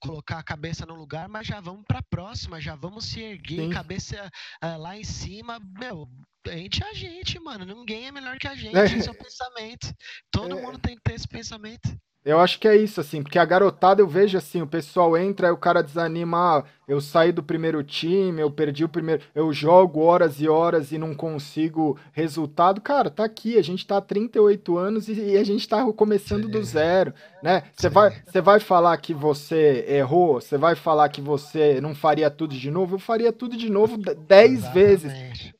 colocar a cabeça no lugar, mas já vamos para a próxima, já vamos se erguer, Sim. cabeça uh, lá em cima, meu, a gente é a gente, mano, ninguém é melhor que a gente, é. esse é o pensamento. (laughs) Todo é. mundo tem que ter esse pensamento. Eu acho que é isso, assim, porque a garotada eu vejo assim, o pessoal entra, aí o cara desanima, ah, eu saí do primeiro time, eu perdi o primeiro, eu jogo horas e horas e não consigo resultado. Cara, tá aqui, a gente tá há 38 anos e, e a gente tá começando Sim. do zero, né? Você vai, você vai falar que você errou, você vai falar que você não faria tudo de novo, eu faria tudo de novo 10 vezes.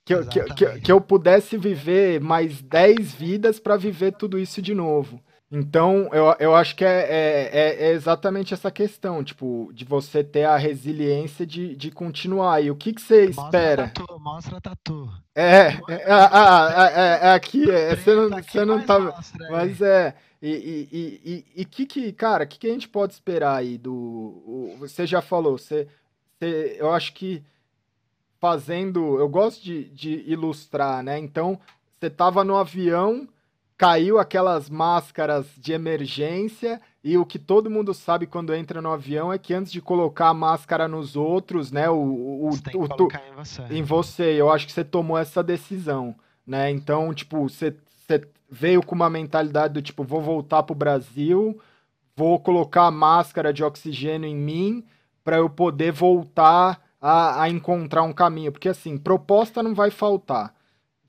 Que eu, que, que, que eu pudesse viver mais 10 vidas para viver tudo isso de novo. Então, eu, eu acho que é, é, é, é, exatamente essa questão, tipo, de você ter a resiliência de, de continuar. E o que, que você mostra espera? Tatu, mostra tatu. É, é, é, é, aqui, é, você não, você não tá. Mostra, mas é. E, e, e, e, que, que, cara, o que, que a gente pode esperar aí do. Você já falou, você, você, eu acho que fazendo. Eu gosto de, de ilustrar, né? Então, você tava no avião caiu aquelas máscaras de emergência e o que todo mundo sabe quando entra no avião é que antes de colocar a máscara nos outros, né, o, o, você o, o em você. Em você, eu acho que você tomou essa decisão, né? Então, tipo, você, você veio com uma mentalidade do tipo, vou voltar pro Brasil, vou colocar a máscara de oxigênio em mim para eu poder voltar a, a encontrar um caminho, porque assim, proposta não vai faltar,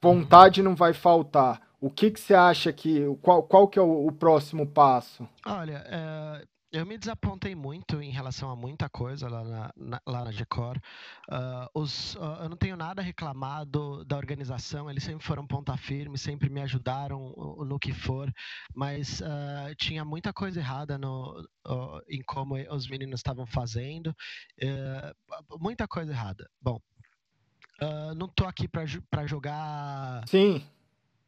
vontade uhum. não vai faltar o que, que você acha que. Qual, qual que é o, o próximo passo? Olha, é, eu me desapontei muito em relação a muita coisa lá na, na lá na Gcor. Uh, os, uh, eu não tenho nada reclamado da organização, eles sempre foram ponta firme, sempre me ajudaram no que for, mas uh, tinha muita coisa errada no, em como os meninos estavam fazendo, eh, muita coisa errada. Bom, não tô aqui para jogar. Sim.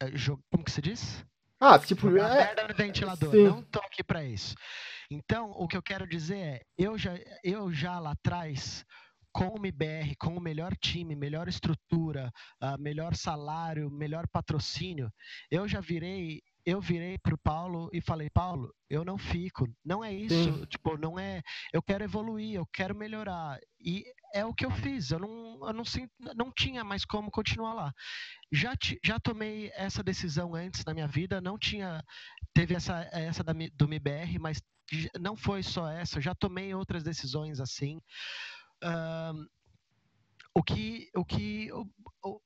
Uh, como que se diz? Ah, tipo. Jogar é... merda no ventilador. Sim. Não tô aqui para isso. Então, o que eu quero dizer é, eu já, eu já lá atrás com o MBR, com o melhor time, melhor estrutura, uh, melhor salário, melhor patrocínio, eu já virei eu virei pro Paulo e falei, Paulo, eu não fico. Não é isso, Sim. tipo, não é. Eu quero evoluir, eu quero melhorar. E é o que eu fiz. Eu não, eu não, não tinha mais como continuar lá. Já, já tomei essa decisão antes na minha vida, não tinha. Teve essa, essa da, do MBR, mas não foi só essa. Já tomei outras decisões assim. O que, o que o,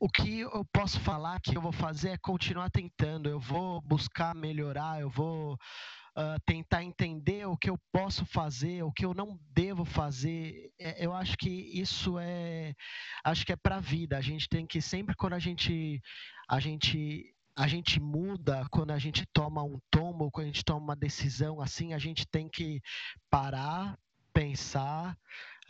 o que eu posso falar que eu vou fazer é continuar tentando. Eu vou buscar melhorar, eu vou uh, tentar entender o que eu posso fazer, o que eu não devo fazer. É, eu acho que isso é, acho que é para a vida. A gente tem que sempre quando a gente, a gente a gente muda quando a gente toma um tombo, quando a gente toma uma decisão assim, a gente tem que parar, pensar,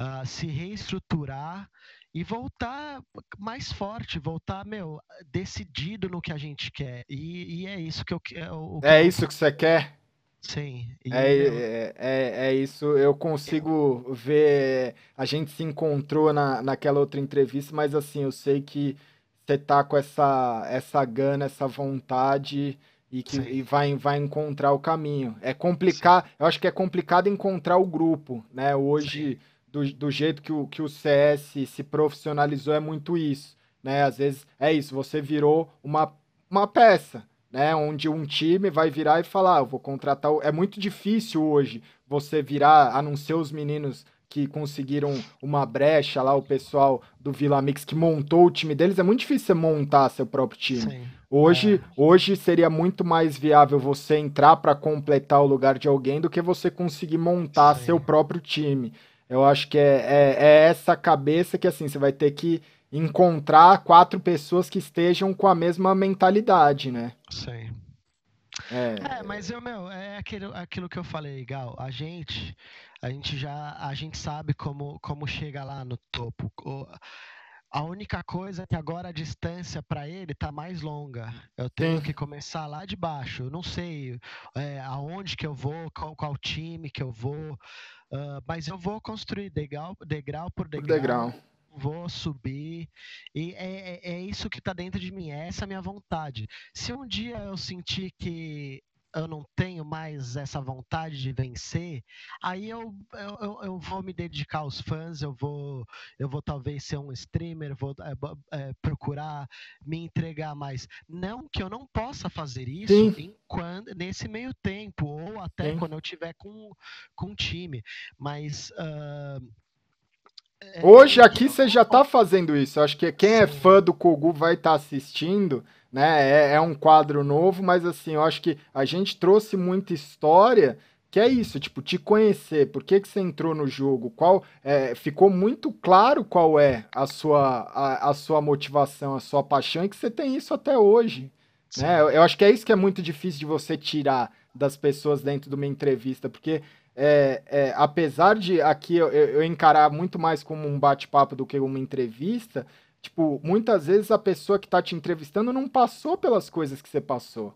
uh, se reestruturar e voltar mais forte, voltar, meu, decidido no que a gente quer. E, e é isso que eu quero. É, é isso que você quer? Sim. E, é, é, é, é, isso, eu consigo eu... ver. A gente se encontrou na, naquela outra entrevista, mas assim, eu sei que você tá com essa, essa gana, essa vontade e que e vai, vai encontrar o caminho. É complicado, eu acho que é complicado encontrar o grupo, né? Hoje. Sim do, do jeito que o, que o CS se profissionalizou é muito isso, né? Às vezes é isso, você virou uma, uma peça, né? Onde um time vai virar e falar, ah, eu vou contratar. É muito difícil hoje você virar, a não ser os meninos que conseguiram uma brecha lá, o pessoal do Vila Mix que montou o time deles, é muito difícil você montar seu próprio time. Sim. Hoje, é. hoje seria muito mais viável você entrar para completar o lugar de alguém do que você conseguir montar Sim. seu próprio time. Eu acho que é, é, é, essa cabeça que assim você vai ter que encontrar quatro pessoas que estejam com a mesma mentalidade, né? Sim. É, é mas eu, meu, é aquilo, aquilo que eu falei, Gal. A gente, a gente já, a gente sabe como, como chega lá no topo. O, a única coisa é que agora a distância para ele tá mais longa. Eu tenho Sim. que começar lá de baixo. Eu não sei é, aonde que eu vou, qual, qual time que eu vou. Uh, mas eu vou construir degrau, degrau por degrau. Por degrau. Vou subir. E é, é, é isso que está dentro de mim. É essa minha vontade. Se um dia eu sentir que eu não tenho mais essa vontade de vencer, aí eu, eu, eu vou me dedicar aos fãs, eu vou, eu vou talvez ser um streamer, vou é, é, procurar me entregar mais. Não que eu não possa fazer isso enquanto, nesse meio tempo, ou até Sim. quando eu tiver com, com um time, mas. Uh, Hoje aqui você já está fazendo isso. Eu acho que quem é é fã do Kogu vai estar tá assistindo né? É, é um quadro novo, mas assim, eu acho que a gente trouxe muita história que é isso, tipo, te conhecer, por que, que você entrou no jogo, qual é, ficou muito claro qual é a sua, a, a, sua motivação, a sua paixão, e que você tem isso até hoje. Né? Eu, eu, acho que é isso que é muito difícil de você tirar das pessoas dentro de uma entrevista, porque é, é, apesar de aqui eu, eu encarar muito mais como um bate-papo do que uma entrevista, Tipo, muitas vezes a pessoa que está te entrevistando não passou pelas coisas que você passou.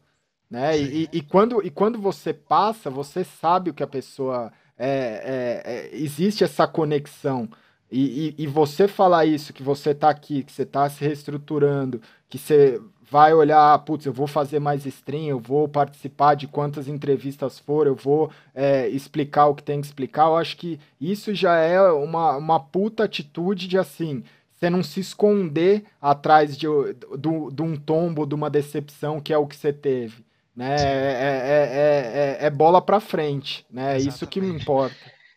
Né? E, e, quando, e quando você passa, você sabe o que a pessoa. É, é, é, existe essa conexão. E, e, e, você falar isso, que você está aqui, que você está se reestruturando, que você vai olhar, putz, eu vou fazer mais stream, eu vou participar de quantas entrevistas for, eu vou é, explicar o que tem que explicar, eu acho que isso já é uma, uma puta atitude de assim, você não se esconder atrás de, de, de um tombo, de uma decepção que é o que você teve. Né? É, é, é, é, bola para frente, né? É isso que me importa.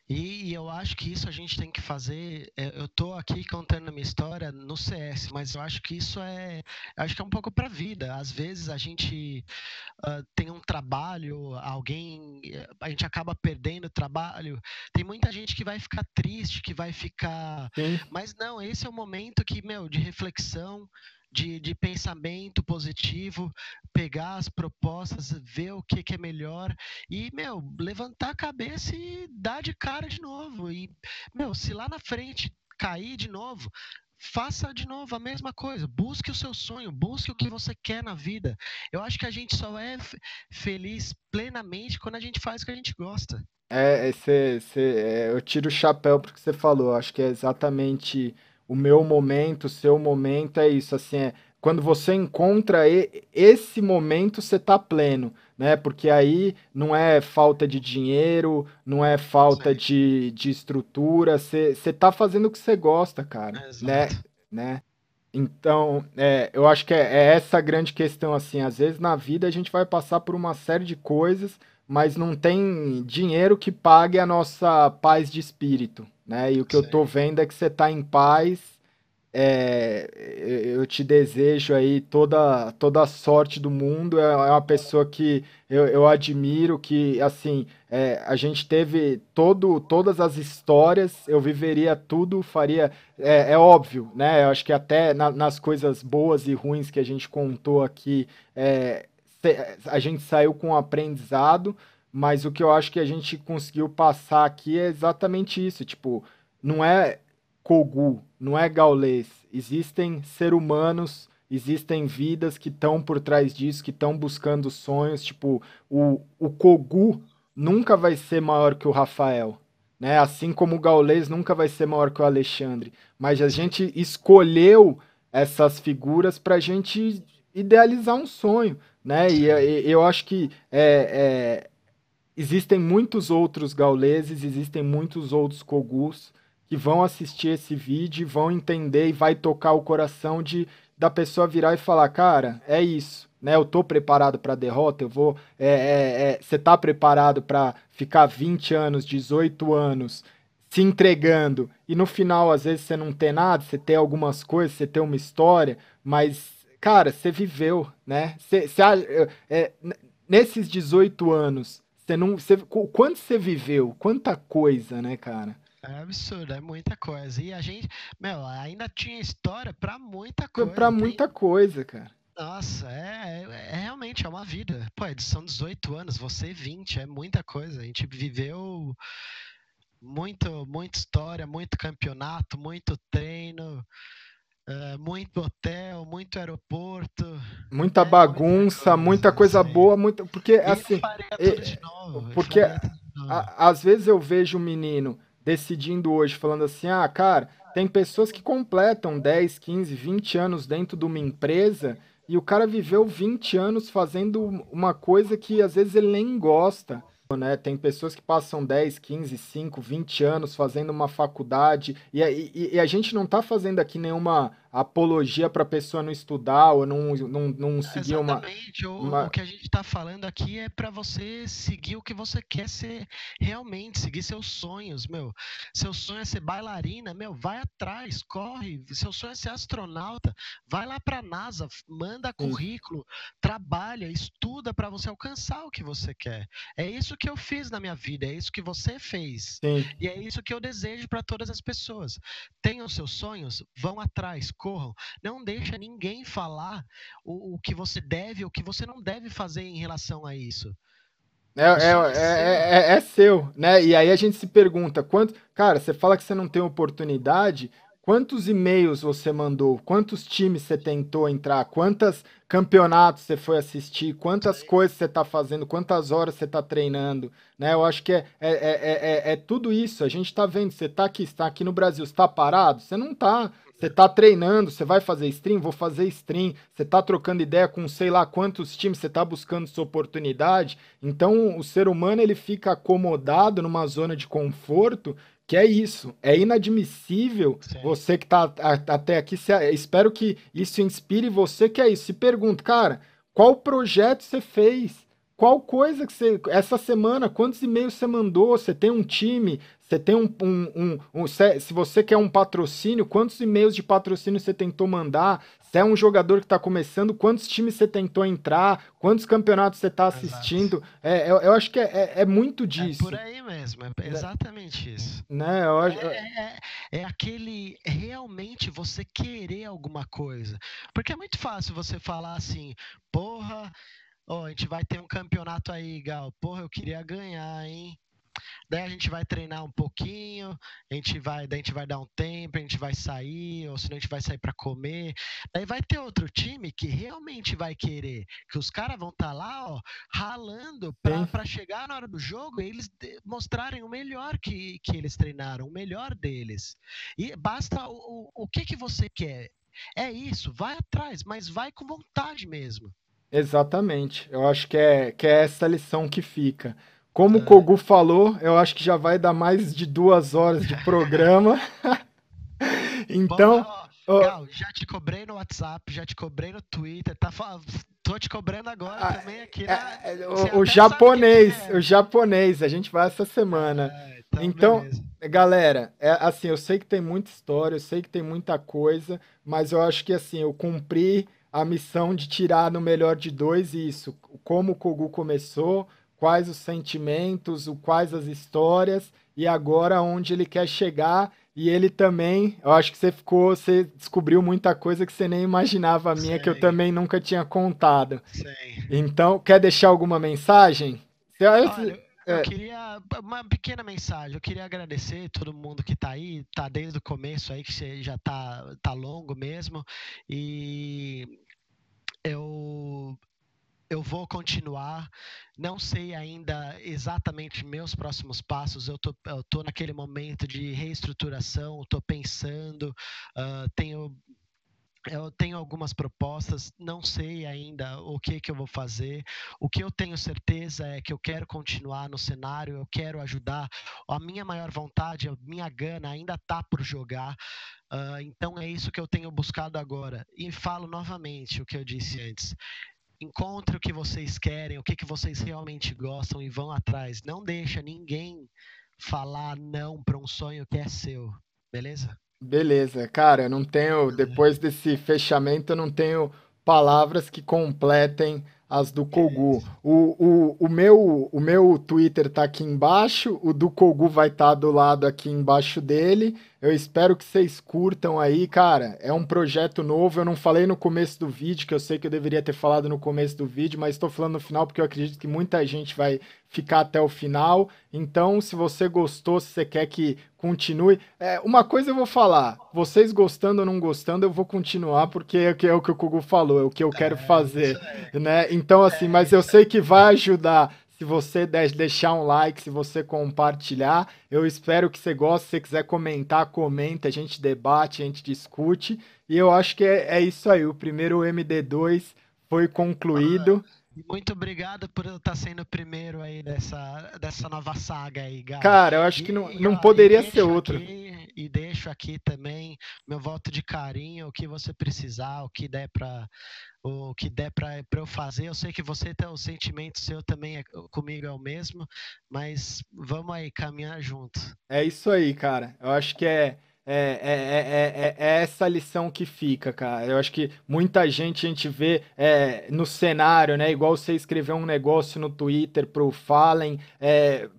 E, e, eu acho que isso a gente tem que fazer. É, eu estou aqui contando a minha história no CS, mas eu acho que isso é, acho que é um pouco para a vida. Às vezes a gente uh, tem um trabalho, alguém, a gente acaba perdendo o trabalho. Tem muita gente que vai ficar triste, que vai ficar. Sim. Mas não, esse é o momento que meu de reflexão, de, de pensamento positivo, pegar as propostas, ver o que, que é melhor e, meu, levantar a cabeça e dar de cara de novo. E, meu, se lá na frente cair de novo, faça de novo a mesma coisa. Busque o seu sonho, busque o que você quer na vida. Eu acho que a gente só é feliz plenamente quando a gente faz o que a gente gosta. É, cê, cê, é, eu tiro o chapéu porque você falou. Acho que é exatamente o meu momento, o seu momento é isso. Assim, é, quando você encontra esse momento, você tá pleno, né? Porque aí não é falta de dinheiro, não é falta de, de estrutura, você, você tá fazendo o que você gosta, cara, né? né? Então, é, eu acho que é, é essa a grande questão, assim, às vezes na vida a gente vai passar por uma série de coisas, mas não tem dinheiro que pague a nossa paz de espírito, né? E o que Sim. eu tô vendo é que você tá em paz é, eu te desejo aí toda, toda a sorte do mundo. É, é uma pessoa que eu, eu admiro, que assim, é, a gente teve todo, todas as histórias, eu viveria tudo, faria. É, é óbvio, né? Eu acho que até na, nas coisas boas e ruins que a gente contou aqui, é, a gente saiu com um aprendizado, mas o que eu acho que a gente conseguiu passar aqui é exatamente isso. Tipo, não é Kogu, não é gaulês. Existem ser humanos, existem vidas que estão por trás disso, que estão buscando sonhos. Tipo, o, o Kogu nunca vai ser maior que o Rafael. Né? Assim como o gaulês nunca vai ser maior que o Alexandre. Mas a gente escolheu essas figuras para a gente idealizar um sonho. Né? E, e eu acho que é, é, existem muitos outros gauleses, existem muitos outros Kogus que vão assistir esse vídeo, vão entender e vai tocar o coração de da pessoa virar e falar, cara, é isso, né? Eu tô preparado para derrota, eu vou, é, é, é, você tá preparado para ficar 20 anos, 18 anos se entregando e no final às vezes você não tem nada, você tem algumas coisas, você tem uma história, mas cara, você viveu, né? Você, você é, nesses 18 anos, você não, você, quanto você viveu, quanta coisa, né, cara? É absurdo, é muita coisa. E a gente, meu, ainda tinha história pra muita coisa. Pra muita coisa, cara. Nossa, é, é, é, realmente é uma vida. Pô, são 18 anos, você 20, é muita coisa. A gente viveu muito, muita história, muito campeonato, muito treino, uh, muito hotel, muito aeroporto. Muita é, bagunça, muita, muita coisa boa, muito. Porque e assim. Novo, porque a, às vezes eu vejo um menino decidindo hoje, falando assim: ah, cara, tem pessoas que completam 10, 15, 20 anos dentro de uma empresa e o cara viveu 20 anos fazendo uma coisa que às vezes ele nem gosta. Né? Tem pessoas que passam 10, 15, 5, 20 anos fazendo uma faculdade e, e, e a gente não está fazendo aqui nenhuma apologia para a pessoa não estudar ou não, não, não seguir uma. Exatamente. O, o que a gente está falando aqui é para você seguir o que você quer ser realmente, seguir seus sonhos, meu. Seu sonho é ser bailarina, meu, vai atrás, corre. Seu sonho é ser astronauta, vai lá para a NASA, manda currículo, Sim. trabalha, estuda para você alcançar o que você quer. É isso que eu fiz na minha vida, é isso que você fez. Sim. E é isso que eu desejo para todas as pessoas. Tenham seus sonhos, vão atrás corram. Não deixa ninguém falar o, o que você deve ou o que você não deve fazer em relação a isso. É, é, é, é, é, seu, né? E aí a gente se pergunta, quanto. Cara, você fala que você não tem oportunidade, Quantos e-mails você mandou? Quantos times você tentou entrar? Quantos campeonatos você foi assistir? Quantas coisas você está fazendo? Quantas horas você está treinando? Né? Eu acho que é, é, é, é, é tudo isso. A gente está vendo. Você está aqui, está aqui no Brasil, está parado? Você não está. Você está treinando, você vai fazer stream? Vou fazer stream. Você está trocando ideia com sei lá quantos times, você está buscando sua oportunidade. Então, o ser humano ele fica acomodado numa zona de conforto que é isso. É inadmissível Sim. você que está até aqui. Se, espero que isso inspire você, que é isso. Se pergunta, cara, qual projeto você fez? Qual coisa que você. Essa semana, quantos e-mails você mandou? Você tem um time? Você tem um. um, um, um se você quer um patrocínio, quantos e-mails de patrocínio você tentou mandar? Se é um jogador que está começando, quantos times você tentou entrar? Quantos campeonatos você está assistindo? É, eu, eu, acho que é, é, é, muito disso. É por aí mesmo, é exatamente isso. Né, eu acho... é, é, é aquele realmente você querer alguma coisa. Porque é muito fácil você falar assim, porra, oh, a gente vai ter um campeonato aí, Gal. Porra, eu queria ganhar, hein? Daí a gente vai treinar um pouquinho, a gente vai, daí a gente vai dar um tempo, a gente vai sair, ou senão a gente vai sair para comer. Daí vai ter outro time que realmente vai querer, que os caras vão estar tá lá, ó, ralando para chegar na hora do jogo e eles mostrarem o melhor que, que eles treinaram, o melhor deles. E basta o, o, o que que você quer. É isso, vai atrás, mas vai com vontade mesmo. Exatamente. Eu acho que é, que é essa lição que fica. Como o é. Kogu falou, eu acho que já vai dar mais de duas horas de programa. (laughs) então. Bom, Gal, já te cobrei no WhatsApp, já te cobrei no Twitter, tá tô te cobrando agora ah, também aqui é, é, o, o japonês, é. o japonês, a gente vai essa semana. É, então, então galera, é assim, eu sei que tem muita história, eu sei que tem muita coisa, mas eu acho que assim, eu cumpri a missão de tirar no melhor de dois isso, como o Kogu começou, quais os sentimentos, o, quais as histórias e agora onde ele quer chegar. E ele também, eu acho que você ficou, você descobriu muita coisa que você nem imaginava a minha, Sim. que eu também nunca tinha contado. Sim. Então, quer deixar alguma mensagem? Olha, eu é. queria uma pequena mensagem. Eu queria agradecer todo mundo que está aí, tá desde o começo aí, que você já tá, tá longo mesmo. E eu eu vou continuar. Não sei ainda exatamente meus próximos passos. Eu tô, eu tô naquele momento de reestruturação, estou pensando, uh, tenho eu tenho algumas propostas, não sei ainda o que, que eu vou fazer. O que eu tenho certeza é que eu quero continuar no cenário, eu quero ajudar. A minha maior vontade, a minha gana ainda está por jogar. Uh, então é isso que eu tenho buscado agora. E falo novamente o que eu disse antes encontre o que vocês querem, o que, que vocês realmente gostam e vão atrás. Não deixa ninguém falar não para um sonho que é seu, beleza? Beleza, cara, eu não tenho, depois desse fechamento, eu não tenho palavras que completem as do Kogu. O, o, o, meu, o meu Twitter tá aqui embaixo, o do Kogu vai estar tá do lado aqui embaixo dele. Eu espero que vocês curtam aí, cara. É um projeto novo. Eu não falei no começo do vídeo, que eu sei que eu deveria ter falado no começo do vídeo, mas estou falando no final porque eu acredito que muita gente vai ficar até o final. Então, se você gostou, se você quer que continue, é, uma coisa eu vou falar: vocês gostando ou não gostando, eu vou continuar porque é, é o que o Kogu falou, é o que eu quero é, fazer, né? Então, assim, mas eu sei que vai ajudar se você deixar um like, se você compartilhar. Eu espero que você goste. Se você quiser comentar, comenta, a gente debate, a gente discute. E eu acho que é, é isso aí. O primeiro MD2 foi concluído. Muito obrigado por eu estar sendo o primeiro aí dessa, dessa nova saga aí, Galo. Cara, eu acho que não, não poderia ser outro. Aqui, e deixo aqui também meu voto de carinho, o que você precisar, o que der para o que der para eu fazer. Eu sei que você tem o sentimento seu também é, comigo é o mesmo, mas vamos aí caminhar junto. É isso aí, cara. Eu acho que é é, é, é, é, essa lição que fica, cara. Eu acho que muita gente a gente vê no cenário, né? Igual você escrever um negócio no Twitter pro Fallen,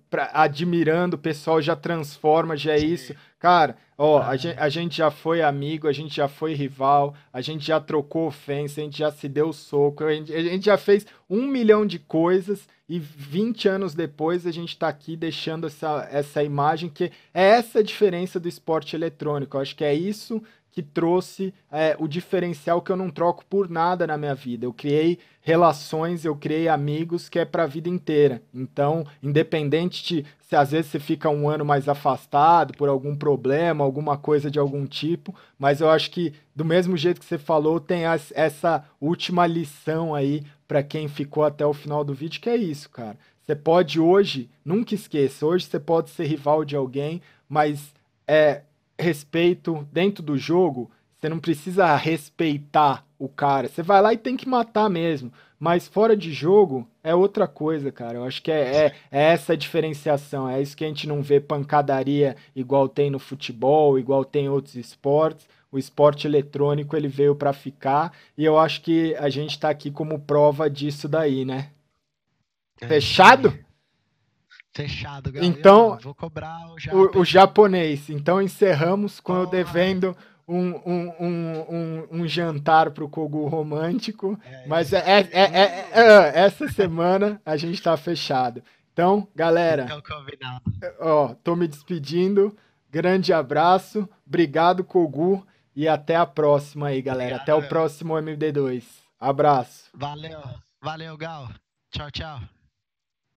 pra, admirando, o pessoal já transforma, já é isso. Cara, ó, a gente, a gente já foi amigo, a gente já foi rival, a gente já trocou ofensa, a gente já se deu soco, a gente, a gente já fez um milhão de coisas e 20 anos depois a gente está aqui deixando essa, essa imagem que é essa a diferença do esporte eletrônico. Eu acho que é isso que trouxe é, o diferencial que eu não troco por nada na minha vida. Eu criei relações, eu criei amigos que é para a vida inteira. Então, independente de se às vezes você fica um ano mais afastado por algum problema, alguma coisa de algum tipo, mas eu acho que do mesmo jeito que você falou, tem as, essa última lição aí para quem ficou até o final do vídeo, que é isso, cara. Você pode hoje, nunca esqueça, hoje você pode ser rival de alguém, mas é respeito dentro do jogo, você não precisa respeitar o cara. Você vai lá e tem que matar mesmo. Mas fora de jogo é outra coisa, cara. Eu acho que é, é, é, essa a diferenciação. É isso que a gente não vê pancadaria igual tem no futebol, igual tem em outros esportes. O esporte eletrônico ele veio para ficar e eu acho que a gente está aqui como prova disso daí, né? É. Fechado? Fechado, galera. Então, vou cobrar o, o, o japonês. Então encerramos com oh, eu devendo um, um, um, um, jantar para o Kogu romântico. É, mas é, é, é, é, essa (laughs) semana a gente está fechado. Então, galera, ó, tô me despedindo. Grande abraço, obrigado, Kogu, e até a próxima aí, galera. Obrigado, até o próximo MD2. Abraço. Valeu, valeu, Gal. Tchau, tchau.